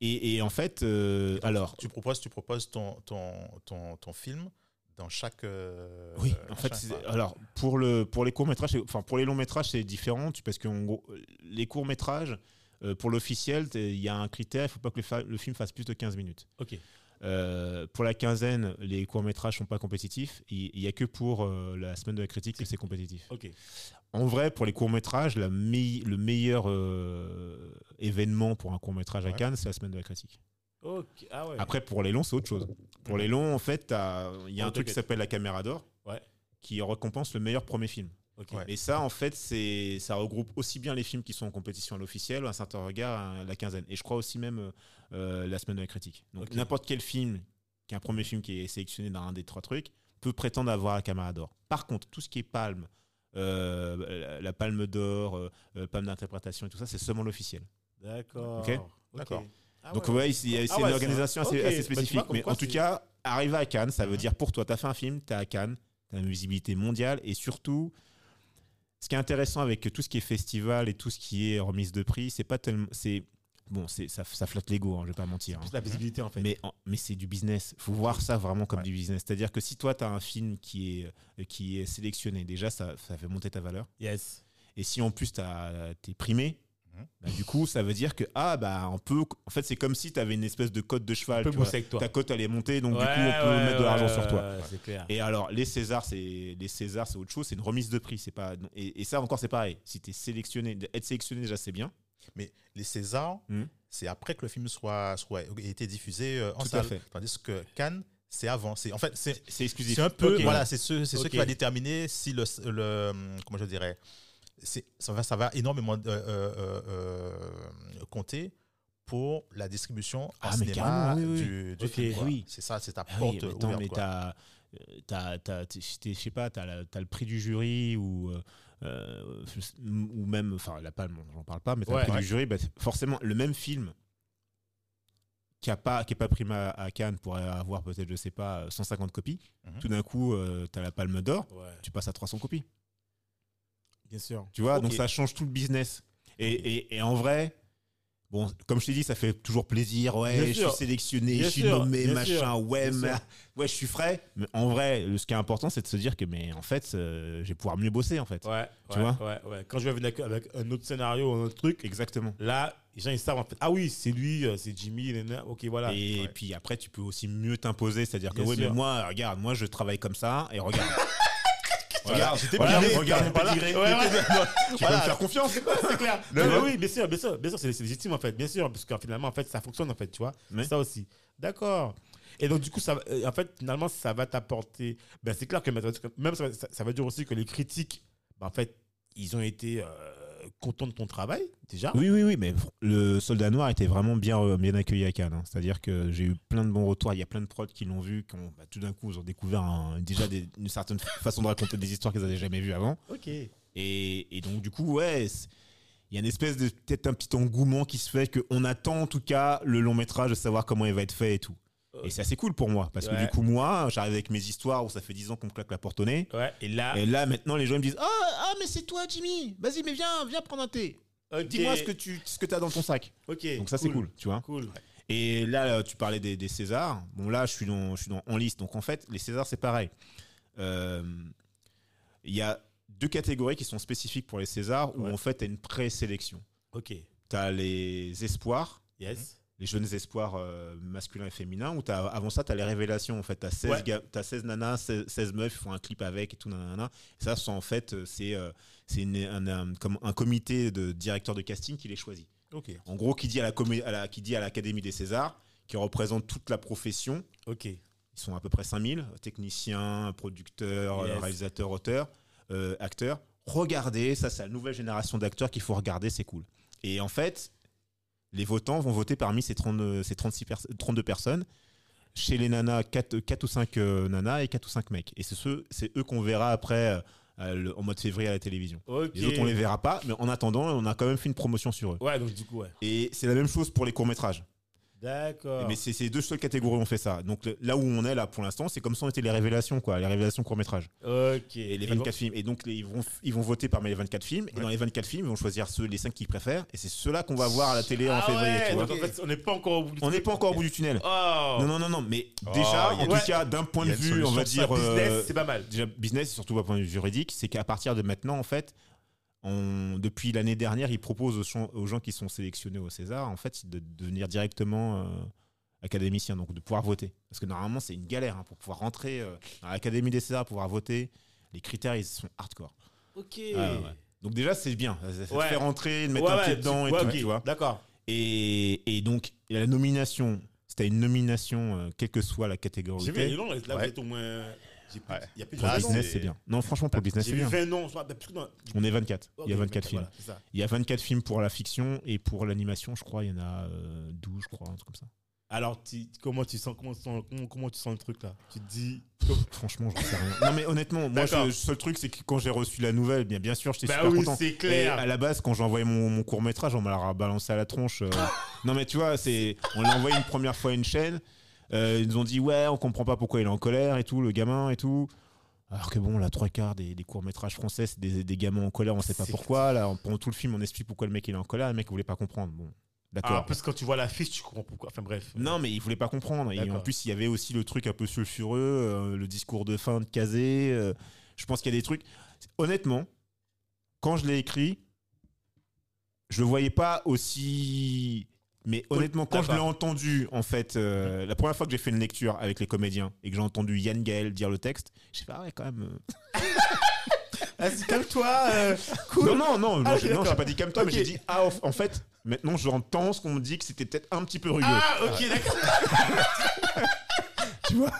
Speaker 3: et et en fait, euh, alors
Speaker 2: Tu proposes, tu proposes ton, ton, ton, ton film dans chaque. euh,
Speaker 3: oui,
Speaker 2: euh,
Speaker 3: en fait, alors pour le pour les courts métrages, enfin pour les longs métrages, c'est différent parce que les courts métrages. pour l'officiel, il y a un critère, il faut pas que le, le film fasse plus de 15 minutes.
Speaker 1: Ok.
Speaker 3: Euh, pour la quinzaine, les courts-métrages sont pas compétitifs. Il il y a que pour euh, la semaine de la critique que c'est compétitif.
Speaker 1: Ok.
Speaker 3: En vrai, pour les courts-métrages, la le meilleur euh, événement pour un court-métrage à. Cannes, c'est la semaine de la critique.
Speaker 1: Ok. Ah ouais.
Speaker 3: Après, pour les longs, c'est autre chose. Pour les longs, en fait, il y a
Speaker 1: Oh,
Speaker 3: un truc qui s'appelle la caméra d'or,
Speaker 1: Ouais.
Speaker 3: qui récompense le meilleur premier film.
Speaker 1: Ok.
Speaker 2: Ouais.
Speaker 3: Et ça, en fait, ça regroupe aussi bien les films qui sont en compétition à l'officiel, un certain regard, à la quinzaine. Et je crois aussi même euh, la semaine de la critique. Donc n'importe quel film, qui est un premier film qui est sélectionné dans un des trois trucs, peut prétendre avoir la caméra d'or. Par contre, tout ce qui est palme, euh, la, palme d'or, euh, palme d'interprétation et tout ça, c'est seulement l'officiel.
Speaker 1: D'accord.
Speaker 2: D'accord.
Speaker 1: Ah
Speaker 3: Donc
Speaker 1: ouais.
Speaker 3: ouais, c'est
Speaker 1: Ah ouais,
Speaker 3: une organisation assez,
Speaker 1: Bah, vois,
Speaker 3: spécifique. mais
Speaker 1: quoi,
Speaker 3: en tout cas, arriver à Cannes, ça veut dire pour toi, tu as fait un film, tu es à Cannes, tu as une visibilité mondiale et surtout, ce qui est intéressant avec tout ce qui est festival et tout ce qui est remise de prix, c'est pas tellement. c'est Bon, c'est ça, ça flotte l'ego, hein, je vais pas mentir. hein.
Speaker 1: Plus la visibilité en fait.
Speaker 3: Mais, en- mais c'est du business. faut voir ça vraiment comme
Speaker 2: Ouais.
Speaker 3: du business. C'est-à-dire que si toi, tu as un film qui est, euh, qui est sélectionné, déjà, ça, ça fait monter ta valeur.
Speaker 1: Yes.
Speaker 3: Et si en plus, tu es primé,
Speaker 2: Mhm.
Speaker 3: bah, du coup, ça veut dire que, ah, bah, on peut. En fait, c'est comme si tu avais une espèce de cote de cheval. tu vois.
Speaker 1: toi.
Speaker 3: Ta cote, elle est montée, donc du coup, on peut
Speaker 1: ouais,
Speaker 3: mettre de l'argent sur toi.
Speaker 1: C'est clair.
Speaker 3: Et alors, les Césars, c'est les Césars, c'est autre chose, c'est une remise de prix. C'est pas et, et ça encore, c'est pareil. Si tu es sélectionné, être sélectionné déjà, c'est bien.
Speaker 2: Mais les Césars,
Speaker 3: Mhm.
Speaker 2: c'est après que le film soit, soit ait été diffusé euh, en
Speaker 3: Tout
Speaker 2: salle. Tandis que Cannes, c'est avant. C'est en fait c'est
Speaker 3: exclusif.
Speaker 2: c'est un peu
Speaker 1: Ok.
Speaker 2: voilà, c'est ce c'est ce qui va déterminer si le, le comment je dirais ça, va, ça va énormément euh, euh, compter pour la distribution
Speaker 3: Ah,
Speaker 2: cinéma
Speaker 3: oui, oui.
Speaker 2: du, film.
Speaker 3: oui.
Speaker 2: C'est ça, c'est ta
Speaker 3: Ah
Speaker 2: porte
Speaker 3: oui, mais t'as, je sais pas, t'as, la- t'as le prix du jury ou, euh, ou même, enfin la palme, j'en parle pas, mais t'as
Speaker 1: Ouais,
Speaker 3: du jury, bah, forcément, le même film qui a pas, qui est pas primé à, à Cannes pourrait avoir peut-être, je sais pas, 150 copies.
Speaker 2: Mhm.
Speaker 3: Tout d'un coup, euh, t'as la palme d'or,
Speaker 1: Ouais,
Speaker 3: tu passes à 300 copies.
Speaker 1: bien sûr.
Speaker 3: Tu vois, donc ça change tout le business. Et, et, et en vrai, bon, comme je t'ai dit, ça fait toujours plaisir. Ouais,
Speaker 1: Bien
Speaker 3: je
Speaker 1: sûr.
Speaker 3: suis sélectionné,
Speaker 1: Bien
Speaker 3: je suis
Speaker 1: sûr,
Speaker 3: nommé, machin.
Speaker 1: sûr,
Speaker 3: ouais, mais- ouais, je suis frais. Mais en vrai, ce qui est important, c'est de se dire que, mais en fait, euh, je vais pouvoir mieux bosser, en fait.
Speaker 1: Ouais,
Speaker 3: Tu
Speaker 1: ouais,
Speaker 3: vois
Speaker 1: ouais, ouais. Quand je vais venir avec, avec un autre scénario, un autre truc,
Speaker 3: Exactement.
Speaker 1: là, les gens ils savent en fait. Ah oui, c'est lui, euh, c'est Jimmy, ok, voilà.
Speaker 3: Et
Speaker 1: Ouais.
Speaker 3: puis après, tu peux aussi mieux t'imposer. C'est-à-dire que, oui, mais moi, regarde, moi, je travaille comme ça. Et regarde. regarde, j'étais
Speaker 1: mais-
Speaker 3: Regarde.
Speaker 1: Ouais, ouais.
Speaker 3: Tu peux me faire confiance.
Speaker 1: c'est clair. Mais oui, bien sûr, bien sûr, bien sûr, c'est légitime en fait, bien sûr, parce que finalement, en fait, ça fonctionne en fait, tu vois.
Speaker 3: Mais-
Speaker 1: Ça aussi. D'accord. Et donc, du coup, ça, euh, en fait, finalement, ça va t'apporter. Ben, c'est clair que même ça, ça- ça veut dire aussi que les critiques, ben, en fait, ils ont été euh, contents de ton travail, déjà.
Speaker 3: Oui, oui, oui, mais le Soldat Noir était vraiment bien, euh, bien accueilli à Cannes. hein. C'est-à-dire que j'ai eu plein de bons retours. Il y a plein de prods qui l'ont vu, qui ont, bah, tout d'un coup, ils ont découvert un- déjà des- une certaine façon de raconter des histoires qu'ils n'avaient jamais vues avant.
Speaker 1: Ok.
Speaker 3: Et, et donc, du coup, ouais, il y a une espèce de peut-être un petit engouement qui se fait qu'on attend en tout cas le long métrage de savoir comment il va être fait et tout. Et c'est assez cool pour moi, parce que du coup, moi, j'arrive avec mes histoires où ça fait 10 ans qu'on me claque la porte au nez.
Speaker 1: Ouais, et là.
Speaker 3: Et là, maintenant, les gens me disent Ah, ah mais c'est toi, Jimmy Vas-y, mais viens, viens prendre un thé.
Speaker 1: ok.
Speaker 3: Dis-moi ce que tu ce que as dans ton sac.
Speaker 1: Ok.
Speaker 3: Donc ça c'est cool, tu vois.
Speaker 1: Cool.
Speaker 3: Et là, euh, tu parlais des, des Césars. Bon là, je suis dans, je suis dans en liste. Donc en fait, les Césars c'est pareil. Euh, Il y a deux catégories qui sont spécifiques pour les Césars où
Speaker 1: Ouais.
Speaker 3: en fait t'as une présélection.
Speaker 1: Ok.
Speaker 3: T'as les espoirs,
Speaker 1: Yes.
Speaker 3: Les jeunes espoirs euh, masculins et féminins. Où avant ça t'as les révélations. En fait, t'as 16
Speaker 1: Ouais.
Speaker 3: t'as 16 nanas, 16, 16 meufs, ils font un clip avec et tout nanana. Et ça, c'est en fait euh, c'est euh, un, un- comme un comité de directeurs de casting qui les choisit. En gros, qui dit à la, comé- à la- qui dit à l'Académie des Césars, qui représente toute la profession,
Speaker 1: Ok.
Speaker 3: ils sont à peu près 5000, techniciens, producteurs,
Speaker 1: Yes.
Speaker 3: réalisateurs, auteurs, euh, acteurs. Regardez, ça c'est la nouvelle génération d'acteurs qu'il faut regarder, c'est cool. Et en fait, les votants vont voter parmi ces, 30, euh, ces 36 pers- 32 personnes. Chez les nanas, 4, ou 5 nanas et 4 ou 5 mecs. Et c'est eux qu'on verra après euh, euh, le- en mode février à la télévision.
Speaker 1: Ok.
Speaker 3: Les autres, on les verra pas, mais en attendant, on a quand même fait une promotion sur eux.
Speaker 1: Ouais, donc du coup, ouais.
Speaker 3: Et c'est la même chose pour les courts-métrages.
Speaker 1: D'accord.
Speaker 3: Mais c'est ces deux seules catégories où on fait ça. Donc le- là où on est là pour l'instant, c'est comme ça on était les révélations, quoi, les révélations court-métrage.
Speaker 1: Ok.
Speaker 3: Et les 24 films. Et donc les- ils, vont, ils vont voter parmi les 24 films. Et
Speaker 2: Ouais.
Speaker 3: dans les 24 films, ils vont choisir ceux, les 5 qu'ils préfèrent. Et c'est ceux-là qu'on va voir à la télé en
Speaker 1: Ah
Speaker 3: février.
Speaker 1: ouais,
Speaker 3: tu vois.
Speaker 1: donc en fait, on n'est pas encore au bout du
Speaker 3: On n'est pas encore au bout du tunnel.
Speaker 1: Oh.
Speaker 3: Non, non, non, non. Mais
Speaker 2: Oh,
Speaker 3: déjà,
Speaker 2: il y a
Speaker 3: en tout cas, d'un point de vue, on va dire.
Speaker 1: business,
Speaker 3: euh,
Speaker 1: c'est pas mal.
Speaker 3: déjà business, surtout d'un point de vue juridique, c'est qu'à partir de maintenant, en fait, on- depuis l'année dernière, ils proposent aux, gens- aux gens qui sont sélectionnés au César, en fait, de devenir directement euh, académiciens, donc de pouvoir voter. Parce que normalement, c'est une galère hein, pour pouvoir rentrer euh, dans l'Académie des Césars, pouvoir voter. Les critères, ils sont hardcore.
Speaker 1: Ok.
Speaker 3: Ah, ouais. Donc déjà, c'est bien. Ça, ça te fait rentrer, de mettre
Speaker 1: Ouais,
Speaker 3: un pied dedans
Speaker 1: tu-
Speaker 3: et tout, tu vois.
Speaker 1: D'accord.
Speaker 3: Et, et donc, il la nomination. C'était une nomination, euh, quelle que soit la catégorie.
Speaker 1: J'ai vu, là, vous êtes au moins.
Speaker 2: Ouais.
Speaker 1: Il y a plus de
Speaker 3: Pour business,
Speaker 2: c'est-
Speaker 3: bien. Non, franchement, pour le business, c'est bien.
Speaker 1: 20 noms. je crois, parce que non,
Speaker 3: On est 24. Il y a
Speaker 1: ok,
Speaker 3: 24 films.
Speaker 1: voilà.
Speaker 3: Il y a 24 films pour la fiction et pour l'animation, je crois, il y en a euh, 12, je crois, un truc comme ça.
Speaker 1: Alors, tu- comment tu sens, comment, tu sens- comment, tu sens le truc là? Tu te dis.
Speaker 3: Franchement, j'en sais rien. Non, mais honnêtement, moi, le seul truc, c'est que quand j'ai reçu la nouvelle, bien, bien sûr, j'étais
Speaker 1: Bah
Speaker 3: super
Speaker 1: oui,
Speaker 3: content.
Speaker 1: c'est
Speaker 3: Et
Speaker 1: clair.
Speaker 3: à la base, quand j'ai envoyé mon, mon court métrage, on m'a l'a balancé à la tronche. euh. non, mais tu vois, c'est, on l'a envoyé une première fois à une chaîne. Euh, ils nous ont dit ouais, on comprend pas pourquoi il est en colère et tout, le gamin et tout. Alors que bon, la trois quarts des, des courts métrages français, c'est des, des gamins en colère, on sait pas pourquoi. Là, on- pendant tout le film, on explique pourquoi le mec il est en colère. Le mec voulait pas comprendre. Bon, d'accord.
Speaker 1: Ah, parce que quand tu vois la fiche, tu comprends pourquoi. Enfin bref.
Speaker 3: Non, mais il voulait pas comprendre. Et en plus, il y avait aussi le truc un peu sulfureux, euh, le discours de fin de Kazé. euh, je pense qu'il y a des trucs. Honnêtement, quand je l'ai écrit, je le voyais pas aussi. Mais honnêtement, quand je l'ai entendu, en fait, euh, la première fois que j'ai fait une lecture avec les comédiens et que j'ai entendu Yann Gaël dire le texte, j'ai fait ah ouais quand même. euh.
Speaker 1: Vas-y, calme-toi. euh, cool.
Speaker 3: Non non non,
Speaker 1: Ah,
Speaker 3: non,
Speaker 1: ok,
Speaker 3: j'ai- pas dit comme toi, mais j'ai dit ah en- fait maintenant j'entends ce qu'on me dit que c'était peut-être un petit peu rugueux.
Speaker 1: Ah, ok, d'accord.
Speaker 3: tu vois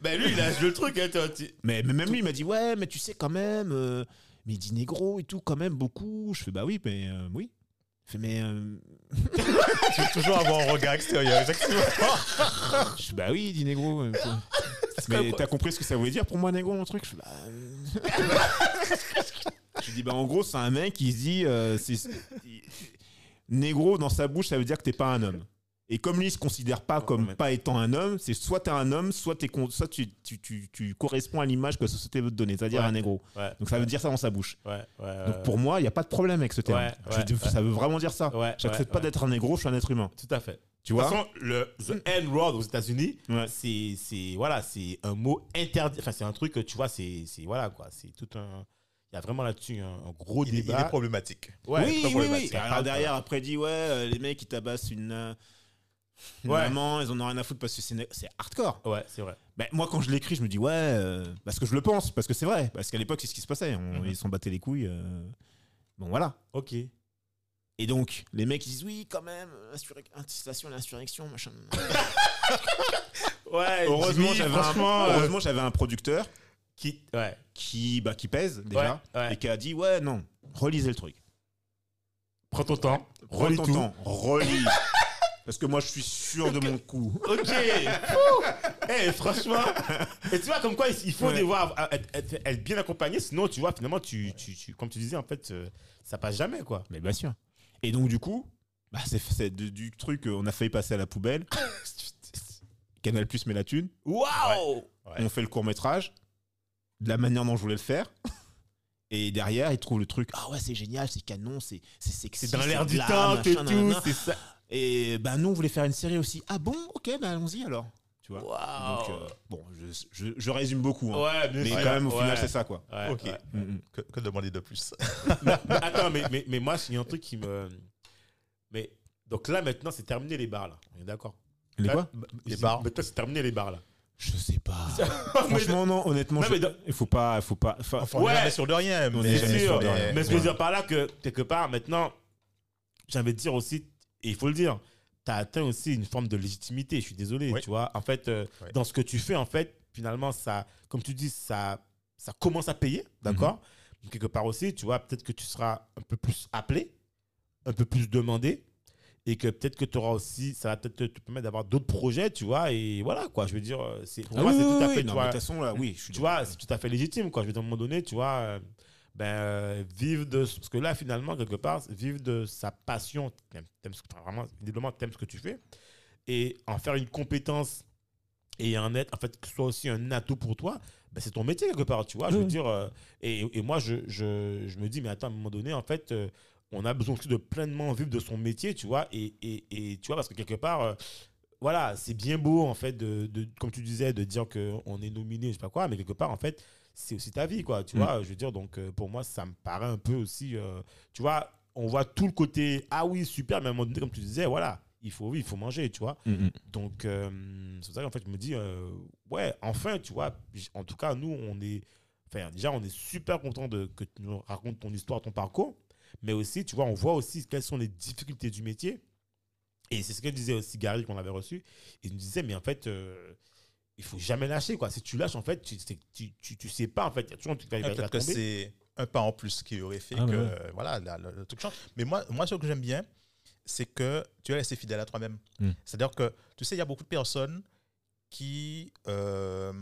Speaker 1: Ben lui, il a joué le truc. Hein, toi, tu-
Speaker 3: Mais, mais même lui, il m'a dit Ouais, mais tu sais, quand même, euh, mais il dit négro et tout, quand même, beaucoup. Je fais bah oui, mais oui. Mais. euh,
Speaker 2: Tu veux toujours avoir un regard extérieur, exactement.
Speaker 3: je fais bah oui, dit négro. euh, mais t'as compris ce que ça voulait dire pour moi, négro, mon truc? Je fais bah. euh. je dis bah en gros, c'est un mec qui se dit. euh, Négro, dans sa bouche, ça veut dire que t'es pas un homme. Et comme lui, il se considère pas comme
Speaker 1: mais-
Speaker 3: pas étant un homme, c'est soit t'es un homme, soit, t'es con- soit tu, tu, tu, tu corresponds à l'image que la société veut te donner, c'est-à-dire
Speaker 1: Ouais.
Speaker 3: un négro.
Speaker 1: Ouais.
Speaker 3: Donc ça veut dire ça dans sa bouche.
Speaker 1: Ouais, ouais.
Speaker 3: Donc pour moi, il n'y a pas de problème avec ce terme.
Speaker 1: Ouais,
Speaker 3: Je
Speaker 1: ouais,
Speaker 3: dis-
Speaker 1: ouais.
Speaker 3: Ça veut vraiment dire ça.
Speaker 1: Ouais,
Speaker 3: J'accepte
Speaker 1: ouais,
Speaker 3: pas
Speaker 1: ouais.
Speaker 3: d'être un négro, je suis un être humain.
Speaker 1: Tout à fait.
Speaker 3: Tu
Speaker 1: De toute
Speaker 3: vois
Speaker 1: façon, le the N-word aux États-Unis,
Speaker 3: Ouais.
Speaker 1: c'est, c'est, voilà, c'est un mot interdit. Enfin, c'est un truc que tu vois, c'est, c'est voilà, quoi. C'est tout un. Il y a vraiment là-dessus un, un gros
Speaker 2: Il, est- il
Speaker 1: débat.
Speaker 2: est problématique.
Speaker 1: Ouais,
Speaker 3: oui,
Speaker 1: très
Speaker 3: oui, oui.
Speaker 1: problématique.
Speaker 3: Alors derrière, après, il dit ouais, euh, les mecs, ils tabassent une, euh, une
Speaker 1: Ouais.
Speaker 3: maman, ils en ont rien à foutre parce que c'est hardcore.
Speaker 1: Ouais, c'est vrai.
Speaker 3: Ben, moi, quand je l'écris, je me dis ouais, euh, parce que je le pense, parce que c'est vrai. Parce qu'à l'époque, c'est ce qui se passait. On-
Speaker 1: Mhm.
Speaker 3: Ils s'en battaient les couilles. euh. Bon, voilà.
Speaker 1: Ok.
Speaker 3: Et donc, les mecs, ils disent oui, quand même, insur- incitation à l'insurrection, machin.
Speaker 1: Ouais,
Speaker 3: heureusement, j'avais un,
Speaker 1: franchement, euh,
Speaker 3: heureusement, j'avais un producteur
Speaker 1: qui, ouais,
Speaker 3: qui, bah, qui pèse déjà
Speaker 1: Ouais,
Speaker 3: et qui a dit ouais, non, relisez le truc.
Speaker 1: prends ton temps,
Speaker 3: Relis
Speaker 1: relis
Speaker 3: ton
Speaker 1: tout.
Speaker 3: temps, relis. Parce que moi, je suis sûr de mon coup.
Speaker 1: Ok. Fou. Eh, franchement. Et tu vois, comme quoi, il faut
Speaker 3: Ouais.
Speaker 1: devoir être, être- être bien accompagné, sinon, tu vois, finalement, tu, tu, tu- comme tu disais, en fait, euh, ça passe jamais, quoi.
Speaker 3: Mais bien sûr. Et donc, du coup, bah, c'est c'est du truc, euh, on a failli passer à la poubelle. Canal Plus met la thune.
Speaker 1: Waouh.
Speaker 2: Ouais.
Speaker 3: On fait le court métrage de la manière dont je voulais le faire. Et derrière, ils trouvent le truc. Ah ouais, c'est génial, c'est canon, c'est c'est sexy.
Speaker 1: C'est dans l'air du temps, que tout, c'est ça.
Speaker 3: Et ben nous, on voulait faire une série aussi. Ah bon? Ok, ben allons-y alors. Tu vois? Donc, euh, bon, je, je- je résume beaucoup. hein.
Speaker 1: Ouais, bien
Speaker 3: mais quand même, au final, c'est ça, quoi.
Speaker 1: Ouais,
Speaker 2: Ok.
Speaker 1: ouais.
Speaker 3: Mm, mm.
Speaker 2: Que, que demander de plus?
Speaker 1: Mais Attends, mais, mais, mais moi, il y a un truc qui me. Mais donc là, maintenant, c'est terminé les bars, là. On est d'accord?
Speaker 3: Les
Speaker 1: Là,
Speaker 3: quoi?
Speaker 1: bah,
Speaker 2: Les bars
Speaker 1: Maintenant, c'est terminé les bars, là.
Speaker 3: Je sais pas. Franchement, non, honnêtement,
Speaker 1: Non,
Speaker 3: je-
Speaker 1: mais
Speaker 3: il faut pas. Il faut pas enfin,
Speaker 2: Enfin, on
Speaker 1: Ouais.
Speaker 2: est jamais sûr de rien.
Speaker 3: On
Speaker 2: mais-
Speaker 3: est jamais
Speaker 1: C'est
Speaker 3: sûr
Speaker 1: sûr.
Speaker 3: de rien.
Speaker 1: Mais je veux dire par là que, quelque part, maintenant, j'ai envie de dire aussi, et il faut le dire, tu as atteint aussi une forme de légitimité. Je suis désolé,
Speaker 2: Oui.
Speaker 1: tu vois. En fait, euh,
Speaker 2: Oui.
Speaker 1: dans ce que tu fais, en fait, finalement, ça, comme tu dis, ça, ça commence à payer, d'accord? Mais Quelque part aussi, tu vois, peut-être que tu seras un peu plus appelé, un peu plus demandé, et que peut-être que tu auras aussi, ça va peut-être te, permettre d'avoir d'autres projets, tu vois, et voilà, quoi. Je veux dire, euh, c'est, pour
Speaker 3: Ah
Speaker 1: moi,
Speaker 3: oui,
Speaker 1: c'est tout à fait,
Speaker 3: non,
Speaker 1: tu vois,
Speaker 3: façon, là, oui, je suis
Speaker 1: tu vois, c'est tout à fait légitime, quoi. Je veux dire, à un moment donné, tu vois, euh, ben, euh, vivre de. Parce que là, finalement, quelque part, vivre de sa passion, ce que, vraiment, évidemment, t'aimes ce que tu fais, et en faire une compétence et un être, en fait, que ce soit aussi un atout pour toi, ben, c'est ton métier, quelque part, tu vois. Je veux dire, euh, et, et moi, je, je, je me dis, mais attends, à un moment donné, en fait, euh, on a besoin aussi de pleinement vivre de son métier, tu vois, et, et, et tu vois, parce que quelque part. voilà, c'est bien beau en fait de, de- comme tu disais de dire que on est nominé, je sais pas quoi, mais quelque part en fait c'est aussi ta vie quoi, tu
Speaker 3: Mm.
Speaker 1: vois. Je veux dire donc euh, pour moi ça me paraît un peu aussi, euh, tu vois, on voit tout le côté ah oui super, mais à un moment donné comme tu disais voilà il faut oui il faut manger, tu vois.
Speaker 3: Mm, mm.
Speaker 1: Donc euh, c'est pour ça qu'en fait je me dis euh, ouais enfin tu vois, en tout cas nous on est, enfin déjà on est super content de que tu nous racontes ton histoire, ton parcours, mais aussi tu vois on voit aussi quelles sont les difficultés du métier. Et c'est ce que disait aussi Gary qu'on avait reçu. Il nous disait, mais en fait, euh, il faut jamais lâcher. Quoi. Si tu lâches, en fait, tu, tu, tu, tu sais pas. En fait, il y a toujours un truc qui va,
Speaker 2: Ah, Peut-être que c'est un pas en plus qui aurait fait
Speaker 3: Ah,
Speaker 2: que
Speaker 3: ouais.
Speaker 2: euh, voilà, la- le, le truc change. Mais moi, moi, ce que j'aime bien, c'est que tu es resté fidèle à toi-même.
Speaker 3: Mm.
Speaker 2: C'est-à-dire que, tu sais, il y a beaucoup de personnes qui, euh,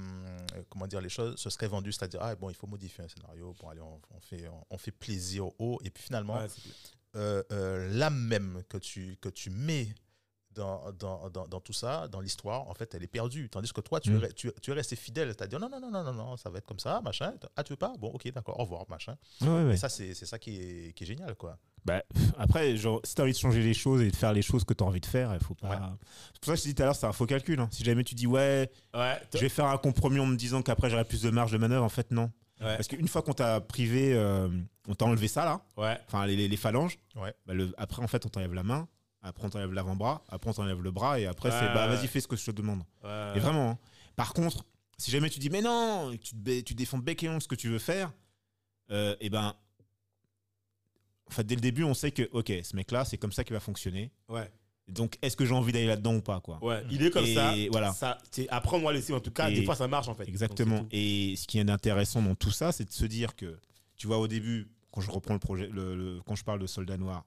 Speaker 2: comment dire les choses, se seraient vendues, c'est-à-dire, ah bon, il faut modifier un scénario, bon, allez, on, on fait, on, on fait plaisir au et puis finalement,
Speaker 1: Ouais, clair.
Speaker 2: euh, euh, l'âme même que tu, que tu mets dans, dans, dans, dans tout ça, dans l'histoire, en fait, elle est perdue. Tandis que toi, tu,
Speaker 3: Mm.
Speaker 2: es, tu, tu es resté fidèle. Tu as dit non, non, non, non, non, non, ça va être comme ça, machin. Ah, tu veux pas? Bon, ok, d'accord, au revoir, machin.
Speaker 3: Ouais, ouais.
Speaker 2: Et ça, c'est c'est ça qui est, qui est génial, quoi.
Speaker 3: Bah, après, genre, si t'as envie de changer les choses et de faire les choses que t'as envie de faire, il faut pas.
Speaker 2: Ouais.
Speaker 3: C'est pour ça que je te dis tout à l'heure, c'est un faux calcul. hein. Si jamais tu dis, ouais,
Speaker 1: Ouais,
Speaker 3: je vais faire un compromis en me disant qu'après j'aurai plus de marge de manœuvre, en fait, non.
Speaker 1: ouais,
Speaker 3: Parce qu'une fois qu'on t'a privé, euh, on t'a enlevé ça, là,
Speaker 1: ouais,
Speaker 3: enfin, les, les- les phalanges,
Speaker 2: Ouais.
Speaker 3: bah, le- après, en fait, on t'enlève la main, après, on t'enlève l'avant-bras, après, on t'enlève le bras, et après,
Speaker 1: Ouais,
Speaker 3: c'est, bah, vas-y, fais ce que je te demande.
Speaker 1: ouais.
Speaker 3: Et vraiment. hein. Par contre, si jamais tu dis, mais non, tu, te ba- tu défends bec et ongle ce que tu veux faire, euh, et ben. En fait, dès le début, on sait que, ok, ce mec-là, c'est comme ça qu'il va fonctionner.
Speaker 1: ouais,
Speaker 3: Donc, est-ce que j'ai envie d'aller là-dedans ou pas, quoi?
Speaker 1: Ouais. Il est comme
Speaker 3: Et
Speaker 1: ça.
Speaker 3: voilà.
Speaker 1: ça c'est- après, on va laisser, en tout cas,
Speaker 3: Et-
Speaker 1: des fois, ça marche, en fait.
Speaker 3: Exactement.
Speaker 1: Donc.
Speaker 3: Et ce qui est intéressant dans tout ça, c'est de se dire que tu vois, au début, quand je reprends le projet, le, le- quand je parle de Soldat Noir,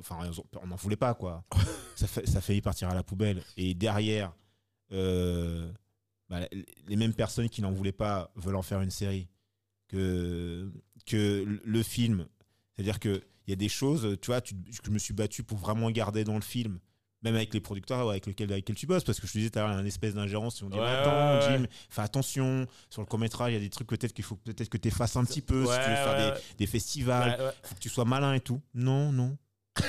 Speaker 3: enfin, on n'en voulait pas, quoi. ça, fait, ça a failli partir à la poubelle. Et derrière, euh, bah, les mêmes personnes qui n'en voulaient pas veulent en faire une série. Que, que le film, c'est-à-dire qu'il y a des choses, tu vois, tu, je me suis battu pour vraiment garder dans le film. Même avec les producteurs avec lesquels, avec lesquels tu bosses, parce que je te disais, tu as une espèce d'ingérence. On dit,
Speaker 1: Ouais,
Speaker 3: attends. Jim, fais attention. Sur le court-métrage, il y a des trucs peut-être qu'il faut peut-être que tu effaces un petit peu si tu veux faire des, des festivals faut que tu sois malin et tout. Non, non.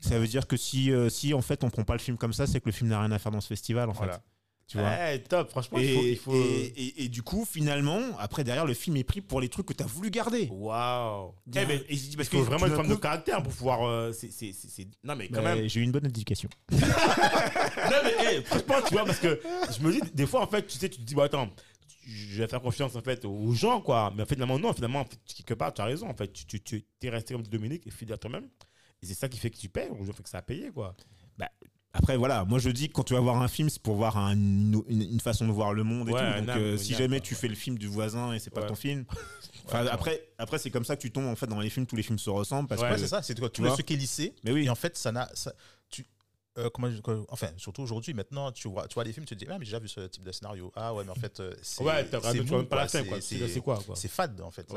Speaker 3: ça veut dire que si, euh, si en fait on prend pas le film comme ça, c'est que le film n'a rien à faire dans ce festival en
Speaker 2: Voilà.
Speaker 3: fait. Tu vois
Speaker 1: Ouais, top, franchement,
Speaker 3: et,
Speaker 1: il faut. il faut-
Speaker 3: et, et- et du coup, finalement, après derrière, le film est pris pour les trucs que tu as voulu garder.
Speaker 1: Waouh.
Speaker 3: Eh
Speaker 1: Eh,
Speaker 3: ben, je dis,
Speaker 1: il
Speaker 3: parce que
Speaker 1: vraiment une femme de caractère pour pouvoir. euh, c'est- c'est- c'est- Non, mais quand
Speaker 3: Bah,
Speaker 1: même.
Speaker 3: J'ai eu une bonne éducation.
Speaker 1: non, mais hey, franchement, tu vois, parce que je me dis, des fois, en fait, tu sais, tu te dis, bon, attends, je vais faire confiance, en fait, aux gens, quoi. Mais en fait, finalement, non, finalement, en fait, quelque part, tu as raison, en fait. Tu, tu, tu es resté comme Dominique et fidèle à toi-même. Et c'est ça qui fait que tu payes, ou fait que ça a payé, quoi.
Speaker 3: Après, voilà, moi je dis que quand tu vas voir un film, c'est pour voir un- une, façon de voir le monde et
Speaker 1: Ouais,
Speaker 3: tout.
Speaker 1: un
Speaker 3: Donc,
Speaker 1: âme,
Speaker 3: euh, si
Speaker 1: âme,
Speaker 3: jamais tu fais le film du voisin et c'est pas
Speaker 1: Ouais.
Speaker 3: ton film. Enfin, après, après c'est comme ça que tu tombes en fait dans les films, tous les films se ressemblent parce que
Speaker 2: c'est ça, c'est quoi,
Speaker 3: tu vois
Speaker 2: ce qui est lycée.
Speaker 3: Mais oui.
Speaker 2: Et en fait, ça n'a. tu, euh, comment, enfin, surtout aujourd'hui, maintenant, tu vois, tu vois des films, tu te dis, ah, mais j'ai déjà vu ce type de scénario. Ah, ouais, mais en fait, euh, c'est.
Speaker 1: Ouais, t'as même pas la
Speaker 2: quoi. c'est-
Speaker 1: quoi, quoi.
Speaker 2: C'est fade, en fait.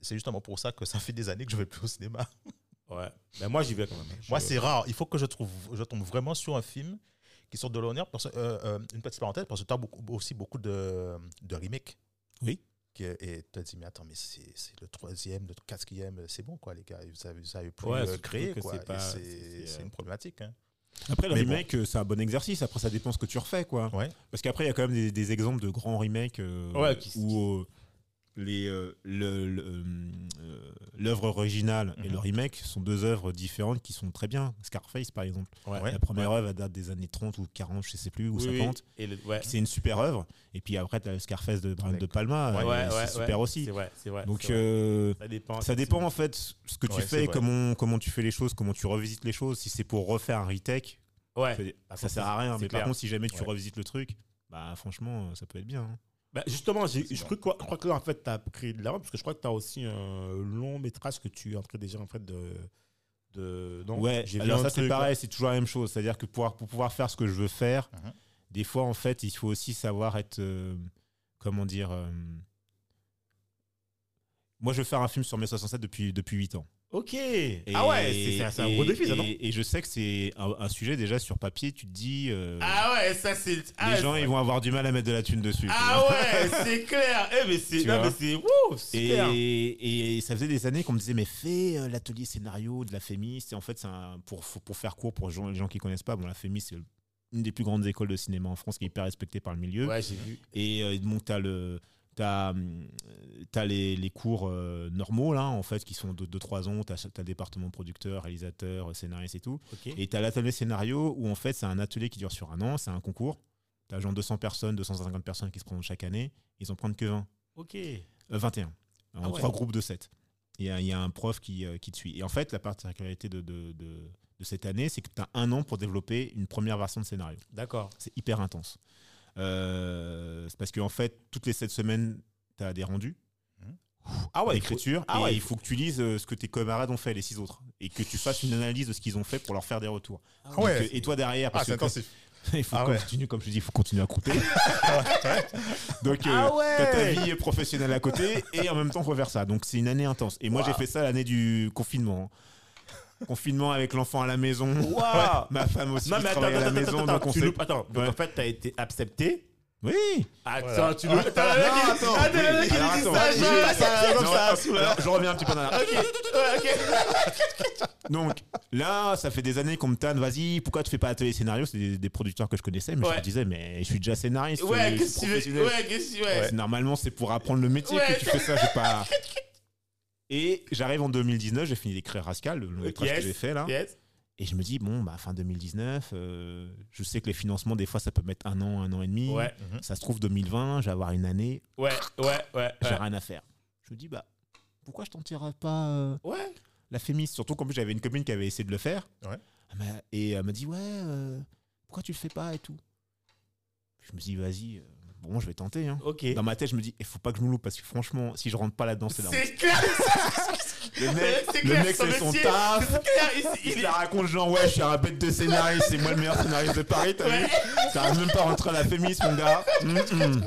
Speaker 1: C'est
Speaker 2: justement pour ça que ça fait des années que je vais plus au cinéma.
Speaker 1: Ouais. Moi, j'y vais quand même.
Speaker 2: Moi, c'est rare. Il faut que je trouve, je tombe vraiment sur un film qui sort de l'honneur. Euh, euh, une petite parenthèse, parce que tu as beaucoup, aussi beaucoup de, de remakes.
Speaker 3: Oui.
Speaker 2: Qui, et tu te dis, mais attends, mais c'est le troisième, le quatrième, c'est bon, quoi, les gars. Vous avez, vous avez plus
Speaker 1: Ouais,
Speaker 2: euh, créé, quoi.
Speaker 1: c'est euh,
Speaker 2: une problématique. Hein.
Speaker 3: Après, le
Speaker 2: Mais
Speaker 3: remake, euh, c'est un bon exercice. Après, ça dépend ce que tu refais, quoi.
Speaker 2: Ouais.
Speaker 3: Parce qu'après, il y a quand même des, des exemples de grands remakes euh,
Speaker 1: Ouais, qui-
Speaker 3: où les, euh, le- le, euh, l'œuvre originale et
Speaker 2: Mhm.
Speaker 3: le remake sont deux œuvres différentes qui sont très bien. Scarface, par exemple.
Speaker 2: Ouais.
Speaker 3: La première œuvre, elle date des années 30 ou 40, je sais plus, ou
Speaker 1: Oui, oui.
Speaker 3: 50.
Speaker 1: Et le- ouais.
Speaker 3: C'est une super œuvre. Et puis après, tu as Scarface de Brian De Palma.
Speaker 1: Ouais,
Speaker 3: euh,
Speaker 1: ouais,
Speaker 3: c'est
Speaker 1: ouais,
Speaker 3: super
Speaker 1: ouais.
Speaker 3: aussi.
Speaker 1: Vrai, vrai.
Speaker 3: Donc, euh,
Speaker 1: ça dépend.
Speaker 3: ça dépend en fait ce que tu
Speaker 2: Ouais,
Speaker 3: fais, comment, comment tu fais les choses, comment tu revisites les choses. Si c'est pour refaire un retake,
Speaker 1: Ouais.
Speaker 3: fait-
Speaker 1: Ah,
Speaker 3: ça
Speaker 1: ça,
Speaker 3: sert à rien. Mais
Speaker 1: clair.
Speaker 3: par contre, si jamais tu
Speaker 2: Ouais.
Speaker 3: revisites le truc, bah franchement, ça peut être bien. hein.
Speaker 1: Bah, justement, je crois, que- je crois que là, en fait, tu as créé de la parce que je crois que tu as aussi un long métrage que tu es en train déjà en fait de. de non?
Speaker 3: Ouais,
Speaker 1: j'ai vu
Speaker 3: alors ça c'est pareil, c'est toujours la même chose. C'est-à-dire que pour, pour pouvoir faire ce que je veux faire,
Speaker 2: Mhm.
Speaker 3: des fois en fait, il faut aussi savoir être. euh, comment dire. euh, Moi, je veux faire un film sur mai 67 depuis, depuis 8 ans.
Speaker 1: Ok.
Speaker 3: Et-
Speaker 1: ah ouais, c'est- c'est un- gros défi, ça, non
Speaker 3: et, et je sais que c'est un, un sujet déjà sur papier, tu te dis. euh,
Speaker 1: Ah ouais, ça c'est. ah,
Speaker 3: les gens,
Speaker 1: c'est-
Speaker 3: ils vont avoir du mal à mettre de la thune dessus.
Speaker 1: Ah ouais, c'est clair. Eh, mais c'est. Non, mais c'est. Wouh, super.
Speaker 3: Et, et ça faisait des années qu'on me disait mais fais euh, l'atelier scénario de la FEMIS et en fait c'est un- pour, pour faire court pour les gens, les gens qui connaissent pas bon la FEMIS c'est une des plus grandes écoles de cinéma en France qui est hyper respectée par le milieu
Speaker 1: Ouais, j'ai vu.
Speaker 3: et euh, donc t'as le t'as hum, t'as les, les cours euh, normaux là en fait qui sont de 2-3 ans t'as as le département producteur réalisateur scénariste et tout et t'as l'atelier scénario où en fait c'est un atelier qui dure sur un an c'est un concours t'as genre 200 personnes 250 personnes qui se présentent chaque année ils en prennent que 20
Speaker 1: Ok.
Speaker 3: euh, 21. En
Speaker 1: Ah ouais.
Speaker 3: trois groupes de 7. Il y, a, il y a un prof qui, euh, qui te suit. Et en fait, la particularité de, de, de- de cette année, c'est que tu as un an pour développer une première version de scénario.
Speaker 1: D'accord.
Speaker 3: C'est hyper intense. Euh, c'est parce qu'en fait, toutes les 7 semaines, tu as des rendus
Speaker 1: Ah ouais,
Speaker 3: d'écriture.
Speaker 1: Ah ouais.
Speaker 3: il faut que tu lises euh, ce que tes camarades ont fait, les six autres. Et que tu fasses une analyse de ce qu'ils ont fait pour leur faire des retours.
Speaker 2: Ah ouais.
Speaker 3: Donc, euh, et toi derrière,
Speaker 2: Ah,
Speaker 3: parce
Speaker 2: c'est
Speaker 3: que
Speaker 2: intensif.
Speaker 3: il faut
Speaker 2: Ah ouais.
Speaker 3: continuer, comme je dis, il faut continuer à couper. Donc, euh,
Speaker 1: Ah
Speaker 3: t'as ta vie professionnelle à côté et en même temps, faut faire ça. Donc, c'est une année intense. Et moi,
Speaker 1: Wow.
Speaker 3: j'ai fait ça l'année du confinement. Confinement avec l'enfant à la maison. Ma femme aussi
Speaker 1: Non, mais attends,
Speaker 3: à la
Speaker 1: attends,
Speaker 3: maison.
Speaker 1: attends,
Speaker 3: donc
Speaker 1: attends,
Speaker 3: on
Speaker 1: tu loupes- attends, donc
Speaker 3: Ouais.
Speaker 1: en fait, t'as été accepté.
Speaker 3: Oui.
Speaker 1: Attends,
Speaker 2: Voilà.
Speaker 1: tu loupes. Attends,
Speaker 2: attends,
Speaker 1: attends, mec, il
Speaker 3: Alors, attends,
Speaker 1: je-
Speaker 2: sous la-
Speaker 3: alors, je reviens un petit peu en arrière.
Speaker 1: Ok, ouais, ok.
Speaker 3: Donc là, ça fait des années qu'on me tanne, vas-y, pourquoi tu fais pas atelier scénario? C'est des, des producteurs que je connaissais, mais je leur disais, mais je suis déjà scénariste.
Speaker 1: Ouais,
Speaker 3: je suis
Speaker 1: qu'est-ce que tu veux?
Speaker 3: professionnel.
Speaker 1: Ouais, qu'est-ce que tu ouais.
Speaker 3: C'est- Normalement, c'est pour apprendre le métier
Speaker 1: Ouais.
Speaker 3: que tu fais ça. J'ai pas. Et j'arrive en 2019, j'ai fini d'écrire Rascal, le
Speaker 1: Yes,
Speaker 3: que j'ai fait là.
Speaker 1: Yes.
Speaker 3: Et je me dis, bon, bah, fin 2019, euh, je sais que les financements, des fois, ça peut mettre un an, un an et demi.
Speaker 1: Ouais,
Speaker 3: Ça se trouve, 2020, je vais avoir une année,
Speaker 1: ouais, ouais, ouais.
Speaker 3: j'ai
Speaker 1: ouais.
Speaker 3: rien à faire. Je me dis, bah, pourquoi je t'en tirerais pas euh,
Speaker 1: Ouais.
Speaker 3: la fémis? Surtout qu'en plus, j'avais une copine qui avait essayé de le faire.
Speaker 2: Ouais.
Speaker 3: Et elle m'a dit, ouais, euh, pourquoi tu le fais pas et tout? Je me dis, vas-y, bon, je vais tenter. Hein. Dans ma tête, je me dis, il faut pas que je me loupe parce que franchement, si je rentre pas là-dedans, c'est honte.
Speaker 1: C'est clair.
Speaker 3: Le mec,
Speaker 1: c'est
Speaker 3: le
Speaker 1: clair,
Speaker 3: mec
Speaker 1: son
Speaker 3: c'est son taf.
Speaker 1: Clair, il-
Speaker 3: Il
Speaker 1: il-
Speaker 3: la raconte genre ouais je suis un bête de scénariste, c'est moi le meilleur scénariste de Paris, t'as vu? T'arrives même pas à rentrer à la fémis mon gars. Hum, hum.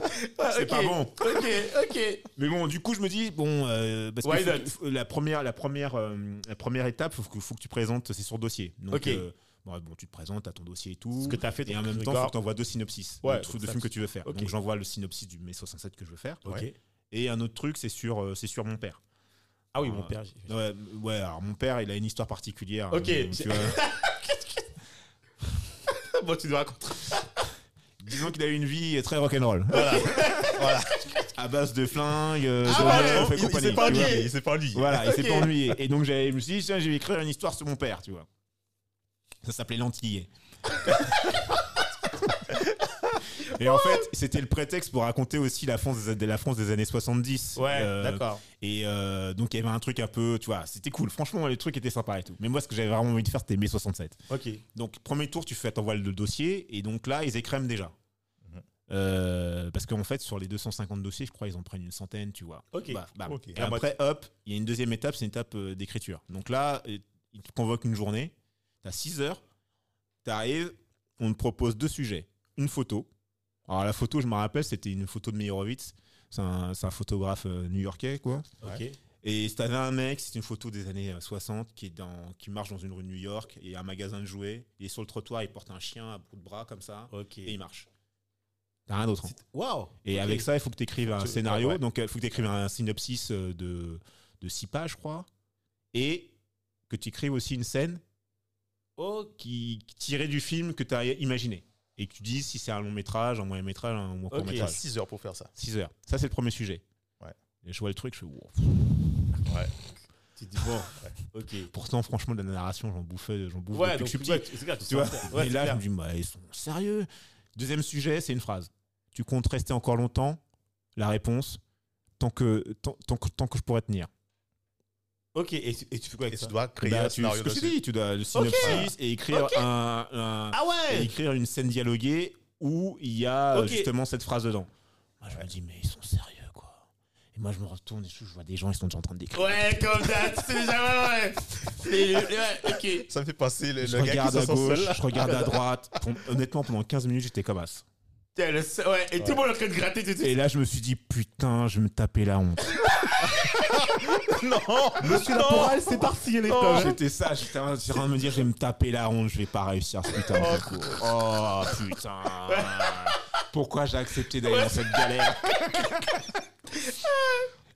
Speaker 3: C'est pas bon.
Speaker 1: Ok, ok.
Speaker 3: Mais bon du coup je me dis bon euh, parce que faut- la première la première euh, la première étape faut que, faut que tu présentes c'est sur dossier. Donc
Speaker 1: Ok.
Speaker 3: euh, bon, bon, tu te présentes, t'as ton dossier et tout.
Speaker 1: Ce que t'as fait,
Speaker 3: et en même temps que t'envoies deux synopsis
Speaker 1: Ouais,
Speaker 3: de de
Speaker 1: ça,
Speaker 3: films que tu veux faire. Donc j'envoie le synopsis du mai 67 que je veux faire.
Speaker 1: Ok.
Speaker 3: Et un autre truc c'est sur euh, c'est sur mon père.
Speaker 1: Ah oui, mon père. j'ai-
Speaker 3: Ouais, ouais, alors mon père, il a une histoire particulière.
Speaker 1: Ok.
Speaker 3: Euh, tu vois.
Speaker 1: Bon, tu dois raconter.
Speaker 3: Disons qu'il a eu une vie très rock'n'roll.
Speaker 2: Voilà. voilà.
Speaker 3: À base de flingues, euh,
Speaker 1: Ah
Speaker 3: de
Speaker 2: il, s'est pas
Speaker 3: tu
Speaker 2: ennuyé. Il s'est pas ennuyé.
Speaker 3: Voilà, il s'est pas ennuyé. Et donc je me suis dit, tiens, je vais écrire une histoire sur mon père, tu vois. Ça s'appelait L'Antillais. Et en fait, c'était le prétexte pour raconter aussi la France des, de la France des années 70.
Speaker 1: Ouais,
Speaker 3: Euh,
Speaker 1: d'accord.
Speaker 3: Et euh, donc il y avait un truc un peu, tu vois, c'était cool. Franchement, les trucs étaient sympas et tout. Mais moi, ce que j'avais vraiment envie de faire, c'était mai 67.
Speaker 1: Ok.
Speaker 3: Donc, premier tour, tu fais, t'envoies le dossier, et donc là, ils écrèment déjà.
Speaker 2: Mhm.
Speaker 3: Euh, parce qu'en fait, sur les 250 dossiers, je crois, ils en prennent une centaine, tu vois.
Speaker 1: Ok.
Speaker 3: Bah.
Speaker 2: Ok.
Speaker 3: Et
Speaker 1: La
Speaker 3: après, hop, il y a une deuxième étape, c'est une étape d'écriture. Donc là, ils te convoquent une journée, t'as 6 heures, t'arrives, on te propose deux sujets. Une photo. Alors la photo, je me rappelle, c'était une photo de Meyerowitz. C'est un, photographe euh, new-yorkais, quoi.
Speaker 1: Ok.
Speaker 3: Et si t'avais un mec, c'est une photo des années euh, 60 qui, est dans, qui marche dans une rue de New York et un magasin de jouets. Il est sur le trottoir, il porte un chien à bout de bras comme ça et il marche. T'as rien d'autre. hein.
Speaker 1: Waouh.
Speaker 3: Et avec ça, il faut que tu écrives un
Speaker 1: Tu-
Speaker 3: scénario.
Speaker 1: ouais.
Speaker 3: Donc, il faut que tu écrives un synopsis euh, de, de 6 pages, je crois. Et que tu écrives aussi une scène
Speaker 1: Ok.
Speaker 3: qui, tirée du film que tu as imaginé. Et que tu dises si c'est un long métrage, un moyen métrage, un court
Speaker 2: Il y a
Speaker 3: métrage.
Speaker 2: 6 heures pour faire ça.
Speaker 3: 6 heures. Ça, c'est le premier sujet.
Speaker 2: Ouais.
Speaker 3: Et je vois le truc, je fais wow.
Speaker 2: Ouais.
Speaker 1: Tu te dis bon. Ok.
Speaker 3: Pourtant, franchement, de la narration, j'en bouffais, j'en bouffe
Speaker 1: Ouais, donc
Speaker 3: que je suis
Speaker 1: ouais,
Speaker 3: petit.
Speaker 1: c'est clair, tu
Speaker 3: Tu vois.
Speaker 1: Ouais,
Speaker 3: et là, je me dis, bah, ils sont sérieux. Deuxième sujet, c'est une phrase. Tu comptes rester encore longtemps? La réponse, tant que, tant, tant que, tant que je pourrais tenir.
Speaker 1: Ok, et, tu- et tu fais quoi
Speaker 2: Et
Speaker 1: avec
Speaker 2: tu
Speaker 1: ça
Speaker 2: dois créer
Speaker 3: Bah,
Speaker 2: un
Speaker 3: tu,
Speaker 2: scénario
Speaker 3: ce que je dit, tu dois le synopsis et écrire,
Speaker 1: Ok.
Speaker 3: un, un-
Speaker 1: Ah
Speaker 3: et
Speaker 1: ouais
Speaker 3: écrire une scène dialoguée où il y a euh,
Speaker 1: Ok.
Speaker 3: justement cette phrase dedans. Moi, je me dis, mais ils sont sérieux, quoi. Et moi, je me retourne et je vois des gens, ils sont déjà en train d'écrire.
Speaker 1: Ouais, comme ça, c'est déjà ouais, ouais. Ouais, ok.
Speaker 2: Ça me fait passer le,
Speaker 3: Je
Speaker 2: le gars qui
Speaker 3: regarde à gauche, je regarde à droite. Honnêtement, pendant 15 minutes, j'étais comme as.
Speaker 1: Ouais, et tout le monde est en train de gratter tout de suite.
Speaker 3: Et là, je me suis dit, putain, je vais me taper la honte.
Speaker 2: non
Speaker 1: Monsieur Laporal, c'est parti, les
Speaker 2: Non.
Speaker 3: J'étais ça, j'étais en train de me dire, je vais me taper la honte, je vais pas réussir ce putain de concours. Oh putain. Pourquoi j'ai accepté d'aller dans cette galère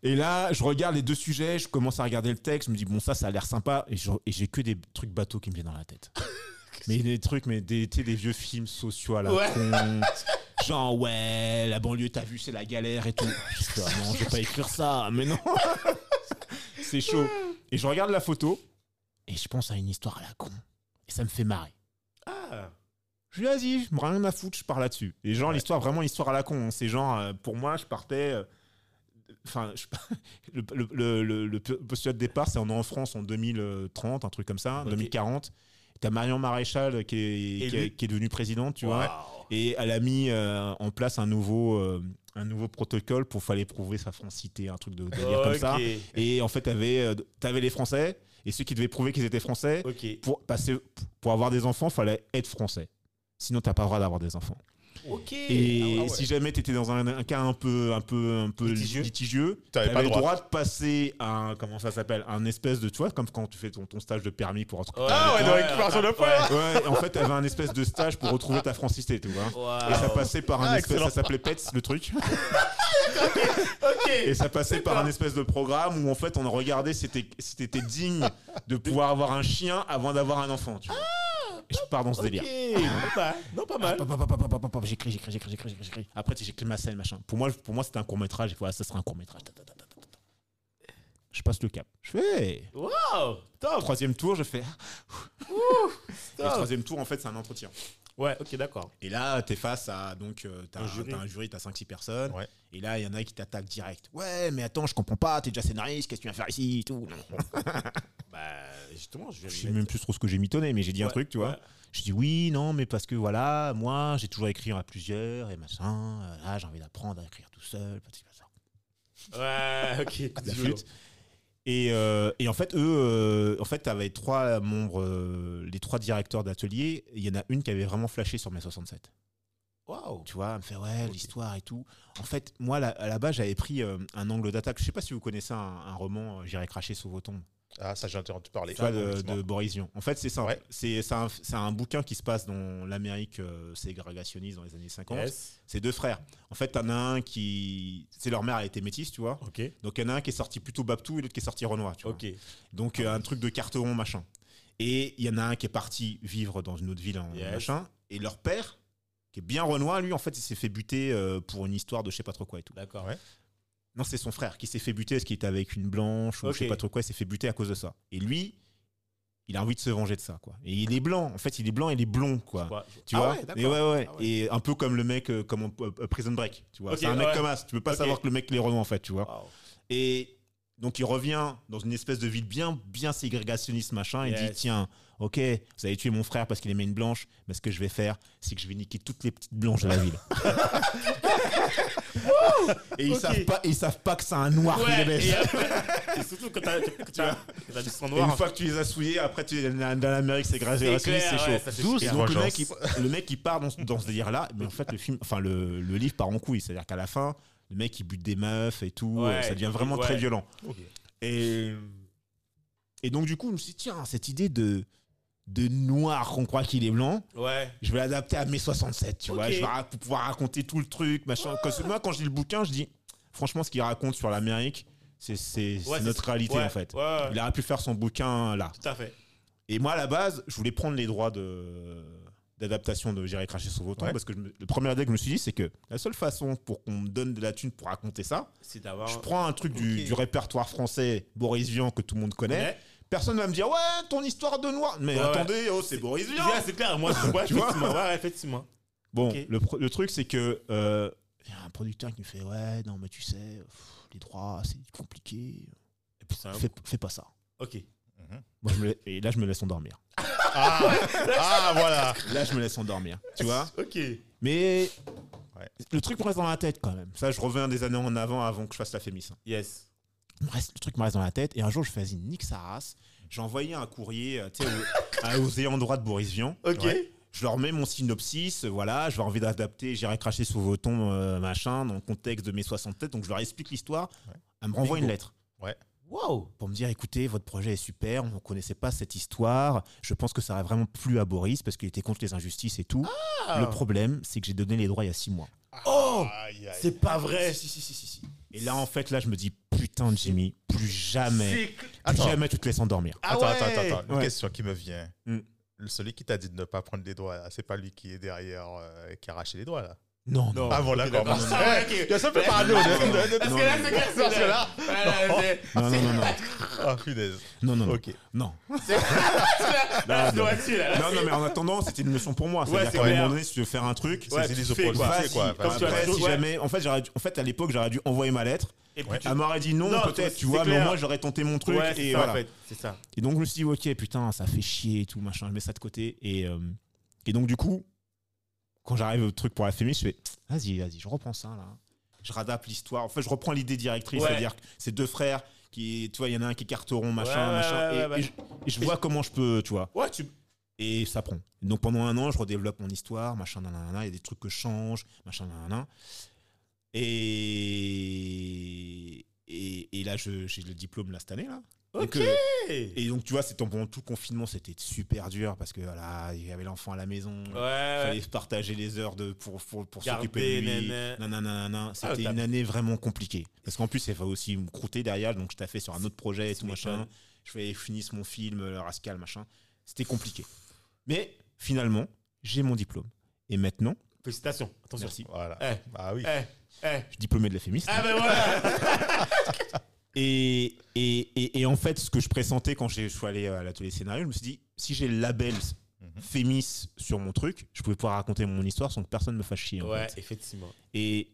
Speaker 3: Et là, je regarde les deux sujets, je commence à regarder le texte, je me dis, bon, ça, ça a l'air sympa, et je- et j'ai que des trucs bateaux qui me viennent dans la tête. Mais des trucs, mais des, tu sais, des vieux films sociaux à la
Speaker 1: Ouais.
Speaker 3: con. Genre, ouais, la banlieue, t'as vu, c'est la galère et tout. Ah non, je vais pas écrire ça, mais non. c'est chaud. Et je regarde la photo, et je pense à une histoire à la con. Et ça me fait marrer.
Speaker 1: Ah.
Speaker 3: Je lui dis, vas-y, je me rien à foutre, je pars là-dessus. Et genre, l'histoire, vraiment l'histoire à la con. hein. C'est genre, euh, pour moi, je partais. euh, Enfin, le, le, le, le- le postulat de départ, c'est on est en France en 2030, un truc comme ça,
Speaker 1: Ok.
Speaker 3: 2040. T'as Marion Maréchal qui est, qui, est,
Speaker 1: Élue.
Speaker 3: qui est devenue présidente, tu vois. Et elle a mis euh, en place un nouveau, euh, un nouveau protocole pour fallait prouver sa francité, un truc de délire comme ça. Et en fait, t'avais euh, t'avais les Français, et ceux qui devaient prouver qu'ils étaient Français, pour, passer, pour avoir des enfants, fallait être Français. Sinon, t'as pas le droit d'avoir des enfants.
Speaker 1: Ok.
Speaker 3: Et
Speaker 2: Ah ouais, ouais.
Speaker 3: si jamais t'étais dans un, un cas un peu, un peu, un peu
Speaker 1: Litigieux.
Speaker 3: litigieux,
Speaker 2: T'avais
Speaker 3: t'avais
Speaker 2: pas
Speaker 3: le droit de passer un, comment ça s'appelle, un espèce de, tu vois, comme quand tu fais ton, ton stage de permis pour retrouver.
Speaker 2: Ah ouais, dans récupération de points.
Speaker 3: Ouais, en fait, t'avais un espèce de stage pour retrouver ta francité, tu vois. Et ça passait par un
Speaker 2: Ah,
Speaker 3: espèce, ça s'appelait PETS, le truc.
Speaker 1: Ok.
Speaker 3: Et ça passait par un espèce de programme où en fait on regardait si t'étais si t'étais digne de pouvoir avoir un chien avant d'avoir un enfant. Tu vois. Et je pars dans ce délire.
Speaker 1: Pas mal. Non, pas mal.
Speaker 3: J'écris, j'écris, j'écris, j'écris, j'écris, j'écris. Après, j'écris ma scène, machin. Pour moi, pour moi c'était un court métrage. Voilà, ça sera un court métrage. Ta, ta, ta, ta, ta, ta. Je passe le cap. Je fais.
Speaker 1: Waouh. Top.
Speaker 3: Troisième tour, je fais. Et le troisième tour, en fait, c'est un entretien.
Speaker 1: Ouais, ok, d'accord.
Speaker 3: Et là, t'es face à. Donc, euh, t'as
Speaker 1: Un jury.
Speaker 3: t'as un jury, t'as 5-6 personnes.
Speaker 2: Ouais.
Speaker 3: Et là, il y en a qui t'attaquent direct. Ouais, mais attends, je comprends pas, t'es déjà scénariste, qu'est-ce que tu viens faire ici et tout.
Speaker 1: Bah, justement, je
Speaker 3: Je sais même plus trop ce que j'ai mitonné, mais j'ai dit un truc, tu vois.
Speaker 1: ouais.
Speaker 3: Je dis oui, non, mais parce que voilà, moi, j'ai toujours écrit à plusieurs et machin. euh, Là, j'ai envie d'apprendre à écrire tout seul. petit peu ça.
Speaker 1: Ouais, ok.
Speaker 3: La flûte. Et, euh, et en fait, eux, euh, en fait, t'avais trois membres, euh, les trois directeurs d'atelier. Il y en a une qui avait vraiment flashé sur mes 67.
Speaker 1: Waouh.
Speaker 3: Tu vois, elle me fait ouais, l'histoire et tout. En fait, moi, là- à la base, j'avais pris un angle d'attaque. Je sais pas si vous connaissez un, un roman, J'irai cracher sous vos tombes.
Speaker 2: Ah, ça, j'ai entendu parler.
Speaker 3: Vois, de, de Boris Vian. En fait, c'est ça.
Speaker 2: Ouais.
Speaker 3: C'est un, bouquin qui se passe dans l'Amérique euh, ségrégationniste dans les années 50.
Speaker 1: Yes.
Speaker 3: C'est deux frères. En fait, t'en as un qui. C'est leur mère a été métisse, tu vois.
Speaker 1: Ok.
Speaker 3: Donc, il y en a un qui est sorti plutôt Babtou et l'autre qui est sorti Renoir, tu vois. Donc, euh, un truc de carteron, machin. Et il y en a un qui est parti vivre dans une autre ville en
Speaker 1: Yes.
Speaker 3: machin. Et leur père, qui est bien Renoir, lui, en fait, il s'est fait buter euh, pour une histoire de je sais pas trop quoi et tout.
Speaker 1: D'accord.
Speaker 2: Ouais.
Speaker 3: Non, c'est son frère qui s'est fait buter parce qu'il était avec une blanche ou je sais pas trop quoi, il s'est fait buter à cause de ça. Et lui, il a envie de se venger de ça, quoi. Et il est blanc, en fait, il est blanc et il est blond, quoi. Tu
Speaker 1: Ah
Speaker 3: vois
Speaker 1: ouais, d'accord.
Speaker 3: Et ouais, ouais.
Speaker 1: Ah ouais.
Speaker 3: Et un peu comme le mec, euh, comme en- euh, Prison Break, tu vois. C'est un mec comme as. Tu peux pas savoir que le mec il est Renoir, en fait, tu vois. Et donc il revient dans une espèce de ville bien, bien ségrégationniste, machin.
Speaker 1: Yes.
Speaker 3: dit tiens, ok, vous avez tué mon frère parce qu'il aimait une blanche, mais ce que je vais faire, c'est que je vais niquer toutes les petites blanches de la ville. et ils
Speaker 1: Ok.
Speaker 3: savent pas, ils savent pas que c'est un noir qui les baisse.
Speaker 1: et, après- et surtout quand t'as du sang
Speaker 3: Et
Speaker 1: noir.
Speaker 3: une fois que tu les as souillés, après tu dans l'Amérique, c'est grave,
Speaker 1: C'est
Speaker 3: chaud.
Speaker 1: ouais,
Speaker 3: Et donc le mec, il, le mec il part dans, ce- dans ce délire-là, mais en fait le film, enfin le, le livre part en couille, c'est-à-dire qu'à la fin, le mec il bute des meufs et tout,
Speaker 1: Ouais,
Speaker 3: ça devient vraiment
Speaker 1: ouais.
Speaker 3: très violent. Et, et donc, du coup, je me suis dit, tiens, cette idée de, de noir qu'on croit qu'il est blanc,
Speaker 1: Ouais.
Speaker 3: je vais l'adapter à mai 67, tu vois. Je vais pouvoir raconter tout le truc, machin. Moi, quand je lis le bouquin, je dis, franchement, ce qu'il raconte sur l'Amérique, c'est
Speaker 1: Ouais,
Speaker 3: notre réalité,
Speaker 1: ouais,
Speaker 3: en fait.
Speaker 1: Ouais,
Speaker 3: Il aurait pu faire son bouquin là.
Speaker 1: tout à fait.
Speaker 3: Et moi, à la base, je voulais prendre les droits de d'adaptation de J'irai cracher sur vos
Speaker 2: Ouais.
Speaker 3: parce que je me- le premier idée que je me suis dit c'est que la seule façon pour qu'on me donne de la thune pour raconter ça
Speaker 1: C'est d'avoir.
Speaker 3: je prends un truc du, du répertoire français Boris Vian que tout le monde connaît Personne va me dire, ouais, ton histoire de noir. Mais
Speaker 1: Ouais,
Speaker 3: attendez, oh, c'est Boris Vian.
Speaker 1: C'est clair. Moi, je vois,
Speaker 3: Tu vois.
Speaker 1: Ouais, effectivement.
Speaker 3: Bon,
Speaker 1: Ok.
Speaker 3: le, le truc, c'est que euh, il y a un producteur qui me fait, ouais, non, mais tu sais, pff, les droits, c'est compliqué.
Speaker 1: Et puis, un-
Speaker 3: Fais, fais pas ça.
Speaker 1: Ok.
Speaker 3: Moi, je me la- et là, je me laisse endormir.
Speaker 2: Ah, ah, voilà.
Speaker 3: Là, je me laisse endormir. Tu vois
Speaker 1: Ok.
Speaker 3: Mais le truc me reste dans la tête quand même. Ça, je reviens des années en avant avant que je fasse la Fémis.
Speaker 1: Yes.
Speaker 3: Reste- le truc me reste dans la tête. Et un jour, je fais, vas-y, nique sa race. J'ai envoyé un courrier euh, tu sais, au- à- aux ayants droit de Boris Vian.
Speaker 1: Ok.
Speaker 3: Ouais. Je leur mets mon synopsis, euh, voilà, j'ai envie d'adapter, j'irai cracher sous vos tombes, euh, machin, dans le contexte de mes 60 têtes, donc je leur explique l'histoire.
Speaker 2: Ouais.
Speaker 3: Elle me renvoie
Speaker 1: Bingo.
Speaker 3: une lettre.
Speaker 1: Wow.
Speaker 3: Pour me dire, écoutez, votre projet est super, on ne connaissait pas cette histoire, je pense que ça aurait vraiment plu à Boris parce qu'il était contre les injustices et tout.
Speaker 1: Ah.
Speaker 3: Le problème, c'est que j'ai donné les droits il y a six mois.
Speaker 1: Oh. C'est pas vrai.
Speaker 3: Si, si, si, si, si. Et là, en fait, là, je me dis, putain, Jimmy, plus jamais, plus jamais tu te laisses endormir.
Speaker 1: Ah
Speaker 2: attends,
Speaker 1: ouais.
Speaker 2: attends, attends, attends. Une
Speaker 3: Ouais.
Speaker 2: question qui me vient. Le- Celui qui t'a dit de ne pas prendre les doigts, c'est pas lui qui est derrière, euh, qui a arraché les doigts, là.
Speaker 3: Non,
Speaker 1: Non.
Speaker 2: Ah bon, d'accord.
Speaker 1: d'accord.
Speaker 2: Parce
Speaker 1: Ah ouais, ok.
Speaker 2: Il y a ça peut parano de,
Speaker 1: Parce
Speaker 3: Non,
Speaker 1: que là,
Speaker 3: non,
Speaker 1: c'est clair.
Speaker 2: Parce que là-
Speaker 1: Ouais, c'est-
Speaker 3: non, non, non, non,
Speaker 2: Ah, punaise.
Speaker 3: non, non, non,
Speaker 2: Ok.
Speaker 3: non.
Speaker 1: c'est- Là, c'est
Speaker 3: non. Non, non, mais en attendant, c'était une leçon pour moi.
Speaker 1: Ouais,
Speaker 3: C'est-à-dire
Speaker 1: c'est
Speaker 3: qu'à un moment donné, si tu veux faire un truc,
Speaker 1: Ouais,
Speaker 2: c'est des opportunités, quoi?
Speaker 3: si
Speaker 1: ouais.
Speaker 3: jamais, en fait, j'aurais dû- en fait, à l'époque, j'aurais dû envoyer ma lettre.
Speaker 1: Et puis, tu-
Speaker 3: Elle m'aurait dit non,
Speaker 1: Non,
Speaker 3: peut-être,
Speaker 1: c'est
Speaker 3: tu vois, mais
Speaker 1: clair.
Speaker 3: moi, j'aurais tenté mon truc.
Speaker 1: Ouais, c'est
Speaker 3: et
Speaker 1: ça,
Speaker 3: voilà.
Speaker 1: en fait. C'est ça.
Speaker 3: Et donc, je me suis dit, ok, putain, ça fait chier et tout, machin, je mets ça de côté. Et, euh, et donc, du coup, quand j'arrive au truc pour la fémis, je fais, vas-y, vas-y, je reprends ça, là. Je radapte l'histoire. En fait, je reprends l'idée directrice,
Speaker 1: Ouais.
Speaker 3: c'est-à-dire que c'est deux frères qui, tu vois, il y en a un qui est carteron, machin,
Speaker 1: Ouais,
Speaker 3: machin.
Speaker 1: ouais,
Speaker 3: et, je, et je vois comment je peux, tu vois.
Speaker 1: Ouais, tu.
Speaker 3: Et ça prend. Donc pendant un an, je redéveloppe mon histoire, machin, nanana, il y a des trucs que je change, machin, nanana. Et, et, et là, j'ai le diplôme là cette année, là.
Speaker 1: Ok.
Speaker 3: euh, et donc, tu vois, c'est pendant tout le confinement, c'était super dur parce que voilà, il y avait l'enfant à la maison. Il
Speaker 1: Ouais.
Speaker 3: fallait partager les heures de, pour, pour, pour s'occuper de lui.
Speaker 1: nana.
Speaker 3: Nanana. C'était
Speaker 1: Ah, t'as-
Speaker 3: une année vraiment compliquée. Parce qu'en plus, il fallait aussi me croûter derrière. Donc, je t'ai fait sur un autre projet et tout, machin. Je fais finisse mon film, le Rascal, machin. C'était compliqué. Mais finalement, j'ai mon diplôme. Et maintenant,
Speaker 1: Félicitations. Attention.
Speaker 3: merci,
Speaker 2: Voilà.
Speaker 1: Eh,
Speaker 2: Ah oui.
Speaker 1: eh, eh.
Speaker 3: je suis diplômé de la FEMIS.
Speaker 1: Ah ben voilà.
Speaker 3: Et, et, et, et en fait, ce que je pressentais quand je suis allé à l'atelier scénario, je me suis dit, si j'ai le label
Speaker 2: Mhm.
Speaker 3: FEMIS sur mon truc, je pouvais pouvoir raconter mon histoire sans que personne me fasse chier. en
Speaker 1: Ouais,
Speaker 3: fait.
Speaker 1: effectivement.
Speaker 3: Et,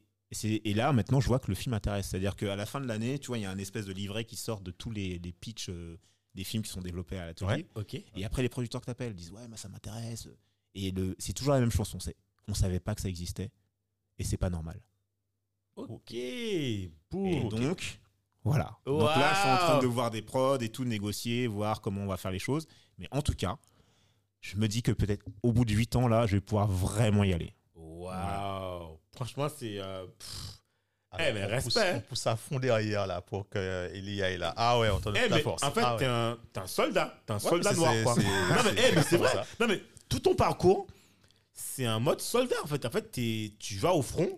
Speaker 3: et là, maintenant, je vois que le film intéresse. C'est-à-dire qu'à la fin de l'année, tu vois, il y a un espèce de livret qui sort de tous les, les pitchs euh, des films qui sont développés à l'atelier.
Speaker 2: Ouais.
Speaker 1: Ok.
Speaker 3: Et après, les producteurs que t'appelles disent ouais, mais ça m'intéresse. Et c'est toujours la même chanson. C'est, on savait pas que ça existait, et c'est pas normal.
Speaker 1: Ok.
Speaker 3: Et
Speaker 1: Pour.
Speaker 3: donc, voilà. Donc là, je suis en train de voir des prods et tout, négocier, voir comment on va faire les choses. Mais en tout cas, je me dis que peut-être au bout de 8 ans, là, je vais pouvoir vraiment y aller.
Speaker 1: Waouh. Franchement, c'est. euh.
Speaker 2: Alors,
Speaker 1: Eh, mais
Speaker 2: on
Speaker 1: respect.
Speaker 2: pousse- On pousse à fond derrière là pour que euh, Elia est là. Ah ouais, on te donne
Speaker 1: Eh,
Speaker 2: la force.
Speaker 1: en fait,
Speaker 2: Ah ouais.
Speaker 1: t'es un, soldat. T'es un
Speaker 2: Ouais,
Speaker 1: soldat noir, quoi. Non, mais,
Speaker 2: c'est
Speaker 1: eh, mais c'est vrai.
Speaker 2: ça.
Speaker 1: Non, mais tout ton parcours, c'est un mode soldat, en fait. En fait, t'es- tu vas au front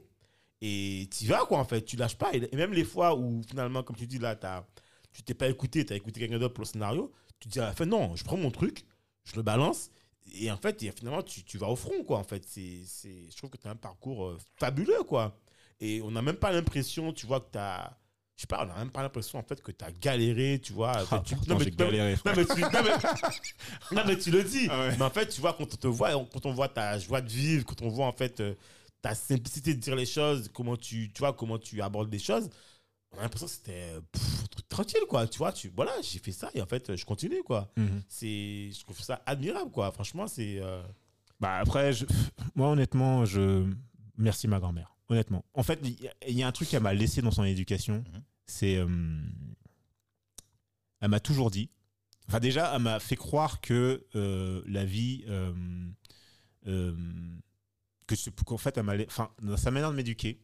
Speaker 1: et tu vas, quoi, en fait. Tu lâches pas. Et même les fois où, finalement, comme tu dis, là, t'as- tu t'es pas écouté, tu as écouté quelqu'un d'autre pour le scénario, tu te dis à la fin, non, je prends mon truc, je le balance. Et en fait, et finalement, tu, tu vas au front, quoi. En fait, c'est, c'est, je trouve que tu as un parcours euh, fabuleux, quoi. Et on n'a même pas l'impression, tu vois, que tu as. Je sais pas, on n'a même pas l'impression, en fait, que tu as galéré, tu vois.
Speaker 3: Ah,
Speaker 1: tu, non, mais-
Speaker 3: galéré,
Speaker 1: non,
Speaker 3: frère.
Speaker 1: mais tu, non, mais, non, mais tu le dis.
Speaker 3: Ah ouais.
Speaker 1: Mais en fait, tu vois, quand on te voit, quand on voit ta joie de vivre, quand on voit en fait euh, ta simplicité de dire les choses, comment tu, tu vois, comment tu abordes les choses, on a l'impression que c'était pff, un truc tranquille, quoi. Tu vois, tu, voilà, j'ai fait ça et en fait, je continue, quoi.
Speaker 3: Mhm.
Speaker 1: C'est, je trouve ça admirable, quoi. Franchement, c'est. euh,
Speaker 3: Bah après, je- moi honnêtement, je merci ma grand-mère. Honnêtement, en fait, il y a- il y, a un truc qu'elle m'a laissé dans son éducation,
Speaker 2: Mhm.
Speaker 3: c'est euh, elle m'a toujours dit. Enfin déjà, elle m'a fait croire que euh, la vie, euh, euh, que qu'en fait, elle m'a, enfin dans sa manière de m'éduquer,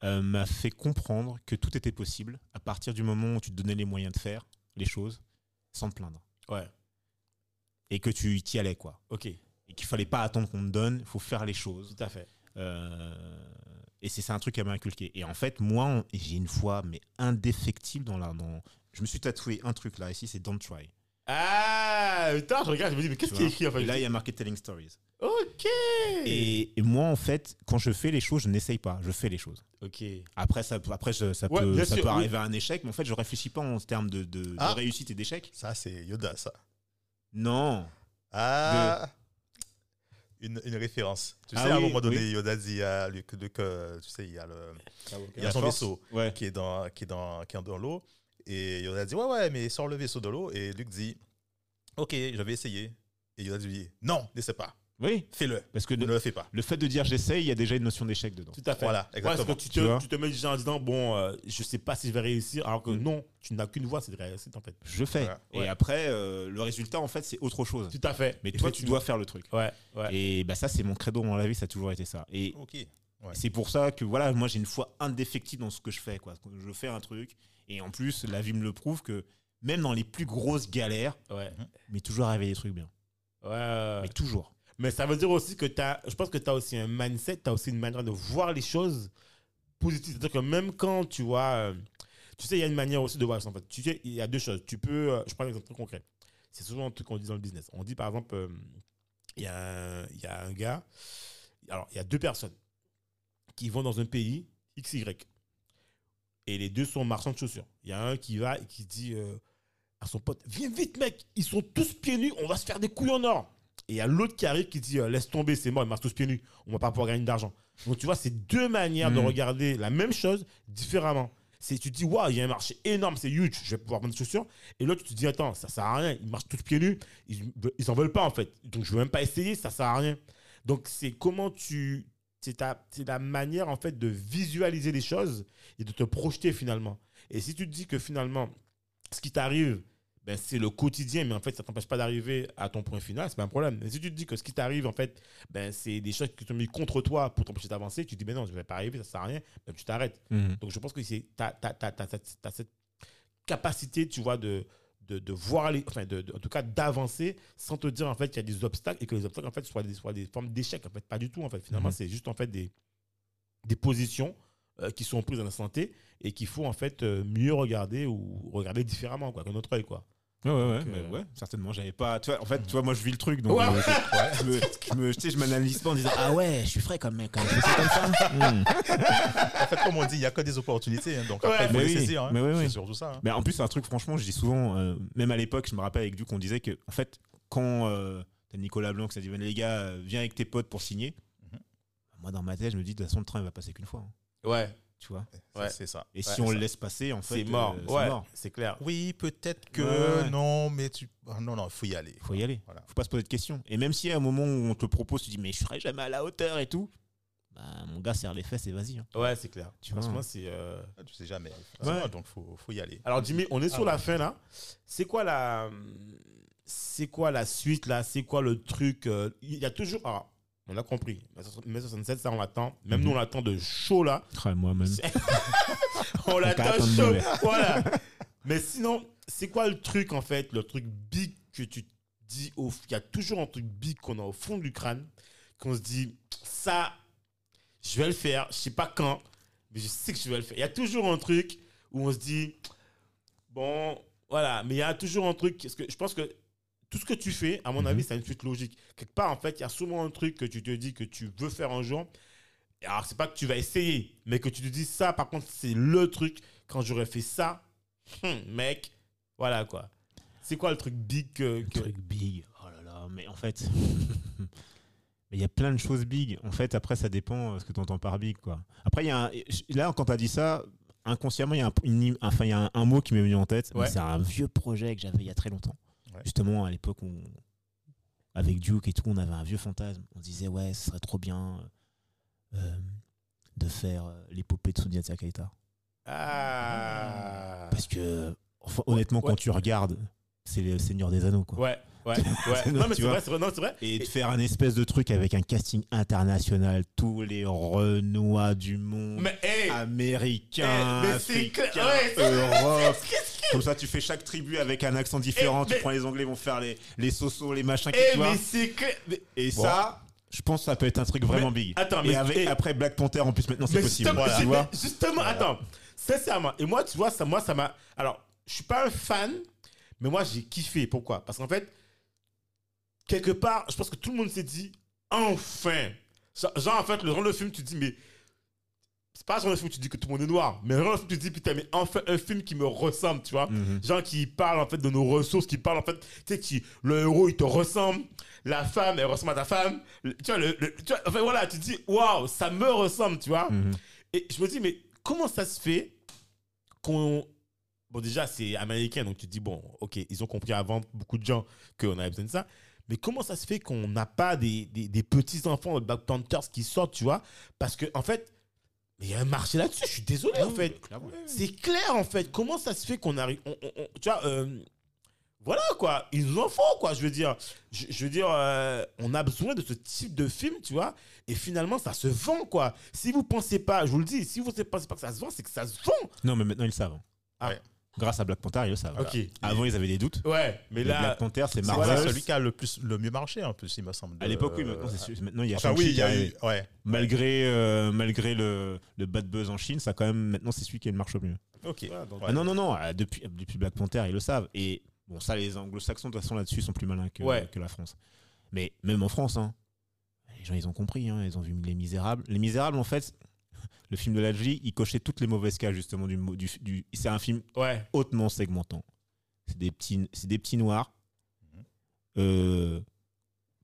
Speaker 3: elle m'a fait comprendre que tout était possible à partir du moment où tu te donnais les moyens de faire les choses sans te plaindre
Speaker 1: Ouais,
Speaker 3: et que tu y allais quoi
Speaker 1: ok,
Speaker 3: et qu'il fallait pas attendre qu'on te donne, il faut faire les choses.
Speaker 1: tout à fait.
Speaker 3: Euh, et c'est un truc qu'elle m'a inculqué. Et en fait, moi, j'ai une foi, mais indéfectible dans la. Dans... Je me suis tatoué un truc là, ici, c'est Don't Try.
Speaker 1: Ah, putain, je regarde, je me dis, mais qu'est-ce qui est écrit en fait?
Speaker 3: Là, il y a marqué Telling Stories.
Speaker 1: Ok.
Speaker 3: Et, et moi, en fait, quand je fais les choses, je n'essaye pas, je fais les choses.
Speaker 1: Ok.
Speaker 3: Après, ça, peut- après ça
Speaker 1: Ouais,
Speaker 3: peut,
Speaker 1: bien
Speaker 3: ça
Speaker 1: sûr,
Speaker 3: peut
Speaker 1: oui.
Speaker 3: arriver à un échec, mais en fait, je réfléchis pas en termes de, de- de
Speaker 2: Ah.
Speaker 3: réussite et d'échec.
Speaker 2: Ça, c'est Yoda, ça.
Speaker 3: Non.
Speaker 2: Ah une, une référence. Tu
Speaker 3: Ah
Speaker 2: sais, à un moment donné,
Speaker 3: oui.
Speaker 2: Yoda dit à Luke que, tu sais, il y a, le, il y a son vaisseau
Speaker 3: Ouais.
Speaker 2: qui est dans, qui est dans, qui est dans l'eau. Et Yoda dit, ouais, ouais, mais sors le vaisseau de l'eau. Et Luke dit, ok, je vais essayer. Et Yoda dit, non, n'essaie pas.
Speaker 3: Oui.
Speaker 2: Fais-le.
Speaker 3: Parce que
Speaker 2: Ne
Speaker 3: le,
Speaker 2: fais pas.
Speaker 3: le fait de dire j'essaye, il y a déjà une notion d'échec dedans.
Speaker 1: Tout à fait.
Speaker 2: Voilà,
Speaker 1: Ouais, parce
Speaker 2: exactement.
Speaker 1: que tu te, tu te mets déjà en disant, bon, euh, je sais pas si je vais réussir, alors que
Speaker 3: Mm.
Speaker 1: non, tu n'as qu'une voie, c'est de réussir en fait.
Speaker 3: Je fais.
Speaker 2: Voilà.
Speaker 3: Et
Speaker 1: Ouais.
Speaker 3: après, euh, le résultat, en fait, c'est autre chose.
Speaker 1: Tout à fait.
Speaker 3: Mais toi, tu dois faire le truc.
Speaker 1: Ouais, ouais.
Speaker 3: Et bah, ça, c'est mon credo dans la vie, ça a toujours été ça. Et c'est pour ça que voilà, moi, j'ai une foi indéfectible dans ce que je fais. Quoi. Je fais un truc, et en plus, la vie me le prouve que même dans les plus grosses galères, mais toujours arriver des trucs bien.
Speaker 1: Ouais.
Speaker 3: Mais toujours.
Speaker 1: Mais ça veut dire aussi que tu as, je pense que tu as aussi un mindset, tu as aussi une manière de voir les choses positives. C'est-à-dire que même quand tu vois, euh, tu sais, il y a une manière aussi de voir ça en fait. Tu sais, il y a deux choses. Tu peux, euh, je prends un exemple très concret. C'est souvent un truc qu'on dit dans le business. On dit par exemple, euh, il y, a un- il y a un gars, alors il y a deux personnes qui vont dans un pays XY. Et les deux sont marchands de chaussures. Il y a un qui va et qui dit à son pote Viens vite, mec, ils sont tous pieds nus, on va se faire des couilles en or. Et il y a l'autre qui arrive qui dit euh, Laisse tomber, c'est mort, ils marchent tous pieds nus, on va pas pouvoir gagner d'argent. Donc tu vois, c'est deux manières de
Speaker 3: Mhm.
Speaker 1: regarder la même chose différemment. C'est tu te dis Waouh, il y a un marché énorme, c'est huge, je vais pouvoir vendre des chaussures. Et l'autre, tu te dis Attends, ça sert à rien, ils marchent tous pieds nus, ils, ils en veulent pas en fait. Donc je veux même pas essayer, ça sert à rien. Donc c'est comment tu. C'est ta- c'est la manière en fait de visualiser les choses et de te projeter finalement. Et si tu te dis que finalement, ce qui t'arrive, ben, c'est le quotidien, mais en fait, ça t'empêche pas d'arriver à ton point final, c'est pas un problème. Mais si tu te dis que ce qui t'arrive, en fait, ben, c'est des choses qui sont mises contre toi pour t'empêcher d'avancer, tu te dis, ben non, je vais pas arriver, ça sert à rien, ben, tu t'arrêtes. Donc, je pense que c'est t'as, t'as, t'as, t'as cette, capacité, tu vois, de, de, de voir les, enfin, de, de- en tout cas, d'avancer sans te dire, en fait, qu'il y a des obstacles et que les obstacles, en fait, soient des, soient des formes d'échec. En fait, pas du tout, en fait. Finalement,
Speaker 3: Mhm.
Speaker 1: c'est juste, en fait, des, des positions euh, qui sont prises dans la santé et qu'il faut, en fait, euh, mieux regarder ou regarder différemment, quoi, qu'un autre œil, quoi.
Speaker 3: Ouais, ouais, ouais,
Speaker 1: Donc,
Speaker 3: mais
Speaker 1: euh,
Speaker 3: ouais, certainement. J'avais pas. Tu vois, en fait, tu vois, moi, je vis le truc, donc
Speaker 1: Ouais,
Speaker 3: euh,
Speaker 1: ouais.
Speaker 3: je, je me, je je m'analyse pas en disant ah ouais, je suis frais comme mec, comme ça. Hmm.
Speaker 2: En fait, comme on dit, il n'y a que des opportunités. hein, donc
Speaker 1: Ouais,
Speaker 2: après, il faut
Speaker 3: mais
Speaker 2: les
Speaker 3: oui,
Speaker 2: saisir. hein.
Speaker 3: mais oui, oui.
Speaker 2: C'est surtout ça. hein.
Speaker 3: Mais en plus, c'est un truc, franchement, je dis souvent, euh, même à l'époque, je me rappelle avec Duc, on disait que, en fait, quand euh, t'as Nicolas Blanc qui s'est dit, les gars, viens avec tes potes pour signer,
Speaker 2: Mhm.
Speaker 3: moi, dans ma tête, je me dis, de toute façon, le train, il va passer qu'une fois. hein.
Speaker 1: Ouais.
Speaker 3: Tu vois
Speaker 1: Ouais.
Speaker 2: C'est ça.
Speaker 3: Et
Speaker 1: Ouais,
Speaker 3: si on
Speaker 1: c'est
Speaker 3: le laisse passer, en fait,
Speaker 1: C'est mort.
Speaker 3: euh,
Speaker 1: ouais,
Speaker 3: mort.
Speaker 1: c'est clair.
Speaker 2: Oui, peut-être que non, mais tu. ah, non, non, il faut y aller.
Speaker 3: Faut y aller.
Speaker 2: Voilà.
Speaker 3: Faut pas se poser de questions. Et même si à un moment où on te propose, tu dis, mais je serai jamais à la hauteur et tout, bah, mon gars, serre les fesses et vas-y. hein.
Speaker 1: Ouais, c'est clair.
Speaker 3: Tu vois.
Speaker 1: Franchement, c'est. euh,
Speaker 2: Ah, Tu sais jamais.
Speaker 1: Ouais.
Speaker 2: Donc, faut, faut y aller.
Speaker 1: Alors Jimmy, on est sur
Speaker 2: Ah,
Speaker 1: la fin là. C'est quoi la, c'est quoi la suite là? C'est quoi le truc euh, Il y a toujours. Alors, on a compris. Mai 67, ça on l'attend. Même
Speaker 3: Mhm.
Speaker 1: nous on l'attend de chaud là.
Speaker 3: Ah, Moi-même.
Speaker 1: On l'attend chaud. Voilà. Mais sinon, c'est quoi le truc en fait, le truc big que tu dis au, il y a toujours un truc big qu'on a au fond du crâne, qu'on se dit ça, je vais le faire. Je sais pas quand, mais je sais que je vais le faire. Il y a toujours un truc où on se dit bon, voilà. Mais il y a toujours un truc. Parce que je pense que tout ce que tu fais, à mon
Speaker 3: Mhm.
Speaker 1: avis, c'est une suite logique. Quelque part, en fait, il y a souvent un truc que tu te dis que tu veux faire un jour. Alors, c'est pas que tu vas essayer, mais que tu te dis ça, par contre, c'est le truc. Quand j'aurais fait ça, hum, mec, voilà quoi. C'est quoi le truc big que.
Speaker 3: Le truc big. Oh là là, mais en fait. Mais il y a plein de choses big. En fait, après, ça dépend euh, ce que tu entends par big, quoi. Après, il y a un- là, quand tu as dit ça, inconsciemment, il y a un, une- enfin, il y a un, un mot qui m'est venu en tête.
Speaker 1: Ouais.
Speaker 3: C'est un vieux projet que j'avais il y a très longtemps.
Speaker 2: Ouais.
Speaker 3: Justement, à l'époque, où avec Duke et tout, on avait un vieux fantasme. On disait, ouais, ce serait trop bien euh, de faire euh, l'épopée de Sundiata Keita.
Speaker 1: Ah.
Speaker 3: Parce que, enfin, honnêtement,
Speaker 1: ouais.
Speaker 3: quand tu regardes, c'est le Seigneur des Anneaux, quoi.
Speaker 1: Ouais, ouais, ouais.
Speaker 3: Non,
Speaker 1: mais c'est vrai, c'est vrai. Non, c'est vrai.
Speaker 3: Et de faire un espèce de truc avec un casting international, tous les Renois du monde,
Speaker 1: Mais, hey!
Speaker 3: américains,
Speaker 1: Eh, mais
Speaker 3: africains,
Speaker 1: ouais, c'est-
Speaker 3: Europe. Comme ça, tu fais chaque tribu avec un accent différent.
Speaker 1: Eh,
Speaker 3: tu
Speaker 1: mais-
Speaker 3: prends les Anglais, ils vont faire les, les sosos, les machins, qui
Speaker 1: Eh, mais c'est
Speaker 3: Et ça, je pense que ça peut être un truc vraiment
Speaker 1: Mais-
Speaker 3: big.
Speaker 1: attends,
Speaker 3: Et
Speaker 1: mais-
Speaker 3: avec,
Speaker 1: eh.
Speaker 3: après Black Panther, en plus, maintenant, c'est possible.
Speaker 1: justement,
Speaker 3: tu vois
Speaker 1: justement, attends, sincèrement, et moi, tu vois, ça, moi, ça m'a. Alors, je suis pas un fan, mais moi, j'ai kiffé. Pourquoi? Parce qu'en fait, quelque part, je pense que tout le monde s'est dit, enfin Genre, genre, en fait, le genre de film, tu te dis, mais. C'est pas genre de film où tu dis que tout le monde est noir, mais genre de film, tu te dis, putain, mais enfin, un film qui me ressemble, tu vois
Speaker 3: Mhm.
Speaker 1: gens qui parlent en fait de nos ressources, qui parlent en fait, tu sais, qui, le héros il te ressemble, la femme elle ressemble à ta femme, Le- tu vois, le, le- tu vois, enfin voilà, tu te dis, waouh, ça me ressemble, tu vois.
Speaker 3: Mhm.
Speaker 1: Et je me dis, mais comment ça se fait qu'on. Bon, déjà, c'est américain, donc tu te dis, bon, ok, ils ont compris avant beaucoup de gens qu'on avait besoin de ça. Mais comment ça se fait qu'on n'a pas des, des, des petits-enfants de Black Panthers qui sortent, tu vois? Parce que, en fait, mais il y a un marché là-dessus, je suis désolé, en fait. C'est clair en fait. Comment ça se fait qu'on arrive. on- on- on- tu vois, euh, voilà quoi. Ils nous en font quoi. Je veux dire, je, je veux dire, euh, on a besoin de ce type de film, tu vois. Et finalement, ça se vend quoi. Si vous pensez pas, je vous le dis, si vous ne pensez pas que ça se vend, c'est que ça se vend.
Speaker 3: Non, mais maintenant, ils savent.
Speaker 1: Ah.
Speaker 2: Ouais.
Speaker 3: Grâce à Black Panther, ils le savent. Avant, ils avaient des doutes.
Speaker 1: Ouais, mais là.
Speaker 3: Black Panther, c'est
Speaker 2: C'est
Speaker 3: Marvel.
Speaker 2: voilà, celui qui a le, plus, le mieux marché, un peu, il me semble.
Speaker 3: À
Speaker 2: de-
Speaker 3: l'époque, oui, maintenant, c'est sûr. Maintenant, il y a
Speaker 2: Enfin,
Speaker 3: Shang-Chi
Speaker 2: oui, il
Speaker 3: qui
Speaker 2: y
Speaker 3: est
Speaker 2: a
Speaker 3: arrivé.
Speaker 2: eu. Ouais.
Speaker 3: Malgré, euh, malgré le, le bad buzz en Chine, ça quand même, maintenant, c'est celui qui marche le mieux.
Speaker 2: Ok.
Speaker 1: Ouais, donc-
Speaker 3: Ah non, non, non, ah, depuis, depuis Black Panther, ils le savent. Et bon, ça, les anglo-saxons, de toute façon, là-dessus, sont plus malins que,
Speaker 1: Ouais.
Speaker 3: que la France. Mais même en France, hein, les gens, ils ont compris, hein, ils ont vu Les Misérables. Les Misérables, en fait, le film de Ladji, il cochait toutes les mauvaises cases, justement, du, mo- du, du- c'est un film
Speaker 1: Ouais.
Speaker 3: hautement segmentant. C'est des petits, c'est des petits noirs,
Speaker 2: Mhm.
Speaker 3: euh,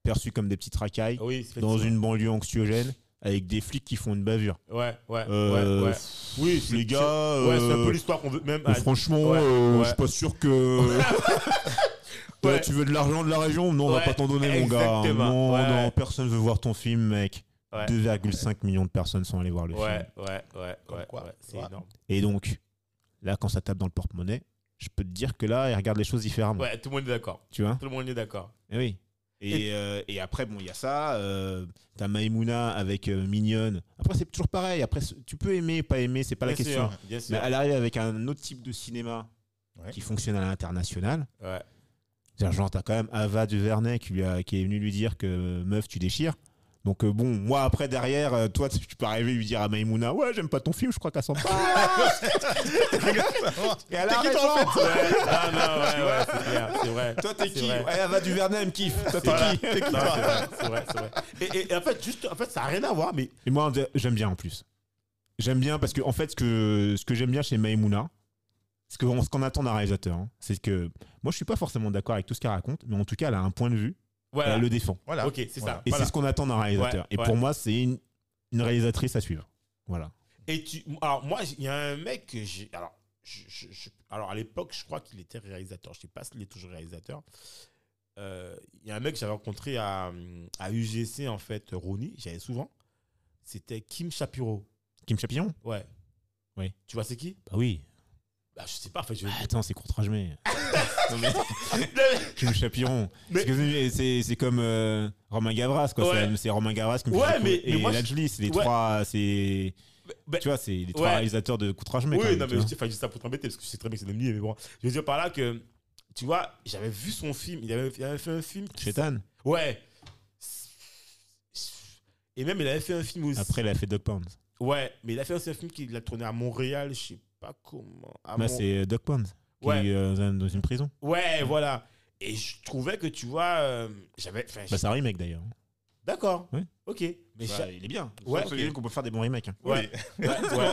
Speaker 3: perçus comme des petites racailles,
Speaker 1: Oui,
Speaker 3: dans une banlieue anxiogène, avec des flics qui font une bavure.
Speaker 1: Ouais, ouais,
Speaker 3: Euh,
Speaker 1: ouais, ouais. Oui, c'est-
Speaker 3: les gars,
Speaker 1: c'est- Ouais, c'est un
Speaker 3: euh,
Speaker 1: peu l'histoire qu'on veut même.
Speaker 3: Euh, franchement,
Speaker 1: ouais,
Speaker 3: euh,
Speaker 1: ouais.
Speaker 3: je suis pas sûr que. Tu veux de l'argent de la région? Non, on va pas t'en donner, mon gars. Non, non, personne veut voir ton film, mec.
Speaker 1: Ouais.
Speaker 3: 2,5 millions de personnes sont allées voir le
Speaker 1: Ouais,
Speaker 3: film.
Speaker 1: ouais, ouais,
Speaker 2: Comme
Speaker 1: ouais,
Speaker 2: quoi,
Speaker 1: ouais, c'est
Speaker 2: ouais.
Speaker 1: énorme.
Speaker 3: Et donc, là, quand ça tape dans le porte-monnaie, je peux te dire que là, ils regardent les choses différemment.
Speaker 1: Ouais, tout le monde est d'accord.
Speaker 3: Tu vois?
Speaker 1: Tout le monde est d'accord.
Speaker 3: Eh oui. Et, euh, et après, bon, il y a ça. Euh, T'as Maïmouna avec euh, Mignonne. Après, c'est toujours pareil. Après, tu peux aimer, pas aimer, c'est pas la
Speaker 1: Bien
Speaker 3: question.
Speaker 1: sûr, Bien sûr.
Speaker 3: Mais elle arrive avec un autre type de cinéma
Speaker 2: Ouais.
Speaker 3: qui fonctionne à l'international.
Speaker 1: Ouais.
Speaker 3: C'est-à-dire, genre, t'as quand même Ava Duvernay qui, lui a- qui est venu lui dire que meuf, tu déchires. Donc, euh, bon, moi, après, derrière, euh, toi, tu tu peux arriver et lui dire à Maïmouna Ouais, j'aime pas ton film, je crois qu'elle s'en pas. Et elle a
Speaker 2: T'es qui, toi,
Speaker 3: raison.
Speaker 1: Ouais, non, non, ouais, ouais, c'est clair, c'est vrai.
Speaker 3: Toi, t'es qui
Speaker 1: vrai.
Speaker 3: Ouais, Ava Duvernay, elle me kiffe. Toi, t'es
Speaker 1: Voilà.
Speaker 3: qui T'es qui, toi
Speaker 1: c'est vrai, c'est vrai, vrai. Et, et- et en fait, juste, en fait, ça n'a rien à voir, mais
Speaker 3: Et moi, j'aime bien en plus. J'aime bien parce que, en fait, ce que, ce que j'aime bien chez Maïmouna, ce qu'on ce qu'on attend d'un réalisateur, hein, c'est que moi, je suis pas forcément d'accord avec tout ce qu'elle raconte, mais en tout cas, elle a un point de vue
Speaker 1: voilà.
Speaker 3: elle le défend.
Speaker 2: Voilà.
Speaker 1: Ok, c'est
Speaker 2: Voilà.
Speaker 1: ça.
Speaker 3: Et
Speaker 1: Voilà.
Speaker 3: c'est ce qu'on attend d'un réalisateur.
Speaker 1: Ouais,
Speaker 3: et
Speaker 1: ouais.
Speaker 3: pour moi, c'est une, une réalisatrice à suivre. Voilà.
Speaker 1: Et tu, alors moi, il y a un mec que j'ai, alors, je- je- je- alors à l'époque, je crois qu'il était réalisateur. Je sais pas s'il est toujours réalisateur. Euh, Il y a un mec que j'avais rencontré à, à UGC en fait, Ronnie, j'allais souvent. C'était Kim Shapiro.
Speaker 3: Kim Chapillon?
Speaker 1: Ouais.
Speaker 3: Oui.
Speaker 1: Tu vois c'est qui?
Speaker 3: Bah oui.
Speaker 1: Bah je sais pas. En fait, je...
Speaker 3: Attends, c'est Courtrajmé. Non mais Chapiron. C'est c'est comme euh, Romain Gavras quoi.
Speaker 1: Ouais.
Speaker 3: C'est- C'est Romain Gavras,
Speaker 1: Ouais, mais-
Speaker 3: et
Speaker 1: moi,
Speaker 3: Lajli, c'est les
Speaker 1: Ouais.
Speaker 3: trois. C'est
Speaker 1: Bah,
Speaker 3: tu vois, c'est les trois réalisateurs de Courtrajmé.
Speaker 1: Oui,
Speaker 3: quand même,
Speaker 1: non, mais je, dis ça pour t'embêter parce que je sais très bien que c'est le mais bon. Je veux dire par là que, tu vois, j'avais vu son film. Il avait, il avait fait un film.
Speaker 3: Chétan.
Speaker 1: Ouais. Et même, il avait fait un film aussi.
Speaker 3: Après, il a fait Dog Pound.
Speaker 1: Ouais, mais il a fait aussi un film qu'il a tourné à Montréal, je sais pas comment.
Speaker 3: Bah, c'est euh, Dog Pound. Qui
Speaker 1: Ouais.
Speaker 3: est euh, dans une prison.
Speaker 1: Ouais, voilà. Et je trouvais que, tu vois, euh, j'avais. enfin,
Speaker 3: Bah, c'est un remake d'ailleurs.
Speaker 1: D'accord.
Speaker 3: Ouais.
Speaker 1: Ok. Mais
Speaker 3: Bah, il est bien.
Speaker 1: Ouais,
Speaker 3: Ouais,
Speaker 1: ok.
Speaker 3: qu'on peut faire des bons remakes. hein.
Speaker 1: Ouais. ouais, ouais.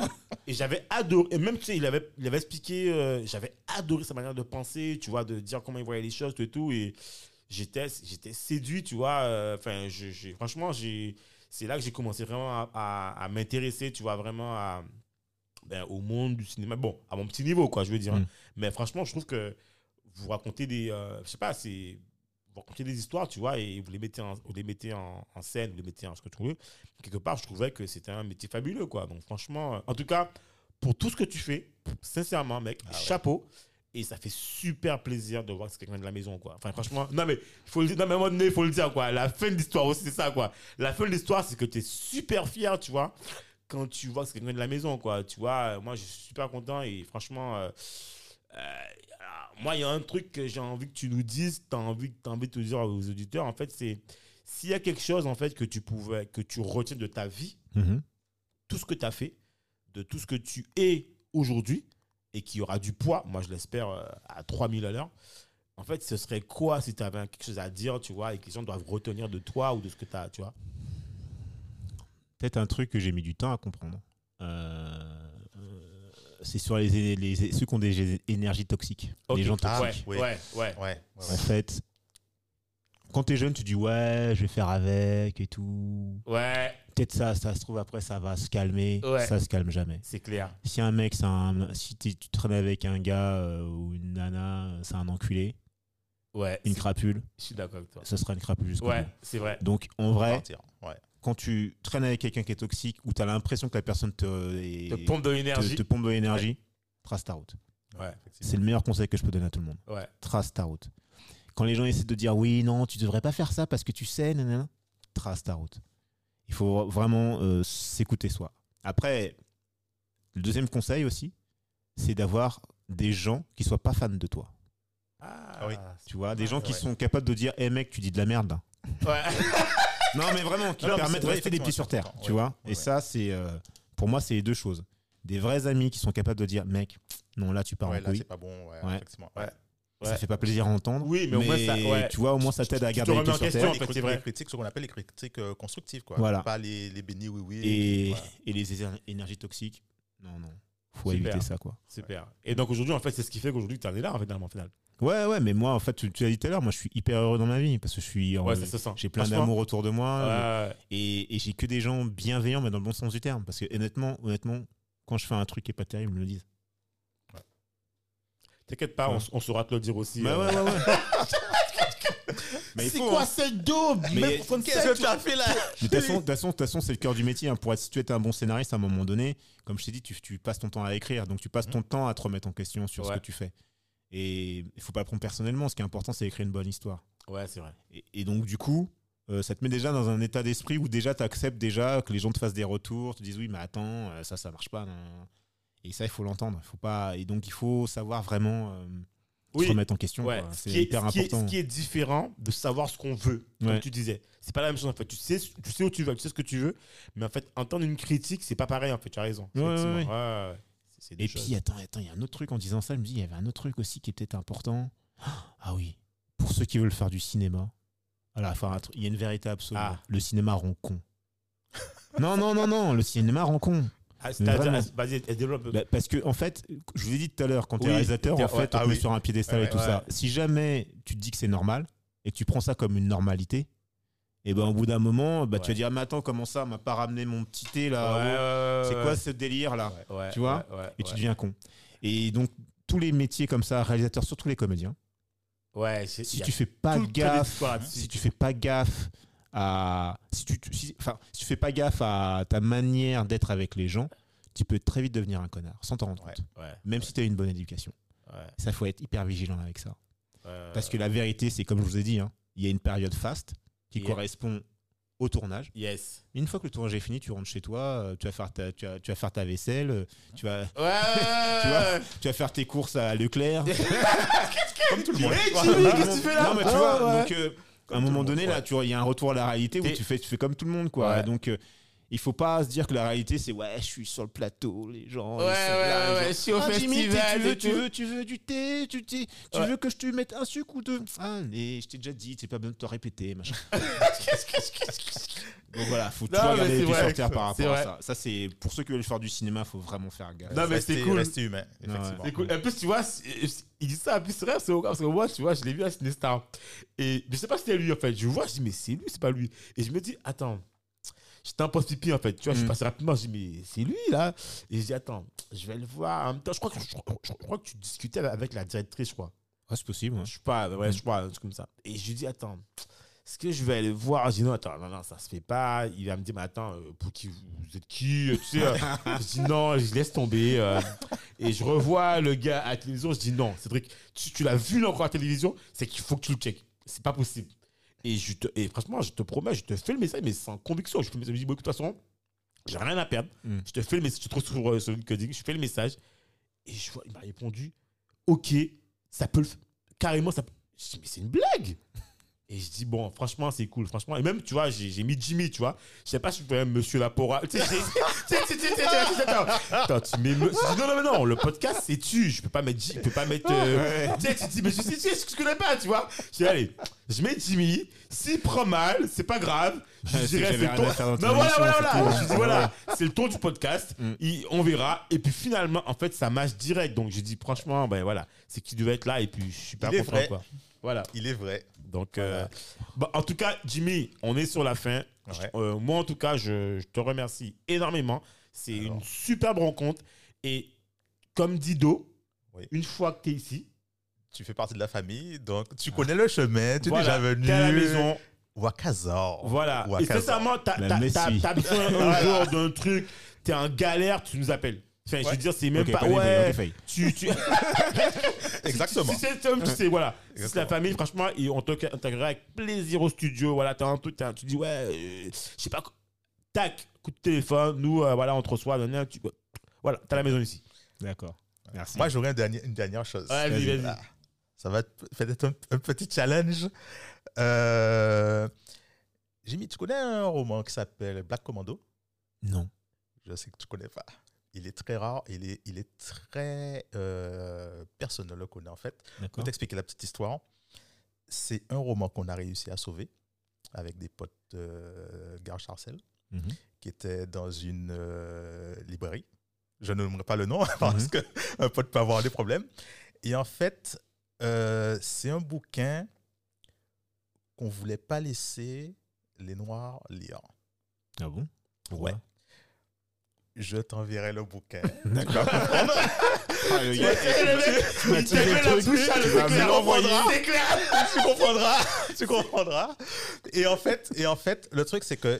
Speaker 1: Et j'avais adoré. Et même, tu sais, il avait, il avait expliqué. euh, j'avais adoré sa manière de penser, tu vois, de dire comment il voyait les choses, tout et tout. Et j'étais, j'étais séduit, tu vois. euh, Enfin, je, j'ai- franchement, j'ai, c'est là que j'ai commencé vraiment à, à- à m'intéresser, tu vois, vraiment à, ben, au monde du cinéma. Bon, à mon petit niveau, quoi, je veux dire.
Speaker 3: Mm.
Speaker 1: Mais franchement, je trouve que vous racontez des. euh, je sais pas, c'est. Vous racontez des histoires, tu vois, et vous les mettez en, vous les mettez en, en scène, vous les mettez en ce que tu veux. Quelque part, je trouvais que c'était un métier fabuleux, quoi. Donc, franchement, euh, en tout cas, pour tout ce que tu fais, sincèrement, mec,
Speaker 2: Ah ouais.
Speaker 1: chapeau. Et ça fait super plaisir de voir que c'est quelqu'un de la maison, quoi. Enfin, franchement, non, mais il faut le dire, non, mais à un moment donné, il faut le dire, quoi. La fin de l'histoire aussi, c'est ça, quoi. La fin de l'histoire, c'est que tu es super fier, tu vois, quand tu vois que c'est quelqu'un de la maison, quoi. Tu vois, euh, moi, je suis super content et franchement, euh, euh, moi, il y a un truc que j'ai envie que tu nous dises, tu as envie, t'as envie de te dire aux auditeurs, en fait, c'est s'il y a quelque chose, en fait, que tu pouvais, que tu retiens de ta vie,
Speaker 3: Mhm.
Speaker 1: tout ce que tu as fait, de tout ce que tu es aujourd'hui et qui aura du poids, moi je l'espère à 3000 à l'heure. En fait, ce serait quoi si tu avais quelque chose à dire, tu vois, et que les gens doivent retenir de toi ou de ce que tu as, tu vois?
Speaker 3: Peut-être un truc que j'ai mis du temps à comprendre. Euh, c'est sur les, les- ceux qui ont des énergies toxiques.
Speaker 1: Ok.
Speaker 3: Les gens
Speaker 2: Ah,
Speaker 3: toxiques.
Speaker 1: ouais, ouais, ouais,
Speaker 2: Ouais, ouais,
Speaker 3: En fait, quand t'es jeune, tu dis ouais, je vais faire avec et tout.
Speaker 1: ouais,
Speaker 3: Peut-être ça, ça se trouve après, ça va se calmer.
Speaker 1: Ouais.
Speaker 3: Ça se calme jamais.
Speaker 1: c'est clair.
Speaker 3: Si un mec, c'est un, si tu traînes avec un gars euh, ou une nana, c'est un enculé,
Speaker 1: Ouais,
Speaker 3: une crapule,
Speaker 1: je suis d'accord avec toi.
Speaker 3: ça sera une crapule jusqu'au
Speaker 1: Ouais, c'est vrai.
Speaker 3: Donc en vrai,
Speaker 2: Partir, ouais.
Speaker 3: Quand tu traînes avec quelqu'un qui est toxique ou tu as l'impression que la personne te, est-
Speaker 1: Te pompe de l'énergie.
Speaker 3: te pompe de l'énergie, trace ta route.
Speaker 1: Ouais,
Speaker 3: C'est le meilleur conseil que je peux donner à tout le monde.
Speaker 1: ouais.
Speaker 3: Trace ta route. Quand les gens essaient de dire oui, non, tu devrais pas faire ça parce que tu sais, nanana, trace ta route. Il faut vraiment euh, s'écouter soi. Après, le deuxième conseil aussi, c'est d'avoir des gens qui soient pas fans de toi.
Speaker 1: Ah,
Speaker 2: oui.
Speaker 3: Tu vois, des gens qui
Speaker 2: ouais.
Speaker 3: sont capables de dire, hé mec, tu dis de la merde.
Speaker 1: Ouais.
Speaker 3: Non, mais vraiment, qui permettent de
Speaker 2: vrai,
Speaker 3: rester des pieds sur terre, tu
Speaker 2: ouais.
Speaker 3: vois.
Speaker 2: Ouais.
Speaker 3: Et ça, c'est, euh, pour moi, c'est les deux choses. Des vrais amis qui sont capables de dire, mec, non, là, tu pars
Speaker 2: Ouais,
Speaker 3: en
Speaker 2: là,
Speaker 3: couille.
Speaker 2: c'est pas bon, ouais,
Speaker 3: Ouais.
Speaker 2: effectivement.
Speaker 1: Ouais.
Speaker 3: Ça fait pas plaisir à entendre.
Speaker 1: Oui, mais au moins, ça- ouais.
Speaker 3: Tu vois, au moins, ça t'aide à
Speaker 1: Tu te
Speaker 3: garder les pieds
Speaker 1: en
Speaker 3: sur terre.
Speaker 1: en fait,
Speaker 2: les,
Speaker 1: c'est vrai.
Speaker 2: les critiques, ce qu'on appelle les critiques euh, constructives, quoi.
Speaker 3: Voilà.
Speaker 2: Pas les, les bénis, oui, oui.
Speaker 3: Et,
Speaker 2: voilà.
Speaker 3: et les éner- énergies toxiques, non, non. Faut
Speaker 1: Super.
Speaker 3: éviter ça, quoi.
Speaker 1: Super. Et donc aujourd'hui, en fait, c'est ce qui fait qu'aujourd'hui, tu en es là, finalement, au final.
Speaker 3: Ouais, ouais, mais moi, en fait, tu, tu l'as dit tout à l'heure, moi, je suis hyper heureux dans ma vie parce que je suis. en-
Speaker 1: Ouais, ça se sent.
Speaker 3: j'ai plein d'amour autour de moi.
Speaker 1: Ouais.
Speaker 3: Et, et j'ai que des gens bienveillants, mais dans le bon sens du terme. Parce que honnêtement, honnêtement, quand je fais un truc qui est pas terrible, ils me le disent.
Speaker 1: T'inquiète pas,
Speaker 3: Ouais.
Speaker 1: on, on saura te le dire aussi.
Speaker 3: Bah
Speaker 1: euh.
Speaker 3: ouais, ouais, ouais.
Speaker 1: C'est quoi
Speaker 3: hein.
Speaker 1: cette daube?
Speaker 2: Qu'est-ce que tu as fait là
Speaker 3: Mais De toute façon, c'est le cœur du métier. hein. Pour être, si tu es un bon scénariste à un moment donné, comme je t'ai dit, tu, tu passes ton temps à écrire. Donc tu passes ton temps à te remettre en question sur ce que tu fais. Et il faut pas le prendre personnellement. Ce qui est important, c'est écrire une bonne histoire.
Speaker 1: Ouais, c'est vrai.
Speaker 3: Et, et donc, du coup, euh, ça te met déjà dans un état d'esprit où déjà tu acceptes déjà que les gens te fassent des retours, te disent oui, mais attends, euh, ça, ça marche pas. Et ça, il faut l'entendre. Faut pas. Et donc, il faut savoir vraiment euh,
Speaker 1: Oui.
Speaker 3: se remettre en question.
Speaker 1: Ouais, ce
Speaker 3: C'est
Speaker 1: est,
Speaker 3: hyper
Speaker 1: ce qui est-
Speaker 3: important.
Speaker 1: ce qui est différent de savoir ce qu'on veut, comme
Speaker 3: Ouais.
Speaker 1: tu disais. C'est pas la même chose en fait. Tu sais, tu sais où tu vas, tu sais ce que tu veux, mais en fait, entendre une critique, c'est pas pareil en fait. Tu as raison.
Speaker 3: Ouais,
Speaker 1: C'est-
Speaker 3: Et
Speaker 1: choses.
Speaker 3: puis, attends, attends, il y a un autre truc en disant ça. Je me dis, il y avait un autre truc aussi qui est peut-être important. Ah oui, pour ceux qui veulent faire du cinéma, alors, il y a une vérité absolue.
Speaker 1: Ah.
Speaker 3: Le cinéma rend con. non, non, non, non, le cinéma rend con.
Speaker 1: Ah, ah.
Speaker 3: Bah, parce que, en fait, je vous ai dit tout à l'heure, quand tu es
Speaker 1: Oui,
Speaker 3: réalisateur, en fait, on
Speaker 2: ah oui.
Speaker 3: sur un piédestal
Speaker 2: Ouais,
Speaker 3: et tout
Speaker 1: ouais.
Speaker 3: ça. Si jamais tu te dis que c'est normal et que tu prends ça comme une normalité, Et ben au bout d'un moment, bah, tu vas dire, mais attends, comment ça, m'a pas ramené mon petit thé là
Speaker 1: Ouais,
Speaker 3: oh,
Speaker 1: ouais,
Speaker 3: C'est quoi ce délire là Tu vois Et tu deviens con. Et donc, tous les métiers comme ça, réalisateurs, surtout les comédiens,
Speaker 1: Ouais,
Speaker 3: si tu fais pas gaffe, si tu fais pas gaffe à, si tu, si- enfin, si tu fais pas gaffe à ta manière d'être avec les gens, tu peux très vite devenir un connard, sans t'en rendre compte. Même si tu as une bonne éducation. Ça, faut être hyper vigilant avec ça. Parce que la vérité, c'est comme je vous ai dit, hein, il y a une période faste qui
Speaker 1: Yeah.
Speaker 3: correspond au tournage.
Speaker 1: Yes.
Speaker 3: Une fois que le tournage est fini, tu rentres chez toi, euh, tu vas faire ta, tu vas, tu vas faire ta vaisselle, euh, tu vas,
Speaker 1: Ouais, ouais,
Speaker 3: Tu
Speaker 1: ouais.
Speaker 3: tu vas faire tes courses à Leclerc.
Speaker 2: Comme tout le monde.
Speaker 1: Hey. Jimmy, qu'est-ce que tu fais là
Speaker 3: Non, mais tu
Speaker 1: Ah,
Speaker 3: vois,
Speaker 1: ouais.
Speaker 3: donc, euh, à un moment donné, là, tu il y a un retour à la réalité où tu fais, tu fais comme tout le monde, quoi.
Speaker 1: Ouais.
Speaker 3: Donc, euh, il faut pas se dire que la réalité, c'est ouais, je suis sur le plateau, les gens.
Speaker 1: Ouais,
Speaker 3: ils sont
Speaker 1: ouais, ouais, je suis au
Speaker 3: Ah, Jimmy, tu veux,
Speaker 1: et
Speaker 3: tu
Speaker 1: tout.
Speaker 3: veux, tu veux du thé, tu, tu
Speaker 1: Ouais.
Speaker 3: veux que je te mette un sucre ou deux? Allez, je t'ai déjà dit, t'es pas besoin de te répéter, machin. Donc voilà, faut
Speaker 1: Non, mais
Speaker 3: regarder
Speaker 1: vrai,
Speaker 3: sur terre par rapport à ça. Ça, c'est pour ceux qui veulent faire du cinéma, faut vraiment faire gaffe.
Speaker 1: Non, mais
Speaker 2: Rester-
Speaker 1: c'est cool.
Speaker 2: Rester humain, effectivement.
Speaker 1: C'est cool. En plus, tu vois, il dit ça, en plus, c'est vrai, c'est au parce que moi, tu vois, je l'ai vu à Cinestar. Et je sais pas si c'était lui, en fait. Je vois, je dis, mais c'est lui, c'est pas lui. Et je me dis, attends, j'étais un post pipi, en fait. Tu vois, je suis
Speaker 3: Mm.
Speaker 1: passé rapidement, je dis, mais c'est lui, là. Et je dis, attends, je vais le voir. En même temps, je crois que, je, je- je crois que tu discutais avec la directrice, je crois.
Speaker 3: Ah, c'est possible. ouais.
Speaker 1: Je sais pas, ouais, je sais pas, un truc comme ça. Et je lui dis, attends, est-ce que je vais aller voir? Je dis, non, attends, non, non, ça se fait pas. Il va me dire, mais attends, euh, pour qui vous êtes qui Tu sais, euh, je dis, non, je laisse tomber. euh. et je revois le gars à la télévision, je dis, non, Cédric, tu, tu l'as vu là encore à la télévision, c'est qu'il faut que tu le checkes. C'est pas possible. Et, je te, et franchement, je te promets, je te fais le message, mais sans conviction. Je je dis, bon, écoute, de toute façon, j'ai rien à perdre.
Speaker 3: Mm.
Speaker 1: Je te fais le message, je te trouve sur, euh, sur LinkedIn, je fais le message. Et je vois, il m'a répondu, ok, ça peut le f- carrément, ça peut- Je dis, mais c'est une blague. Et je dis, bon, franchement, c'est cool, franchement. Et même, tu vois, j'ai mis Jimmy, tu vois. Je sais pas si je peux même Monsieur Lapora. Tu sais, attends. Tu mets. non, non, non, le podcast, c'est tu. Je peux pas mettre Jimmy, je peux pas mettre. euh, Tu sais, tu dis, mais je sais, je connais pas, tu vois. Je dis, allez, je mets Jimmy. S'il prend mal, c'est pas grave. Je dirais, c'est le ton. Non, voilà, voilà, voilà. Je dis, voilà, c'est le ton du podcast.
Speaker 3: Mm.
Speaker 1: On verra. Et puis finalement, en fait, ça marche direct. Donc, je dis, franchement, ben voilà, c'est qu'il devait être là. Et puis, je suis
Speaker 2: est
Speaker 1: content, quoi. Voilà.
Speaker 2: Il est vrai.
Speaker 1: Donc, euh, bah, en tout cas, Jimmy, on est sur la fin.
Speaker 2: Ouais.
Speaker 1: Euh, moi, en tout cas, je, je te remercie énormément. C'est
Speaker 2: Alors.
Speaker 1: une superbe rencontre. Et comme dit Do,
Speaker 2: Oui.
Speaker 1: une fois que tu es ici,
Speaker 2: Tu fais partie de la famille, donc tu connais le chemin, tu es
Speaker 1: voilà,
Speaker 2: déjà venu.
Speaker 1: t'es à la maison.
Speaker 2: Wakazor.
Speaker 1: Voilà. Et
Speaker 2: Wakazor.
Speaker 1: sincèrement, t'as t'as- t'as- t'as besoin un jour d'un truc, t'es en galère, tu nous appelles. Enfin, je veux
Speaker 2: Ouais.
Speaker 1: dire, c'est même pas. ouais,
Speaker 3: failles.
Speaker 1: tu, tu,
Speaker 2: Exactement.
Speaker 1: Si c'est tu sais, voilà. Si c'est la famille, franchement, et on t'intégrera avec plaisir au studio. Voilà, t'as un truc, t'as- tu dis, ouais, euh, je sais pas, quoi. tac, coup de téléphone, nous, euh, voilà, on te reçoit, tu, voilà, t'as la maison ici.
Speaker 3: D'accord. Merci.
Speaker 2: Moi, j'aurais une dernière chose.
Speaker 1: Vas-y, vas-y.
Speaker 2: Ah, Ça va être peut-être un, un petit challenge. Euh, Jimmy, tu connais un roman qui s'appelle Black Commando?
Speaker 3: Non.
Speaker 2: Je sais que tu connais pas. Il est très rare, il est, il est très euh, personne ne le connaît en fait. Pour t'expliquer la petite histoire, c'est un roman qu'on a réussi à sauver avec des potes de Gare Charcel
Speaker 3: Mhm.
Speaker 2: qui était dans une euh, librairie. Je ne nommerai pas le nom parce que un pote peut avoir des problèmes. Et en fait, euh, c'est un bouquin qu'on voulait pas laisser les Noirs lire.
Speaker 3: Ah bon?
Speaker 2: Ouais. Je t'enverrai le bouquin.
Speaker 3: D'accord. Ah, le
Speaker 1: Tu sais, le
Speaker 2: tu
Speaker 1: clair.
Speaker 2: tu comprendras, tu comprendras. Et en fait, et en fait, le truc c'est que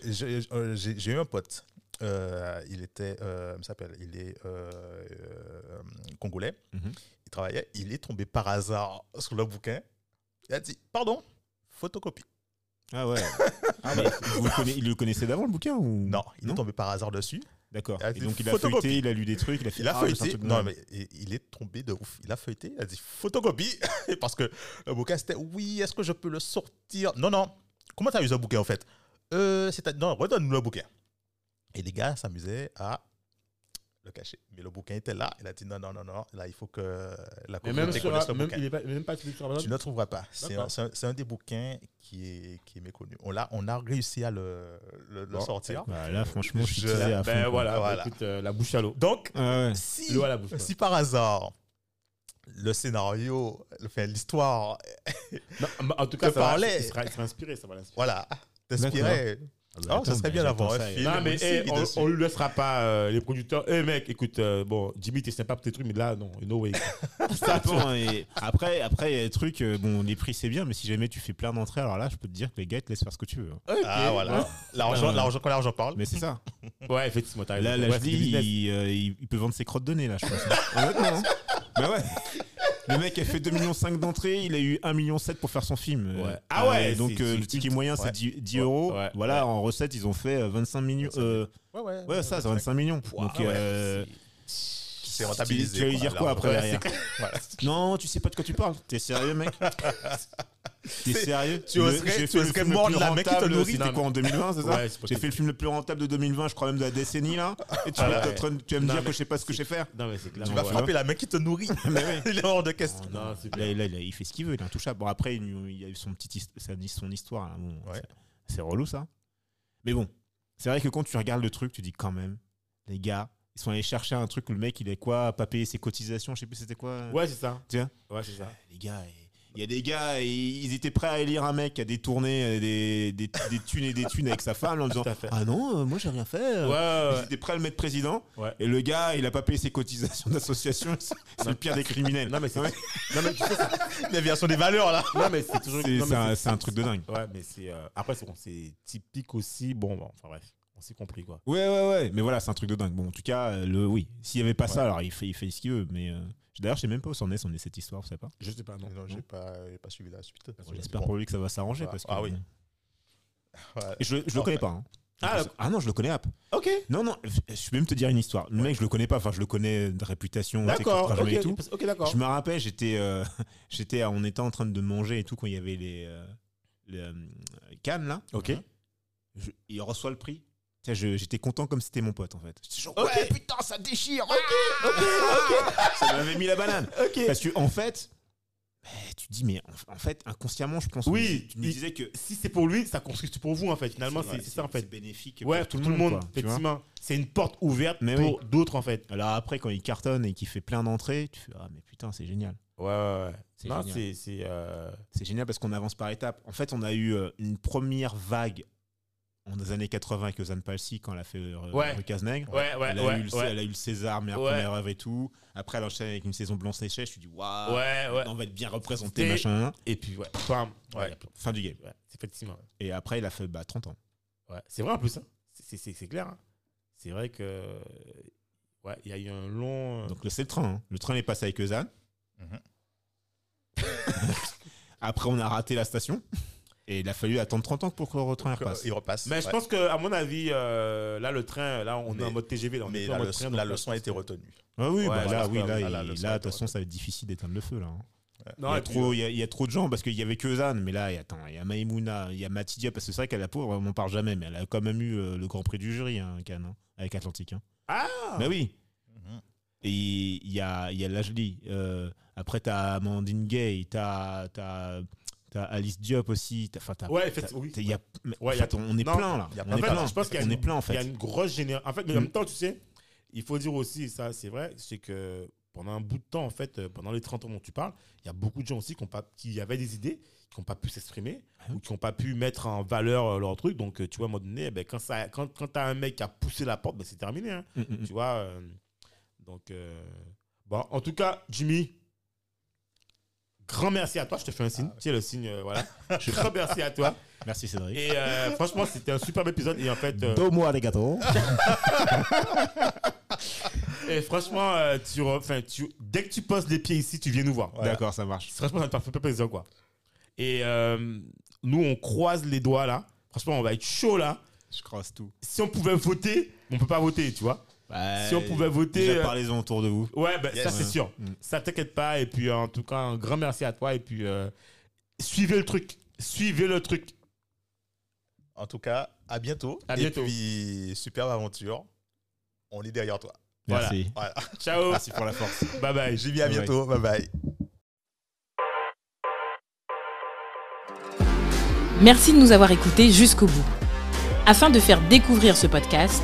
Speaker 2: euh, j'ai eu un pote. Euh, il était, euh, il s'appelle, il est euh, euh, congolais.
Speaker 3: Mhm.
Speaker 2: Il travaillait. Il est tombé par hasard sur le bouquin. Il a dit, pardon, photocopie.
Speaker 3: Ah ouais. Ah, mais vous le conna- il le connaissait d'avant le bouquin ou?
Speaker 2: Non, il est tombé par hasard dessus.
Speaker 3: D'accord. Et donc il a
Speaker 2: photocopie.
Speaker 3: feuilleté, il a lu des trucs, il a fait
Speaker 2: Il a
Speaker 3: ah,
Speaker 2: feuilleté. Non, mais il- est tombé de ouf. Il a feuilleté. Il a dit photocopie. Parce que le bouquin, c'était oui, est-ce que je peux le sortir? Non, non. Comment tu as eu ce bouquin en fait? Euh, Non, redonne-nous le bouquin. Et les gars s'amusaient à le cacher. Mais le bouquin était là. Il a dit non, non, non, non. Là, il faut que la
Speaker 1: Mais même
Speaker 2: communauté connaisse le
Speaker 1: même,
Speaker 2: bouquin.
Speaker 1: il est pas, même pas sur
Speaker 2: Tu
Speaker 1: Amazon.
Speaker 2: ne le trouveras pas. C'est un, un- des bouquins qui est, qui est méconnu. On a, on a réussi à le, le- le
Speaker 1: Bon,
Speaker 2: sortir.
Speaker 3: Bah, là, franchement, je suis.
Speaker 1: Ben voilà,
Speaker 2: Voilà.
Speaker 1: bah, écoute, euh, la bouche à l'eau.
Speaker 2: Donc,
Speaker 3: Ah ouais.
Speaker 2: si,
Speaker 1: L'eau à la bouche.
Speaker 2: si par hasard, le scénario, enfin, l'histoire
Speaker 1: en tout cas, ça va,
Speaker 2: parlais.
Speaker 1: il sera, il sera inspiré, ça va l'inspirer.
Speaker 2: voilà, t'inspirait.
Speaker 3: Ah
Speaker 2: Oh,
Speaker 3: attends,
Speaker 2: ça serait bien d'avoir un
Speaker 3: ça,
Speaker 2: film.
Speaker 1: Non, mais eh, on, on lui laissera pas euh, les producteurs. Eh mec, écoute, euh, bon, Jimmy, t'es sympa pour tes trucs, mais là, non, no way.
Speaker 3: Ça et après, après, il y a des trucs, euh, bon, les prix c'est bien, mais si jamais tu fais plein d'entrées, alors là, je peux te dire que les gars ils te laissent faire ce que tu veux. hein.
Speaker 2: Ah, voilà. L'argent, quand l'argent parle.
Speaker 3: Mais c'est ça.
Speaker 1: Ouais, effectivement, t'as raison.
Speaker 3: Là, là
Speaker 1: Ouais,
Speaker 3: je dis, euh, il peut vendre ses crottes de nez, là, je pense. Honnêtement. hein. Bah ouais. Le mec a fait 2,5 millions d'entrées, il a eu 1,7 million pour faire son film. Euh,
Speaker 1: Ouais. Ah ouais,
Speaker 3: Donc
Speaker 1: c'est-
Speaker 3: euh, le ticket moyen,
Speaker 2: ouais.
Speaker 3: c'est 10, 10
Speaker 1: Ouais,
Speaker 3: euros.
Speaker 1: ouais,
Speaker 3: voilà,
Speaker 1: ouais.
Speaker 3: en recette, ils ont fait euh, 25 millions. euh,
Speaker 2: Ouais, ouais.
Speaker 3: ouais, ça, c'est 25 millions. Donc,
Speaker 2: ouais,
Speaker 3: euh,
Speaker 2: C'est rentabilisé.
Speaker 3: tu vas lui dire quoi après derrière. Non, tu sais pas de quoi tu parles. T'es sérieux, mec? T'es sérieux
Speaker 2: tu oserais- tu
Speaker 3: fait le
Speaker 2: oserais
Speaker 3: film le
Speaker 2: mordre
Speaker 3: plus
Speaker 2: la main qui te
Speaker 3: rentable,
Speaker 2: nourrit.
Speaker 3: C'était quoi en 2020, c'est ça
Speaker 1: Ouais, c'est
Speaker 3: J'ai fait le film le plus rentable de 2020, je crois même de la décennie là. Et tu,
Speaker 1: Ah
Speaker 3: vas,
Speaker 1: ouais.
Speaker 3: t'es en train de- tu vas me
Speaker 1: Non,
Speaker 3: dire
Speaker 1: mais
Speaker 3: que je sais pas ce que je sais faire.
Speaker 1: Non, mais clair.
Speaker 2: Tu vas
Speaker 3: Ouais.
Speaker 2: frapper la main qui te nourrit.
Speaker 3: Mais oui.
Speaker 2: Il est hors de question.
Speaker 1: Non, c'est
Speaker 3: Là, là, là, il fait ce qu'il veut, il est intouchable. Bon, après, il, il y a eu son petit son histoire. Bon,
Speaker 2: Ouais.
Speaker 3: c'est- C'est relou, ça. Mais bon, c'est vrai que quand tu regardes le truc, tu dis quand même, les gars, ils sont allés chercher un truc où le mec, il est quoi, pas payer ses cotisations, je sais plus c'était quoi.
Speaker 1: Ouais, c'est ça.
Speaker 3: Tiens.
Speaker 1: Ouais, c'est ça.
Speaker 3: Les gars, il y a des gars, ils étaient prêts à élire un mec qui a détourné des, des, des thunes et des thunes avec sa femme en disant. Ah non, euh, moi j'ai rien fait.
Speaker 1: Ouais,
Speaker 3: Ils étaient prêts à le mettre président.
Speaker 1: Ouais.
Speaker 3: Et le gars, il a pas payé ses cotisations d'association. C'est le pire des criminels.
Speaker 1: Non, mais c'est.
Speaker 3: Ouais.
Speaker 1: Non, mais tu sais,
Speaker 2: L'aviation des valeurs, là.
Speaker 1: non, mais c'est toujours.
Speaker 3: C'est un, truc de dingue.
Speaker 1: Ouais, mais c'est. euh, Après, c'est bon, typique aussi. Bon, bon, enfin bref, on s'est compris quoi.
Speaker 3: Ouais, ouais, ouais. Mais voilà, c'est un truc de dingue. Bon, en tout cas, le, oui. S'il y avait pas ça, alors il fait, il fait ce qu'il veut. Mais euh, d'ailleurs, je sais même pas où c'en est, c'en est cette histoire, vous savez pas.
Speaker 1: Je sais pas, non.
Speaker 2: Non, j'ai pas, suivi la suite.
Speaker 3: Bon, J'espère pour lui que ça va s'arranger.
Speaker 2: Ah,
Speaker 3: parce que,
Speaker 2: ah oui.
Speaker 3: je, je le connais pas. hein.
Speaker 1: Ah,
Speaker 3: Ah non, je le connais. App.
Speaker 1: Ok.
Speaker 3: Non, non, je vais même te dire une histoire. Le mec, je le connais pas. Enfin, je le connais de réputation,
Speaker 1: D'accord.
Speaker 3: quand je
Speaker 1: Ok,
Speaker 3: et tout.
Speaker 1: ok, d'accord.
Speaker 3: Je me rappelle, j'étais, euh, j'étais, on était en train de manger et tout quand il y avait les, euh, les, euh, Cannes là.
Speaker 1: Ok.
Speaker 3: Je- il reçoit le prix. J'étais content comme c'était mon pote en fait. J'étais genre,
Speaker 1: Ok.
Speaker 3: ouais, putain, ça déchire. Ah ça m'avait mis la banane.
Speaker 1: Ok.
Speaker 3: Parce que en fait, eh, tu dis, mais en, en fait, inconsciemment, je pense.
Speaker 1: Oui,
Speaker 3: que tu me disais que
Speaker 1: Si c'est pour lui, ça construit pour vous en fait. Finalement, c'est c'est ça en
Speaker 3: c'est
Speaker 1: fait.
Speaker 3: bénéfique.
Speaker 1: Ouais,
Speaker 3: pour
Speaker 1: tout le monde, effectivement. C'est une porte ouverte
Speaker 3: Mais
Speaker 1: pour d'autres en fait.
Speaker 3: Alors après, quand il cartonne et qu'il fait plein d'entrées, tu fais, ah, mais putain, c'est génial.
Speaker 1: Ouais, ouais, ouais.
Speaker 3: C'est
Speaker 1: Non,
Speaker 3: génial.
Speaker 1: c'est. c'est, euh,
Speaker 3: C'est génial parce qu'on avance par étapes. En fait, on a eu euh, une première vague en des années 80 avec Ozan Palsy quand elle a fait euh,
Speaker 1: Ouais.
Speaker 3: Recase Nègre.
Speaker 1: Ouais, ouais,
Speaker 3: elle, a
Speaker 1: ouais.
Speaker 3: eu le,
Speaker 1: ouais.
Speaker 3: elle a eu le César, meilleure
Speaker 1: Ouais.
Speaker 3: première œuvre et tout. Après, elle enchaîne avec une saison blanche séchée. Je me suis dit, waouh,
Speaker 1: Ouais, ouais.
Speaker 3: on va être bien représenté, machin.
Speaker 1: Et puis, ouais. Bam.
Speaker 2: Ouais.
Speaker 1: Ouais.
Speaker 3: Fin du game.
Speaker 1: effectivement.
Speaker 3: Et après, il a fait bah, 30 ans.
Speaker 1: Ouais. C'est vrai en plus. hein. C'est- clair. hein. C'est vrai que. Ouais, il y a eu un long. euh,
Speaker 3: Donc, le- c'est le train. hein. Le train est passé avec Ozan.
Speaker 2: Mhm.
Speaker 3: Après, on a raté la station. Et il a fallu attendre 30 ans pour que le train repasse.
Speaker 2: Il repasse.
Speaker 1: Mais je pense que, à mon avis, euh, là, le train, là, on est
Speaker 2: Mais-
Speaker 1: en mode TGV. Là, on est
Speaker 2: Mais
Speaker 1: en
Speaker 2: la
Speaker 1: mode
Speaker 2: leçon,
Speaker 1: train,
Speaker 2: la
Speaker 1: donc,
Speaker 2: leçon
Speaker 1: euh,
Speaker 2: a été retenue.
Speaker 3: Ah oui,
Speaker 1: Ouais,
Speaker 3: bah là, oui, là,
Speaker 2: là,
Speaker 3: de toute
Speaker 2: a
Speaker 3: façon, ça va être difficile d'éteindre le feu, là. hein.
Speaker 1: Non,
Speaker 3: il, y a trop, il, y a, il y a trop de gens parce qu'il y avait que Ozan, mais là, il y a- attends, il y a Maïmouna, il y a Matidia, parce que c'est vrai qu'elle la pauvre, on n'en parle jamais, mais elle a quand même eu euh, le Grand Prix du jury, hein, Cannes, hein, avec Atlantique. Hein.
Speaker 1: Ah
Speaker 3: Bah oui.
Speaker 2: Mhm.
Speaker 3: Et il y a, il y a Lajli. Euh, après, t'as Amandine Gay, t'as, t'as, Alice Diop aussi. Enfin, t'as,
Speaker 1: Ouais,
Speaker 3: t'as-
Speaker 1: effectivement, oui.
Speaker 3: y a,
Speaker 1: Ouais,
Speaker 3: en
Speaker 1: y a-
Speaker 3: fait, on est
Speaker 1: non,
Speaker 3: plein là.
Speaker 2: a
Speaker 3: On est
Speaker 2: de-
Speaker 3: plein.
Speaker 1: je pense qu'il y a
Speaker 3: on
Speaker 1: une-
Speaker 3: est plein en
Speaker 1: Il y a
Speaker 3: fait.
Speaker 1: une grosse génération. En fait, mais en
Speaker 3: Mm.
Speaker 1: même temps, tu sais, il faut dire aussi, ça c'est vrai, c'est que pendant un bout de temps, en fait, euh, pendant les 30 ans dont tu parles, il y a beaucoup de gens aussi qui, ont pas, qui avaient des idées, qui n'ont pas pu s'exprimer
Speaker 3: Ouais.
Speaker 1: ou qui n'ont pas pu mettre en valeur euh, leur truc. Donc, euh, tu vois, à un moment donné, eh ben, quand, ça, quand, quand tu as un mec qui a poussé la porte, ben, c'est terminé. hein.
Speaker 3: Mm, mm, mm.
Speaker 1: Tu vois euh, Donc, euh, bon, en tout cas, Jimmy, grand merci à toi. Je te fais un signe. Tu sais, le signe, euh, voilà. grand merci à toi.
Speaker 3: Merci Cédric.
Speaker 1: Et euh, franchement, c'était un superbe épisode. Et en fait, euh,
Speaker 3: les gâteaux.
Speaker 1: Et franchement, euh, tu, enfin, tu, dès que tu poses les pieds ici, tu viens nous voir.
Speaker 3: D'accord, ça marche.
Speaker 1: Franchement, ça te fait plaisir, quoi. Et nous, on croise les doigts, là. Franchement, on va être chaud, là.
Speaker 3: Je croise tout.
Speaker 1: Si on pouvait voter, on peut pas voter, tu vois.
Speaker 3: Bah,
Speaker 1: Si on pouvait voter,
Speaker 3: déjà,
Speaker 1: euh,
Speaker 3: parlez-en autour de vous.
Speaker 1: Ouais, ben, ça, c'est sûr.
Speaker 3: Mm.
Speaker 1: Ça, t'inquiète pas. Et puis, en tout cas, un grand merci à toi. Et puis, euh, suivez le truc. Suivez le truc.
Speaker 2: En tout cas, à bientôt.
Speaker 1: À bientôt.
Speaker 2: Et puis, superbe aventure. On est derrière toi.
Speaker 1: Voilà.
Speaker 3: Merci.
Speaker 2: Voilà.
Speaker 1: Ciao.
Speaker 3: Merci pour la force.
Speaker 1: bye bye.
Speaker 2: J'ai mis à
Speaker 3: Bye bye.
Speaker 2: bientôt. Bye bye.
Speaker 4: Merci de nous avoir écoutés jusqu'au bout. Afin de faire découvrir ce podcast,